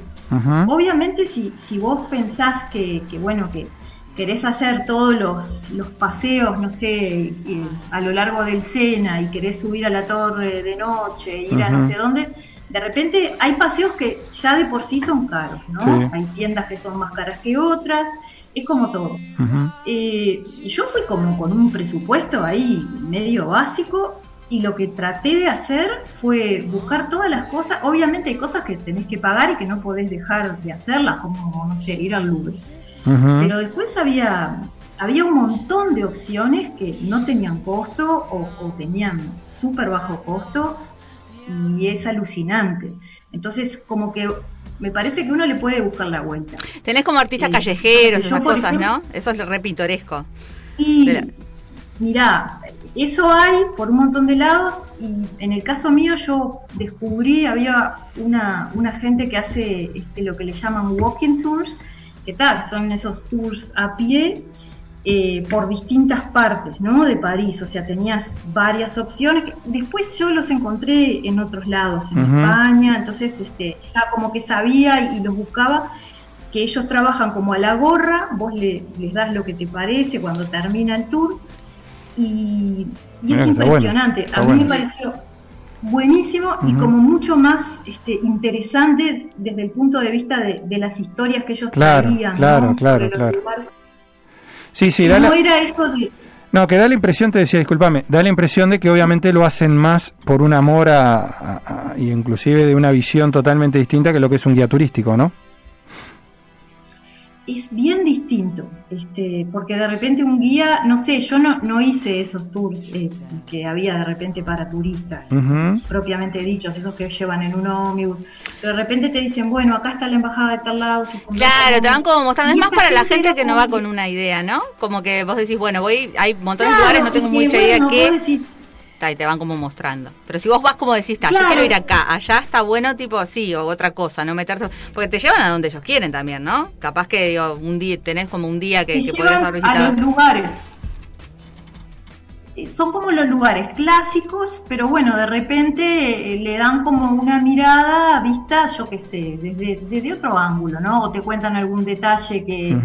[SPEAKER 8] Obviamente si, si vos pensás que, que, bueno, que querés hacer todos los, los paseos, no sé, eh, a lo largo del Sena y querés subir a la torre de noche, ir a no sé dónde, de repente hay paseos que ya de por sí son caros, ¿no?
[SPEAKER 2] Sí.
[SPEAKER 8] Hay tiendas que son más caras que otras, es como todo. Eh, yo fui como con un presupuesto ahí medio básico y lo que traté de hacer fue buscar todas las cosas. Obviamente hay cosas que tenés que pagar y que no podés dejar de hacerlas, como, no sé, ir al Louvre. Pero después había, había un montón de opciones que no tenían costo o, o tenían súper bajo costo y es alucinante. Entonces, como que me parece que uno le puede buscar la vuelta.
[SPEAKER 3] Tenés como artistas
[SPEAKER 8] Sí.
[SPEAKER 3] callejeros, esas cosas,
[SPEAKER 8] ejemplo-
[SPEAKER 3] ¿no? Eso es re pintoresco.
[SPEAKER 8] Y
[SPEAKER 3] la-
[SPEAKER 8] mirá, eso hay por un montón de lados y en el caso mío yo descubrí, había una, una gente que hace este, lo que le llaman walking tours, que tal, son esos tours a pie eh, por distintas partes ¿no? de París, o sea, tenías varias opciones. Después yo los encontré en otros lados, en. España, entonces este, ya como que sabía y, y los buscaba que ellos trabajan como a la gorra, vos le- les das lo que te parece cuando termina el tour y, y es
[SPEAKER 2] bueno,
[SPEAKER 8] impresionante. a mí
[SPEAKER 2] bueno.
[SPEAKER 8] me pareció buenísimo y como mucho más este, interesante desde el punto de vista de, de las historias que ellos
[SPEAKER 2] Claro,
[SPEAKER 8] traían. ¿no?
[SPEAKER 2] claro, claro,
[SPEAKER 8] los
[SPEAKER 2] claro.
[SPEAKER 8] lugares.
[SPEAKER 2] Sí, sí,
[SPEAKER 8] no
[SPEAKER 2] la,
[SPEAKER 8] era eso de...
[SPEAKER 2] no, que da la impresión, te decía, discúlpame, da la impresión de que obviamente lo hacen más por un amor a, a- a- y inclusive de una visión totalmente distinta que lo que es un guía turístico, ¿no?
[SPEAKER 8] Es bien distinto, este, porque de repente un guía, no sé, yo no, no hice esos tours eh, que había de repente para turistas, propiamente dichos, esos que llevan en un ómnibus, pero de repente te dicen, bueno, acá está la embajada de tal lado.
[SPEAKER 3] Claro, te van como mostrando. Es más para la gente que no va con una idea, ¿no? Como que vos decís, bueno, voy, hay montones de
[SPEAKER 8] Claro,
[SPEAKER 3] lugares, no tengo mucha
[SPEAKER 8] bueno,
[SPEAKER 3] idea qué. Y te van como mostrando. Pero si vos vas como decís, ta, yo quiero ir acá, allá está bueno, tipo así, o otra cosa, no meterse. Porque te llevan a donde ellos quieren también, ¿no? Capaz que digo, un día tenés como un día que,
[SPEAKER 8] te
[SPEAKER 3] que podrías
[SPEAKER 8] a los lugares. Son como los lugares clásicos, pero bueno, de repente eh, le dan como una mirada vista, yo qué sé, desde, desde otro ángulo, ¿no? O te cuentan algún detalle que,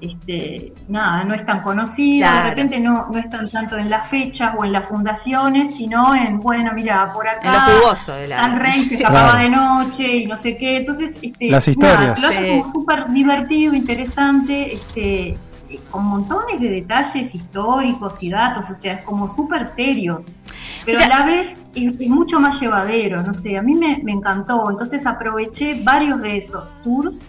[SPEAKER 8] este, nada, no es tan conocido,
[SPEAKER 3] Claro.
[SPEAKER 8] de repente no, no están tanto en las fechas o en las fundaciones, sino en, bueno, mira, por acá
[SPEAKER 3] En lo jugoso de la-
[SPEAKER 8] al rey se
[SPEAKER 2] Claro.
[SPEAKER 8] escapaba de noche y no sé qué, entonces, este,
[SPEAKER 2] Las
[SPEAKER 8] nada,
[SPEAKER 2] historias.
[SPEAKER 8] lo hace
[SPEAKER 3] Sí.
[SPEAKER 8] como súper divertido, interesante, este, con montones de detalles históricos y datos, o sea, es como súper serio, pero a la vez es, es mucho más llevadero, no sé, a mí me, me encantó, entonces aproveché varios de esos tours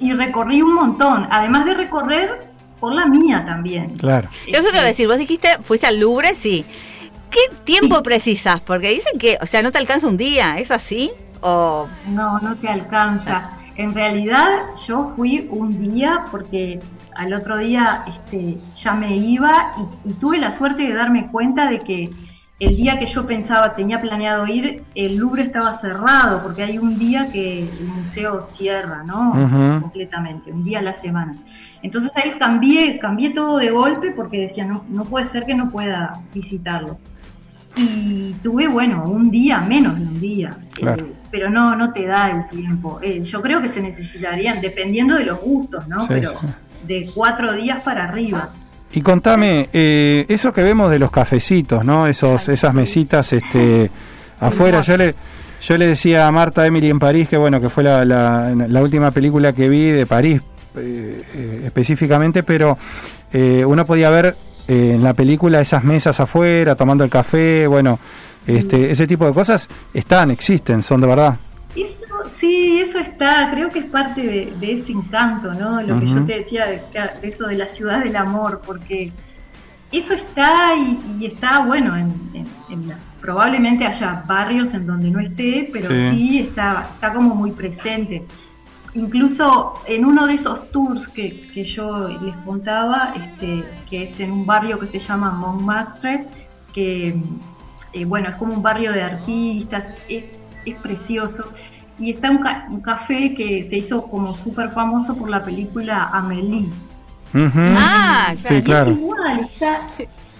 [SPEAKER 8] y recorrí un montón, además de recorrer por la mía también.
[SPEAKER 2] Claro.
[SPEAKER 3] Yo eso te iba a decir, vos dijiste, fuiste al Louvre, sí. ¿Qué tiempo precisas? Porque dicen que, o sea, no te alcanza un día, ¿es así? O
[SPEAKER 8] No, no te alcanza. En realidad yo fui un día porque al otro día este, ya me iba y, y tuve la suerte de darme cuenta de que el día que yo pensaba, tenía planeado ir, el Louvre estaba cerrado porque hay un día que el museo cierra, ¿no? Completamente, un día a la semana. Entonces ahí cambié, cambié todo de golpe porque decía, no, no puede ser que no pueda visitarlo. Y tuve, bueno, un día, menos de un día.
[SPEAKER 2] Claro.
[SPEAKER 8] Eh, pero no, no te da el tiempo. Eh, yo creo que se necesitarían, dependiendo de los gustos, ¿no?
[SPEAKER 2] Sí,
[SPEAKER 8] pero
[SPEAKER 2] sí.
[SPEAKER 8] De cuatro días para arriba.
[SPEAKER 2] Y contame, eh, eso que vemos de los cafecitos, ¿no? Esos, esas mesitas este, afuera. Yo le, yo le decía a Marta Emily en París que bueno, que fue la, la, la última película que vi de París eh, eh, específicamente, pero eh, uno podía ver en la película esas mesas afuera, tomando el café, bueno, este, ese tipo de cosas están, existen, son de verdad.
[SPEAKER 8] Sí, eso está, creo que es parte de, de ese encanto, ¿no? Lo que yo te decía de, de eso de la ciudad del amor, porque eso está y, y está, bueno, en, en- en la- probablemente haya barrios en donde no esté, pero
[SPEAKER 2] Sí.
[SPEAKER 8] sí, está, está como muy presente. Incluso en uno de esos tours que, que yo les contaba, este, que es en un barrio que se llama Montmartre, que eh, bueno, es como un barrio de artistas, es, es precioso. Y está un, ca- un café que se hizo como súper famoso por la película Amélie.
[SPEAKER 2] Ujú.
[SPEAKER 3] Ah,
[SPEAKER 2] Sí, claro.
[SPEAKER 8] Es igual, está,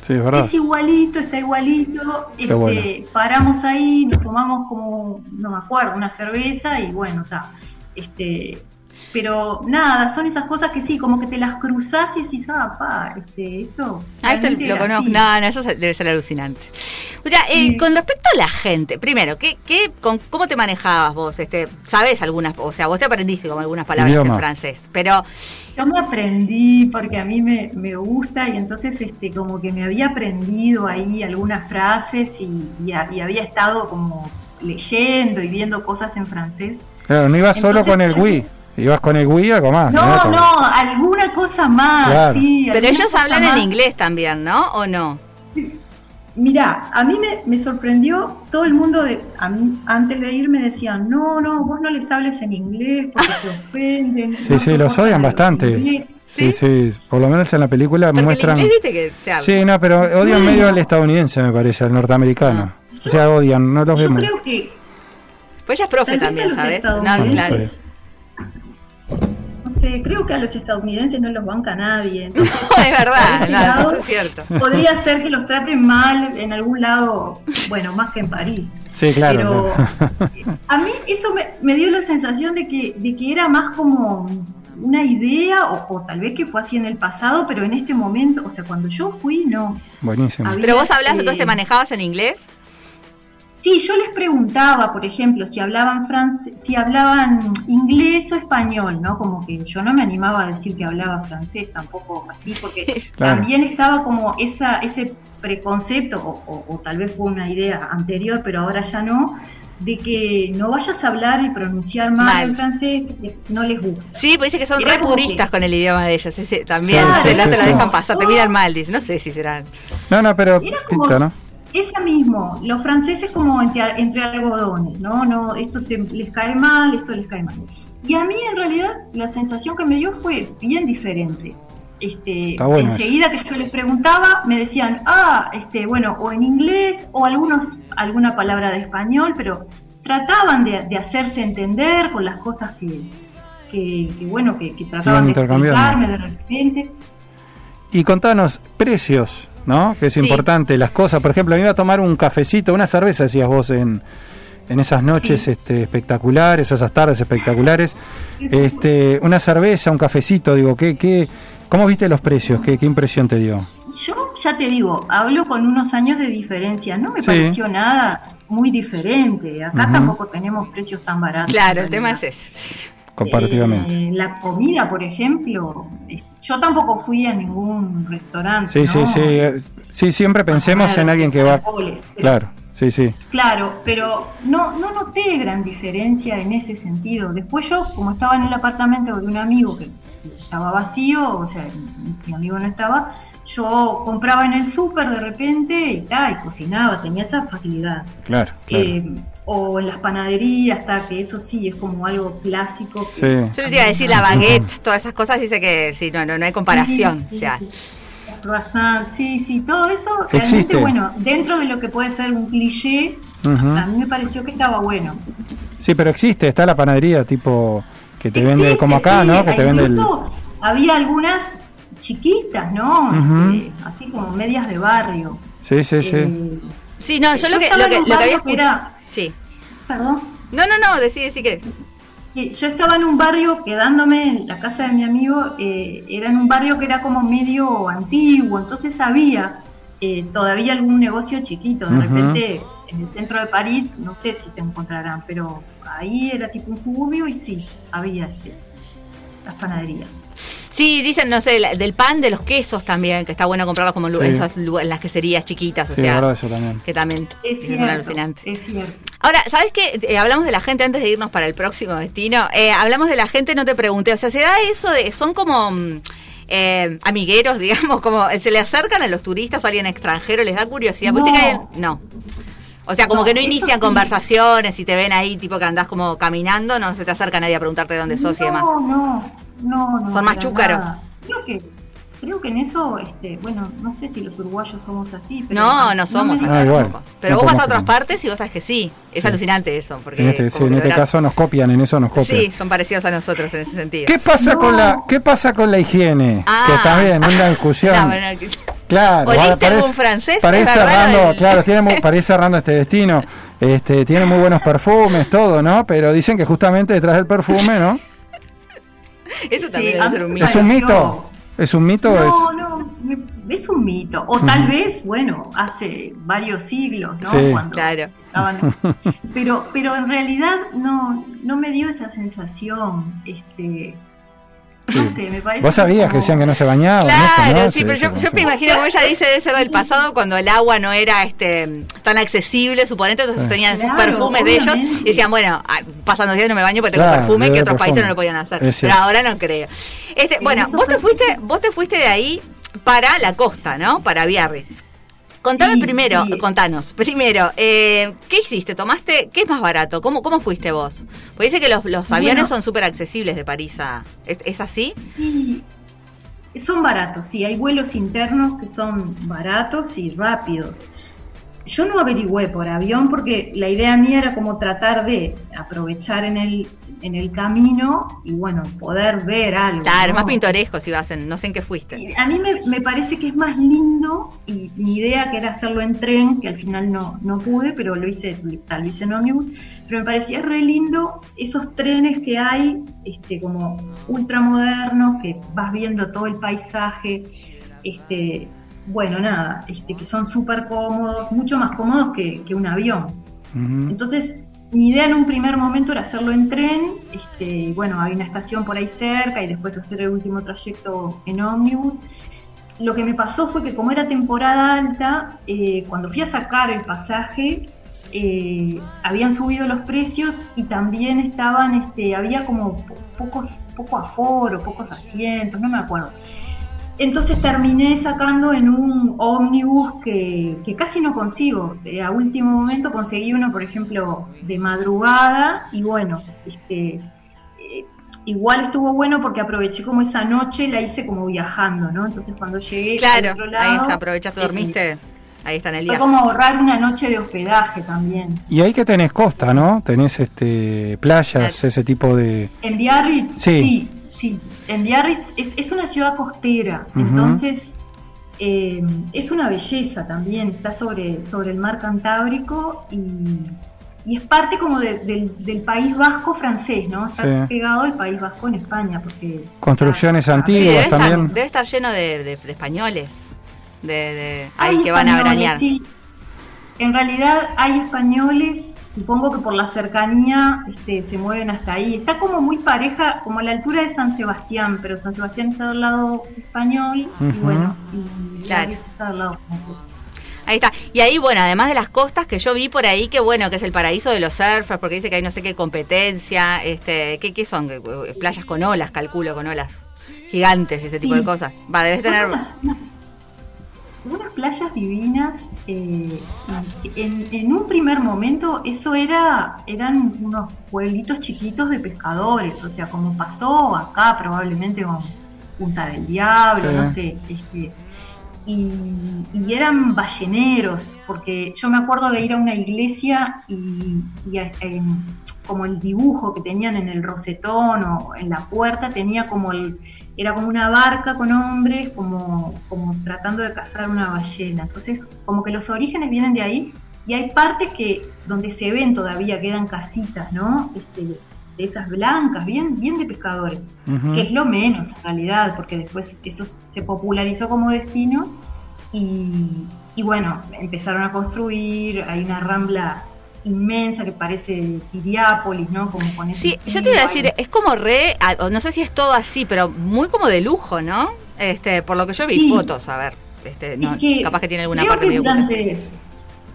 [SPEAKER 2] Sí, es verdad.
[SPEAKER 8] es igualito, está igualito. Este,
[SPEAKER 2] bueno.
[SPEAKER 8] Paramos ahí, nos tomamos como, no me acuerdo, una cerveza y bueno, está. Este, pero nada, son esas cosas que sí, como que te las cruzás y decís, ah, pa, este, esto.
[SPEAKER 3] Ah, esto lo conozco. No, no, eso se- debe ser alucinante. O sea, eh,
[SPEAKER 8] Sí.
[SPEAKER 3] con respecto a la gente, primero, ¿qué, qué, con, ¿cómo te manejabas vos? Este, ¿Sabes algunas? O sea, vos te aprendiste como algunas palabras
[SPEAKER 2] Idioma.
[SPEAKER 3] en francés, pero
[SPEAKER 8] Yo me aprendí porque a mí me, me gusta y entonces este como que me había aprendido ahí algunas frases y, y ha- y había estado como leyendo y viendo cosas en francés.
[SPEAKER 2] Claro, no ibas solo
[SPEAKER 8] Entonces,
[SPEAKER 2] con el Wii, ibas con el Wii algo más.
[SPEAKER 8] No, no, alguna cosa más.
[SPEAKER 2] Claro.
[SPEAKER 8] sí,
[SPEAKER 3] pero ellos hablan
[SPEAKER 8] más.
[SPEAKER 3] en inglés también, ¿no? ¿O no?
[SPEAKER 8] Mirá, a mí me, me sorprendió todo el mundo, de, a mí antes de ir me decían, no, no, vos no les hables en inglés porque se ofenden.
[SPEAKER 2] Sí,
[SPEAKER 8] no
[SPEAKER 2] sí, los odian bastante.
[SPEAKER 8] ingleses".
[SPEAKER 2] Sí, sí, por lo menos en la película
[SPEAKER 3] Porque
[SPEAKER 2] muestran...
[SPEAKER 3] el inglés viste que.
[SPEAKER 2] Sí, no, pero odian medio al estadounidense, me parece, al norteamericano. O sea, odian, no los
[SPEAKER 8] Yo
[SPEAKER 2] vemos.
[SPEAKER 8] creo que,
[SPEAKER 3] Pues ella es profe también, ¿sabes? No, claro.
[SPEAKER 8] No sé, creo que a los estadounidenses no los banca nadie. Entonces,
[SPEAKER 3] es verdad, no,
[SPEAKER 8] lado,
[SPEAKER 3] eso es cierto.
[SPEAKER 8] Podría ser que los traten mal en algún lado, bueno, más que en París.
[SPEAKER 2] Sí, claro.
[SPEAKER 8] Pero
[SPEAKER 2] claro.
[SPEAKER 8] a mí eso me, me dio la sensación de que, de que era más como una idea, o, o tal vez que fue así en el pasado, pero en este momento, o sea, cuando yo fui, no.
[SPEAKER 2] Buenísimo.
[SPEAKER 8] Había,
[SPEAKER 3] Pero vos hablas,
[SPEAKER 8] eh,
[SPEAKER 3] entonces te manejabas en inglés.
[SPEAKER 8] Sí, yo les preguntaba, por ejemplo, si hablaban francés, si hablaban inglés o español, ¿no? Como que yo no me animaba a decir que hablaba francés tampoco así, porque
[SPEAKER 2] Claro.
[SPEAKER 8] también estaba como esa ese preconcepto, o, o- o tal vez fue una idea anterior, pero ahora ya no, de que no vayas a hablar y pronunciar mal,
[SPEAKER 3] Mal.
[SPEAKER 8] en francés, que no les gusta.
[SPEAKER 3] Sí, pues dice que son re puristas
[SPEAKER 8] que-
[SPEAKER 3] con el idioma de ellos. ese- también
[SPEAKER 8] Sí,
[SPEAKER 3] se
[SPEAKER 8] sí,
[SPEAKER 3] no te
[SPEAKER 2] sí,
[SPEAKER 3] lo
[SPEAKER 2] sí.
[SPEAKER 3] dejan pasar, te miran mal, dice. No sé si serán.
[SPEAKER 2] No, no, pero
[SPEAKER 8] Era como
[SPEAKER 2] pinta, ¿no?
[SPEAKER 8] Esa mismo, los franceses como entre, entre algodones, ¿no? no Esto te- les cae mal, esto les cae mal. Y a mí en realidad la sensación que me dio fue bien diferente. Este,
[SPEAKER 2] bueno
[SPEAKER 8] enseguida que yo les preguntaba, me decían, ah, este, bueno, o en inglés, o algunos, alguna palabra de español, pero trataban de, de hacerse entender con las cosas que, que, que, bueno, que, que trataban de explicarme de repente.
[SPEAKER 2] Y contanos, precios, ¿no? Que es
[SPEAKER 3] Sí.
[SPEAKER 2] importante, las cosas. Por ejemplo, me iba a tomar un cafecito, una cerveza, decías vos, en, en esas noches
[SPEAKER 8] Sí.
[SPEAKER 2] este, espectaculares, esas tardes espectaculares. Este, una cerveza, un cafecito, digo, ¿qué, qué, ¿cómo viste los precios? ¿Qué, qué impresión te dio?
[SPEAKER 8] Yo ya te digo, hablo con unos años de diferencia, no me
[SPEAKER 2] Sí.
[SPEAKER 8] pareció nada muy diferente. Acá tampoco tenemos precios tan baratos.
[SPEAKER 3] Claro, el tema es ese.
[SPEAKER 2] Comparativamente.
[SPEAKER 8] Eh, la comida, por ejemplo, es- yo tampoco fui a ningún restaurante.
[SPEAKER 2] Sí, sí,
[SPEAKER 8] ¿no?
[SPEAKER 2] sí. eh, Sí, siempre pensemos en alguien que va.
[SPEAKER 8] pero-
[SPEAKER 2] Claro, sí, sí.
[SPEAKER 8] Claro, pero no, no noté gran diferencia en ese sentido. Después yo, como estaba en el apartamento de un amigo que estaba vacío, o sea, mi- mi amigo no estaba, yo compraba en el súper de repente y, ta, y cocinaba, tenía esa facilidad.
[SPEAKER 2] Claro, claro.
[SPEAKER 8] Eh, o en las panaderías, está que eso sí es como algo clásico. que-
[SPEAKER 2] Sí.
[SPEAKER 3] Yo les iba a decir la baguette, todas esas cosas, dice que sí, no, no, no hay comparación.
[SPEAKER 8] Sí,
[SPEAKER 3] o sea,
[SPEAKER 8] sí, sí. Croissant, sí, sí, todo eso realmente,
[SPEAKER 2] Existe.
[SPEAKER 8] bueno, dentro de lo que puede ser un cliché, a mí me pareció que estaba bueno.
[SPEAKER 2] Sí, pero existe, está la panadería tipo que te vende
[SPEAKER 8] Existe,
[SPEAKER 2] como acá,
[SPEAKER 8] sí,
[SPEAKER 2] ¿no? Que te vende el...
[SPEAKER 8] Había algunas chiquitas, ¿no? Este, así como medias de barrio.
[SPEAKER 2] Sí, sí, sí.
[SPEAKER 8] Eh,
[SPEAKER 3] sí, no, yo lo que, lo que,
[SPEAKER 8] un
[SPEAKER 3] lo que había escuchado.
[SPEAKER 8] era-
[SPEAKER 3] Sí.
[SPEAKER 8] perdón.
[SPEAKER 3] No, no, no, decí, decí que.
[SPEAKER 8] Sí, Yo estaba en un barrio, quedándome en la casa de mi amigo, eh, era en un barrio que era como medio antiguo, entonces había eh, todavía algún negocio chiquito. De repente, en el centro de París, no sé si te encontrarán, pero ahí era tipo un suburbio y sí, había este, las panaderías.
[SPEAKER 3] Sí, dicen, no sé, la- del pan, de los quesos también, que está bueno comprarlos como
[SPEAKER 2] Sí.
[SPEAKER 3] en esas lu- en las queserías chiquitas,
[SPEAKER 2] Sí,
[SPEAKER 3] o sea,
[SPEAKER 2] eso también.
[SPEAKER 3] que también
[SPEAKER 8] Es cierto,
[SPEAKER 3] alucinantes.
[SPEAKER 8] es cierto.
[SPEAKER 3] Ahora, ¿sabes qué? Eh, hablamos de la gente antes de irnos para el próximo destino. Eh, hablamos de la gente, no te pregunté. O sea, se da eso de. Son como. mm, eh, amigueros, digamos, como eh, se le acercan a los turistas o a alguien extranjero, les da curiosidad. ¿Viste
[SPEAKER 8] No.
[SPEAKER 3] hay- no. O sea, como
[SPEAKER 8] No,
[SPEAKER 3] que no inician
[SPEAKER 8] sí.
[SPEAKER 3] conversaciones y te ven ahí, tipo que andás como caminando, no se te acerca nadie a preguntarte de dónde sos y demás.
[SPEAKER 8] No, no, no, no.
[SPEAKER 3] Son más chúcaros.
[SPEAKER 8] nada. Creo que, creo que en eso, este, bueno, no sé si los uruguayos somos así. Pero
[SPEAKER 3] No, no somos.
[SPEAKER 2] Ah, igual.
[SPEAKER 3] tampoco. Pero
[SPEAKER 2] No
[SPEAKER 3] vos vas a otras partes y vos sabes que sí. Es
[SPEAKER 2] Sí.
[SPEAKER 3] alucinante eso. Porque
[SPEAKER 2] En este, sí, en este
[SPEAKER 3] verás-
[SPEAKER 2] caso nos copian, en eso nos copian.
[SPEAKER 3] Sí, son parecidos a nosotros en ese sentido.
[SPEAKER 2] ¿Qué pasa
[SPEAKER 8] No.
[SPEAKER 2] con la qué pasa con la higiene?
[SPEAKER 3] Ah.
[SPEAKER 2] Que también una discusión.
[SPEAKER 3] No, bueno, que-
[SPEAKER 2] Claro,
[SPEAKER 3] ¿Oliste algún francés? Verdad
[SPEAKER 2] cerrando,
[SPEAKER 3] del-
[SPEAKER 2] claro, tiene muy- ir cerrando este destino. Este, tiene muy buenos perfumes, todo, ¿no? Pero dicen que justamente detrás del perfume, ¿no?
[SPEAKER 3] Eso también
[SPEAKER 8] Sí,
[SPEAKER 3] debe
[SPEAKER 8] a
[SPEAKER 3] ser un mito.
[SPEAKER 2] ¿Es un mito? ¿Es un mito o es?
[SPEAKER 8] No, no, me- es un mito. O tal vez, bueno, hace varios siglos, ¿no?
[SPEAKER 2] Sí.
[SPEAKER 8] Cuando
[SPEAKER 3] Claro.
[SPEAKER 8] estaban- Pero, pero en realidad no, no me dio esa sensación. Este, no sé, me parece.
[SPEAKER 2] Vos sabías que decían que no se bañaban.
[SPEAKER 3] Claro, sí, pero yo, yo me imagino, como ella dice, debe ser del pasado cuando el agua no era este tan accesible, suponete, entonces
[SPEAKER 2] Sí.
[SPEAKER 3] tenían
[SPEAKER 8] Claro,
[SPEAKER 3] perfumes de ellos y decían, bueno, ah, pasando días no me baño porque tengo
[SPEAKER 2] Claro,
[SPEAKER 3] perfume que otros países no lo podían hacer. Pero ahora no creo. Este, bueno, vos te fuiste, vos te fuiste de ahí para la costa, ¿no? Para Biarritz. Contame
[SPEAKER 8] Sí,
[SPEAKER 3] primero,
[SPEAKER 8] sí.
[SPEAKER 3] contanos, primero, eh, ¿qué hiciste? ¿Tomaste? ¿Qué es más barato? ¿Cómo, cómo fuiste vos? Porque dice que los, los aviones
[SPEAKER 8] Bueno.
[SPEAKER 3] son súper accesibles de París a... ¿Es, es así?
[SPEAKER 8] Sí, son baratos, sí, hay vuelos internos que son baratos y rápidos. Yo no averigüé por avión porque la idea mía era como tratar de aprovechar en el, en el camino y bueno, poder ver algo.
[SPEAKER 3] Claro,
[SPEAKER 8] ¿no?
[SPEAKER 3] más pintoresco si vas en, no sé en qué fuiste.
[SPEAKER 8] Y A mí me, me parece que es más lindo y mi idea que era hacerlo en tren, que al final no, no pude, pero lo hice, tal vez en ómnibus, pero me parecía re lindo esos trenes que hay, este, como ultramodernos, que vas viendo todo el paisaje, este, bueno, nada, este, que son súper cómodos, mucho más cómodos que, que un avión. Entonces, mi idea en un primer momento era hacerlo en tren, este, bueno, hay una estación por ahí cerca y después hacer el último trayecto en ómnibus. Lo que me pasó fue que como era temporada alta, eh, cuando fui a sacar el pasaje, eh, habían subido los precios y también estaban, este, había como po- pocos, poco aforo, pocos asientos, no me acuerdo. Entonces terminé sacando en un ómnibus que, que casi no consigo. Eh, a último momento conseguí uno, por ejemplo, de madrugada y bueno, este, eh, igual estuvo bueno porque aproveché como esa noche, la hice como viajando, ¿no? Entonces cuando llegué
[SPEAKER 3] Claro,
[SPEAKER 8] al otro
[SPEAKER 3] ahí está, aprovechaste,
[SPEAKER 8] eh,
[SPEAKER 3] dormiste, ahí está en el
[SPEAKER 8] Fue
[SPEAKER 3] viaje.
[SPEAKER 8] como ahorrar una noche de hospedaje también.
[SPEAKER 2] Y ahí que tenés costa, ¿no? Tenés este playas, ese tipo de...
[SPEAKER 8] En Biarritz,
[SPEAKER 2] Sí.
[SPEAKER 8] sí, sí. En Biarritz es, es una ciudad costera, entonces eh, es una belleza también. Está sobre, sobre el mar Cantábrico y, y es parte como de- del, del País Vasco francés, ¿no? Está
[SPEAKER 2] Sí.
[SPEAKER 8] pegado al País Vasco en España, porque
[SPEAKER 2] Construcciones
[SPEAKER 8] está-
[SPEAKER 3] Sí,
[SPEAKER 2] antiguas
[SPEAKER 3] estar,
[SPEAKER 2] también.
[SPEAKER 3] debe estar lleno de, de- de españoles, de, de- ahí que van a veranear.
[SPEAKER 8] sí. En realidad hay españoles, supongo que por la cercanía este, se mueven hasta ahí. Está como muy pareja, como a la altura de San Sebastián, pero San Sebastián está del lado español y bueno, y
[SPEAKER 3] Claro.
[SPEAKER 8] Está del lado francés.
[SPEAKER 3] Ahí está. Y ahí, bueno, además de las costas que yo vi por ahí, que bueno, que es el paraíso de los surfers, porque dice que hay no sé qué competencia, este, ¿qué, qué son? Playas con olas, calculo, con olas gigantes, ese tipo
[SPEAKER 8] Sí.
[SPEAKER 3] de cosas. Va, debes tener...
[SPEAKER 8] Unas, playas divinas. eh, en, en un primer momento eso era eran unos pueblitos chiquitos de pescadores, o sea, como pasó acá probablemente con Punta del Diablo,
[SPEAKER 2] Sí.
[SPEAKER 8] no sé, este, y, y eran balleneros, porque yo me acuerdo de ir a una iglesia y, y a- en- como el dibujo que tenían en el rosetón o en la puerta tenía como el, era como una barca con hombres como, como tratando de cazar una ballena. Entonces, como que los orígenes vienen de ahí y hay partes que donde se ven todavía quedan casitas, ¿no? Este, de esas blancas, bien, bien de pescadores que es lo menos en realidad, porque después eso se popularizó como destino y, y bueno, empezaron a construir, hay una rambla inmensa que parece Tiriápolis, ¿no? Como con ese
[SPEAKER 3] Sí, yo te iba a decir, es como re, ah, no sé si es todo así, pero muy como de lujo, ¿no? Este, por lo que yo vi
[SPEAKER 8] Sí.
[SPEAKER 3] fotos, a ver, este, no,
[SPEAKER 8] Es que
[SPEAKER 3] capaz que tiene alguna parte medio
[SPEAKER 8] durante,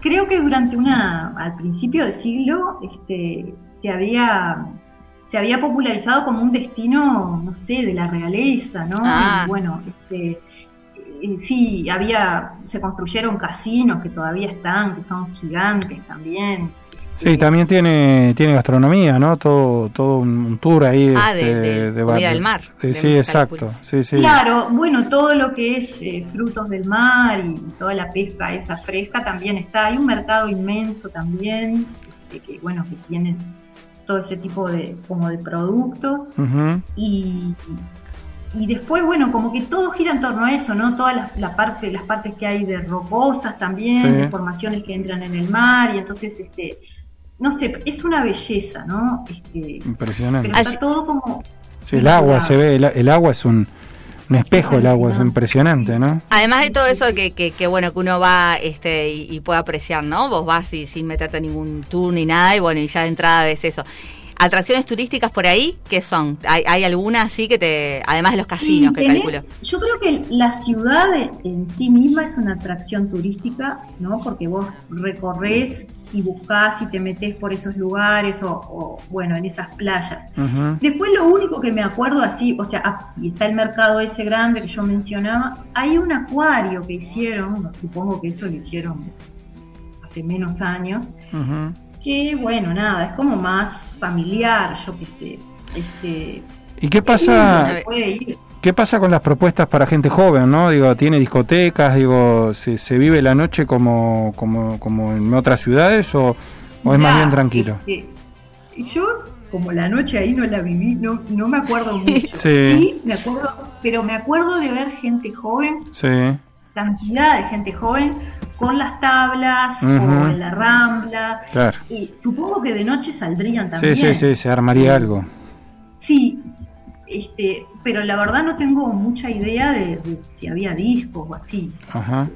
[SPEAKER 8] Creo que durante una, al principio del siglo, este, se había se había popularizado como un destino, no sé, de la realeza, ¿no?
[SPEAKER 3] Ah.
[SPEAKER 8] Y bueno, este, eh, sí, había, se construyeron casinos que todavía están, que son gigantes también.
[SPEAKER 2] Sí, también tiene, tiene gastronomía, ¿no? Todo, todo un, tour ahí.
[SPEAKER 3] Ah, de-
[SPEAKER 2] este,
[SPEAKER 3] de comida del mar,
[SPEAKER 2] de-
[SPEAKER 3] de
[SPEAKER 2] sí, exacto.
[SPEAKER 3] calculo.
[SPEAKER 2] Sí, sí.
[SPEAKER 8] Claro, bueno, todo lo que es eh, frutos del mar y toda la pesca esa fresca también está. Hay un mercado inmenso también, este, que bueno, que tiene todo ese tipo de como de productos
[SPEAKER 2] Ujú.
[SPEAKER 8] y, y después bueno como que todo gira en torno a eso no todas las la parte las partes que hay de rocosas también
[SPEAKER 2] Sí.
[SPEAKER 8] de formaciones que entran en el mar y entonces este no sé es una belleza no este
[SPEAKER 2] Impresionante.
[SPEAKER 8] pero está todo como
[SPEAKER 2] Sí, el agua se ve, el, el agua es un, un espejo, el agua es impresionante, ¿no?
[SPEAKER 3] Además de todo eso que, que, que, bueno, que uno va este y, y puede apreciar, ¿no? Vos vas y, sin meterte ningún tour ni nada y bueno, y ya de entrada ves eso. Atracciones turísticas por ahí, ¿qué son? ¿Hay, hay algunas así que te, además de los casinos
[SPEAKER 8] Sí,
[SPEAKER 3] que
[SPEAKER 8] tenés-
[SPEAKER 3] calculo?
[SPEAKER 8] Yo creo que la ciudad en- sí misma es una atracción turística, ¿no? Porque vos recorres y buscás y te metés por esos lugares o, o, bueno, en esas playas. Después lo único que me acuerdo así, o sea, ah, y está el mercado ese grande que yo mencionaba, hay un acuario que hicieron, no, supongo que eso lo hicieron hace menos años,
[SPEAKER 2] Ujú.
[SPEAKER 8] Que bueno, nada, es como más familiar, yo qué sé. Este,
[SPEAKER 2] ¿Y qué pasa, qué pasa con las propuestas para gente joven, no? Digo, tiene discotecas, digo, ¿se, se vive la noche como, como, como en otras ciudades o, o es más bien tranquilo?
[SPEAKER 8] este, yo, como la noche ahí no la viví, no, no me acuerdo mucho.
[SPEAKER 2] Sí.
[SPEAKER 8] me acuerdo, pero me acuerdo de ver gente joven,
[SPEAKER 2] Sí,
[SPEAKER 8] cantidad de gente joven, con las tablas
[SPEAKER 2] Ujú.
[SPEAKER 8] o en la rambla.
[SPEAKER 2] claro.
[SPEAKER 8] Y supongo que de noche saldrían
[SPEAKER 2] Sí,
[SPEAKER 8] también.
[SPEAKER 2] sí, sí, se armaría algo.
[SPEAKER 8] Sí, este, pero la verdad no tengo mucha idea de, de si había discos o así.
[SPEAKER 2] Ajá.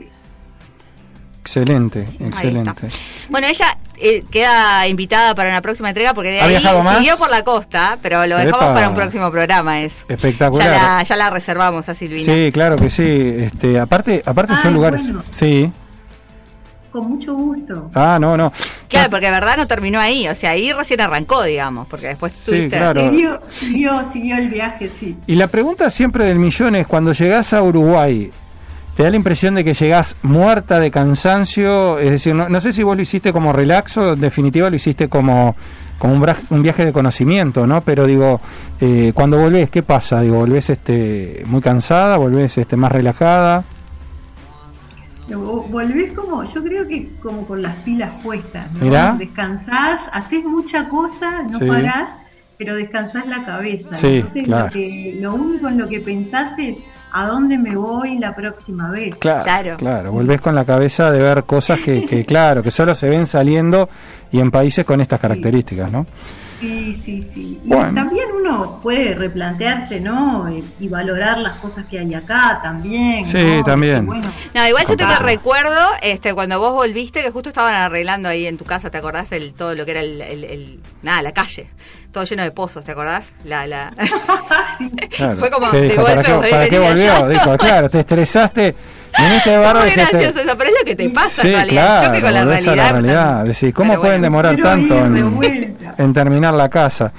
[SPEAKER 2] Excelente, excelente.
[SPEAKER 3] Bueno, ella eh, queda invitada para una próxima entrega porque de
[SPEAKER 2] ¿Ha
[SPEAKER 3] ahí
[SPEAKER 2] viajado más?
[SPEAKER 3] siguió por la costa, pero lo dejamos
[SPEAKER 2] Epa.
[SPEAKER 3] para un próximo programa eso.
[SPEAKER 2] Espectacular.
[SPEAKER 3] Ya la, ya la reservamos a Silvina.
[SPEAKER 2] Sí, claro que sí. Este, aparte, aparte son
[SPEAKER 8] Ay,
[SPEAKER 2] lugares.
[SPEAKER 8] bueno.
[SPEAKER 2] Sí.
[SPEAKER 8] Con mucho gusto.
[SPEAKER 2] Ah, no, no.
[SPEAKER 3] Claro, porque de verdad no terminó ahí, o sea, ahí recién arrancó, digamos, porque después
[SPEAKER 2] Sí,
[SPEAKER 3] tuviste...
[SPEAKER 2] claro.
[SPEAKER 8] Siguió, siguió, siguió el viaje, sí.
[SPEAKER 2] Y la pregunta siempre del millón es cuando llegás a Uruguay, ¿te da la impresión de que llegás muerta de cansancio? Es decir, no, no sé si vos lo hiciste como relaxo, en definitiva lo hiciste como, como un, bra- un viaje de conocimiento, ¿no? Pero digo, eh, cuando volvés, ¿qué pasa? Digo, ¿volvés este, muy cansada? ¿Volvés este, más relajada?
[SPEAKER 8] Vo- Volvés como, yo creo que como con las pilas puestas, ¿no?
[SPEAKER 2] Mirá.
[SPEAKER 8] Descansás, haces mucha cosa, no
[SPEAKER 2] Sí.
[SPEAKER 8] parás, pero descansás la cabeza.
[SPEAKER 2] Sí,
[SPEAKER 8] Entonces,
[SPEAKER 2] claro.
[SPEAKER 8] lo, que, lo único en lo que pensás es a dónde me voy la próxima vez.
[SPEAKER 2] Claro,
[SPEAKER 3] Claro.
[SPEAKER 2] claro. Volvés con la cabeza de ver cosas que, que, claro, que solo se ven saliendo y en países con estas características, ¿no?
[SPEAKER 8] Sí, sí, sí. Y
[SPEAKER 2] Bueno.
[SPEAKER 8] también uno puede replantearse, ¿no? Y, valorar las cosas que hay acá también.
[SPEAKER 2] Sí,
[SPEAKER 8] ¿no?
[SPEAKER 2] también.
[SPEAKER 8] Bueno,
[SPEAKER 3] No, igual yo te recuerdo, este, cuando vos volviste, que justo estaban arreglando ahí en tu casa, ¿te acordás? El, todo lo que era el, el- el- nada, la calle, todo lleno de pozos, ¿te acordás? La, la...
[SPEAKER 2] Claro.
[SPEAKER 3] Fue como
[SPEAKER 2] ¿Qué
[SPEAKER 3] de
[SPEAKER 2] dijo? ¿Para
[SPEAKER 3] golpe
[SPEAKER 2] qué,
[SPEAKER 3] volver
[SPEAKER 2] para
[SPEAKER 3] a
[SPEAKER 2] qué volvió? Dijo, claro, te estresaste. En este
[SPEAKER 3] Muy
[SPEAKER 2] dijiste-
[SPEAKER 3] gracioso eso, pero es lo que te pasa
[SPEAKER 2] Sí,
[SPEAKER 3] en realidad. Choque
[SPEAKER 2] claro,
[SPEAKER 3] con la realidad.
[SPEAKER 2] la realidad. Decís, ¿cómo
[SPEAKER 3] Pero
[SPEAKER 2] pueden
[SPEAKER 3] bueno.
[SPEAKER 2] demorar tanto en, en terminar la casa?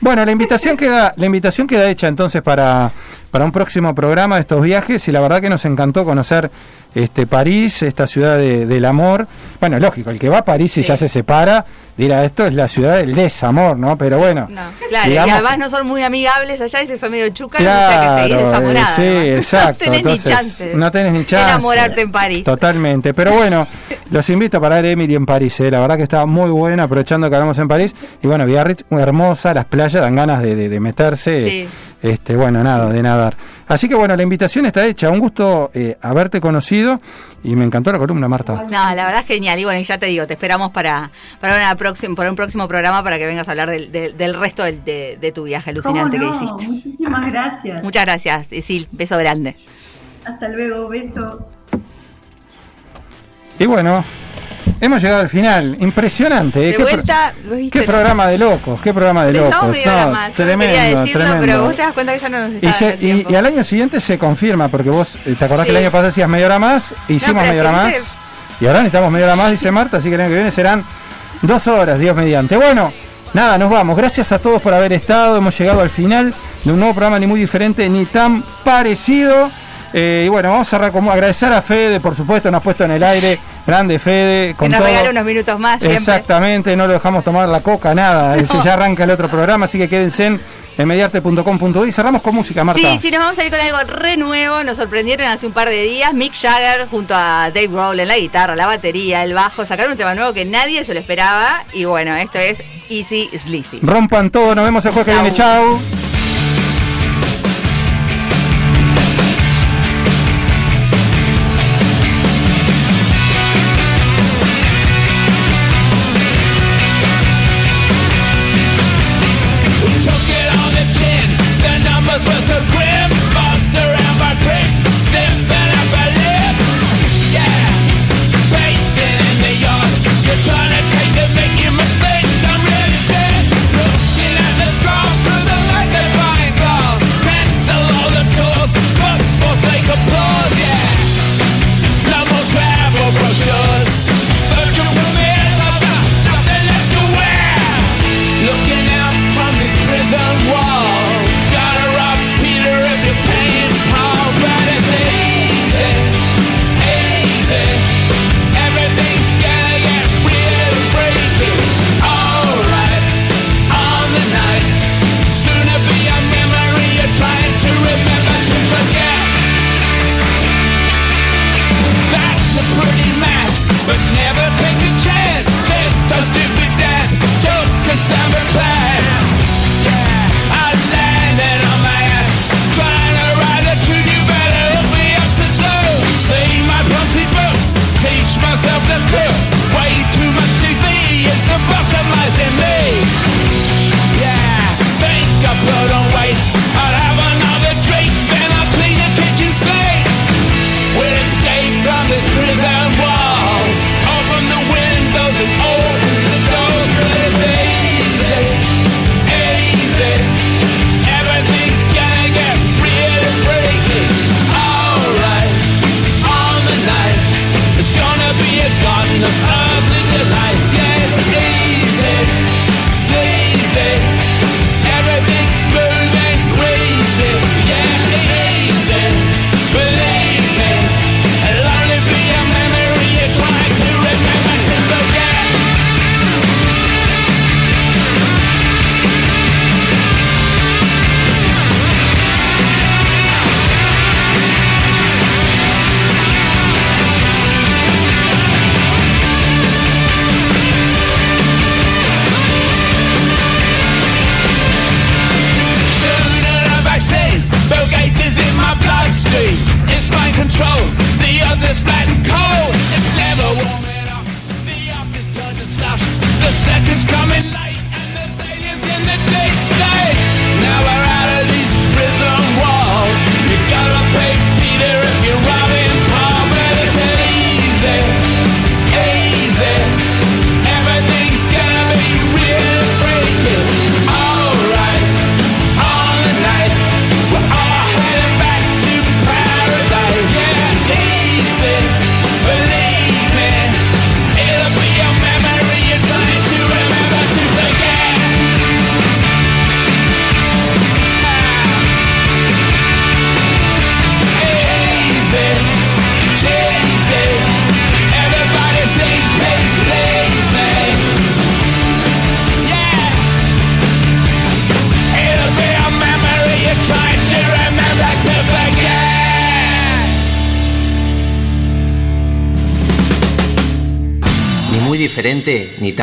[SPEAKER 2] Bueno, la invitación queda, la invitación queda hecha entonces para, para un próximo programa de estos viajes y la verdad que nos encantó conocer este París, esta ciudad de- del amor. Bueno, lógico, el que va a París y
[SPEAKER 3] Sí.
[SPEAKER 2] ya se separa, dirá, esto es la ciudad del desamor, ¿no? Pero bueno.
[SPEAKER 3] No, claro,
[SPEAKER 2] digamos-
[SPEAKER 3] y además no son muy amigables allá y se son medio chúcaros, o sea que
[SPEAKER 2] Claro,
[SPEAKER 3] desamorada.
[SPEAKER 2] eh, sí,
[SPEAKER 3] ¿no?
[SPEAKER 2] exacto.
[SPEAKER 3] No tenés
[SPEAKER 2] entonces,
[SPEAKER 3] ni chance.
[SPEAKER 2] No tenés ni chance.
[SPEAKER 3] enamorarte en París.
[SPEAKER 2] Totalmente. Pero bueno, los invito para ver Emily en París. eh. La verdad que estaba muy buena, aprovechando que hablamos en París. Y bueno, Biarritz, hermosa, las playas dan ganas de, de- de meterse.
[SPEAKER 3] Sí.
[SPEAKER 2] Este, bueno, nada, de nadar. Así que bueno, la invitación está hecha. Un gusto eh, haberte conocido y me encantó la columna, Marta.
[SPEAKER 3] No, la verdad es genial. Y bueno, y ya te digo, te esperamos para, para, una próxima, para un próximo programa para que vengas a hablar del, del, del resto del- de, de tu viaje alucinante
[SPEAKER 8] ¿Cómo
[SPEAKER 3] que hiciste.
[SPEAKER 8] Muchísimas gracias.
[SPEAKER 3] Muchas gracias, Isil. Beso grande.
[SPEAKER 8] Hasta luego, beso.
[SPEAKER 2] Y bueno, hemos llegado al final. Impresionante. ¿eh?
[SPEAKER 3] De
[SPEAKER 2] Qué programa de locos, qué programa de locos. No,
[SPEAKER 3] más. No
[SPEAKER 2] tremendo,
[SPEAKER 3] quería decirlo,
[SPEAKER 2] tremendo.
[SPEAKER 3] pero vos te das cuenta que ya no nos
[SPEAKER 2] Y, se- al año siguiente se confirma, porque vos eh, te acordás que el año pasado hacías media hora más, hicimos
[SPEAKER 3] pero
[SPEAKER 2] media hora más, y ahora necesitamos media hora más, dice Marta, así que el año que viene serán dos horas, Dios mediante. Bueno, nada, nos vamos. Gracias a todos por haber estado. Hemos llegado al final de un nuevo programa ni muy diferente ni tan parecido. Eh, y bueno, vamos a agradecer a Fede, por supuesto, nos ha puesto en el aire. Grande Fede.
[SPEAKER 3] que
[SPEAKER 2] Con
[SPEAKER 3] nos
[SPEAKER 2] todo.
[SPEAKER 3] regala unos minutos más siempre.
[SPEAKER 2] Exactamente, no lo dejamos tomar la coca, nada. Eso ya arranca el otro programa, así que quédense en, en mediarte.com.uy. Cerramos con música, Marta.
[SPEAKER 3] Sí, sí, nos vamos a ir con algo re nuevo. Nos sorprendieron hace un par de días. Mick Jagger junto a Dave Grohl en la guitarra, la batería, el bajo. Sacaron un tema nuevo que nadie se lo esperaba. Y bueno, esto es Easy Sleazy.
[SPEAKER 2] Rompan todo, nos vemos el jueves que viene. Chau.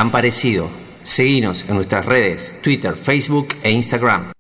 [SPEAKER 1] han parecido. Seguinos en nuestras redes, Twitter, Facebook e Instagram.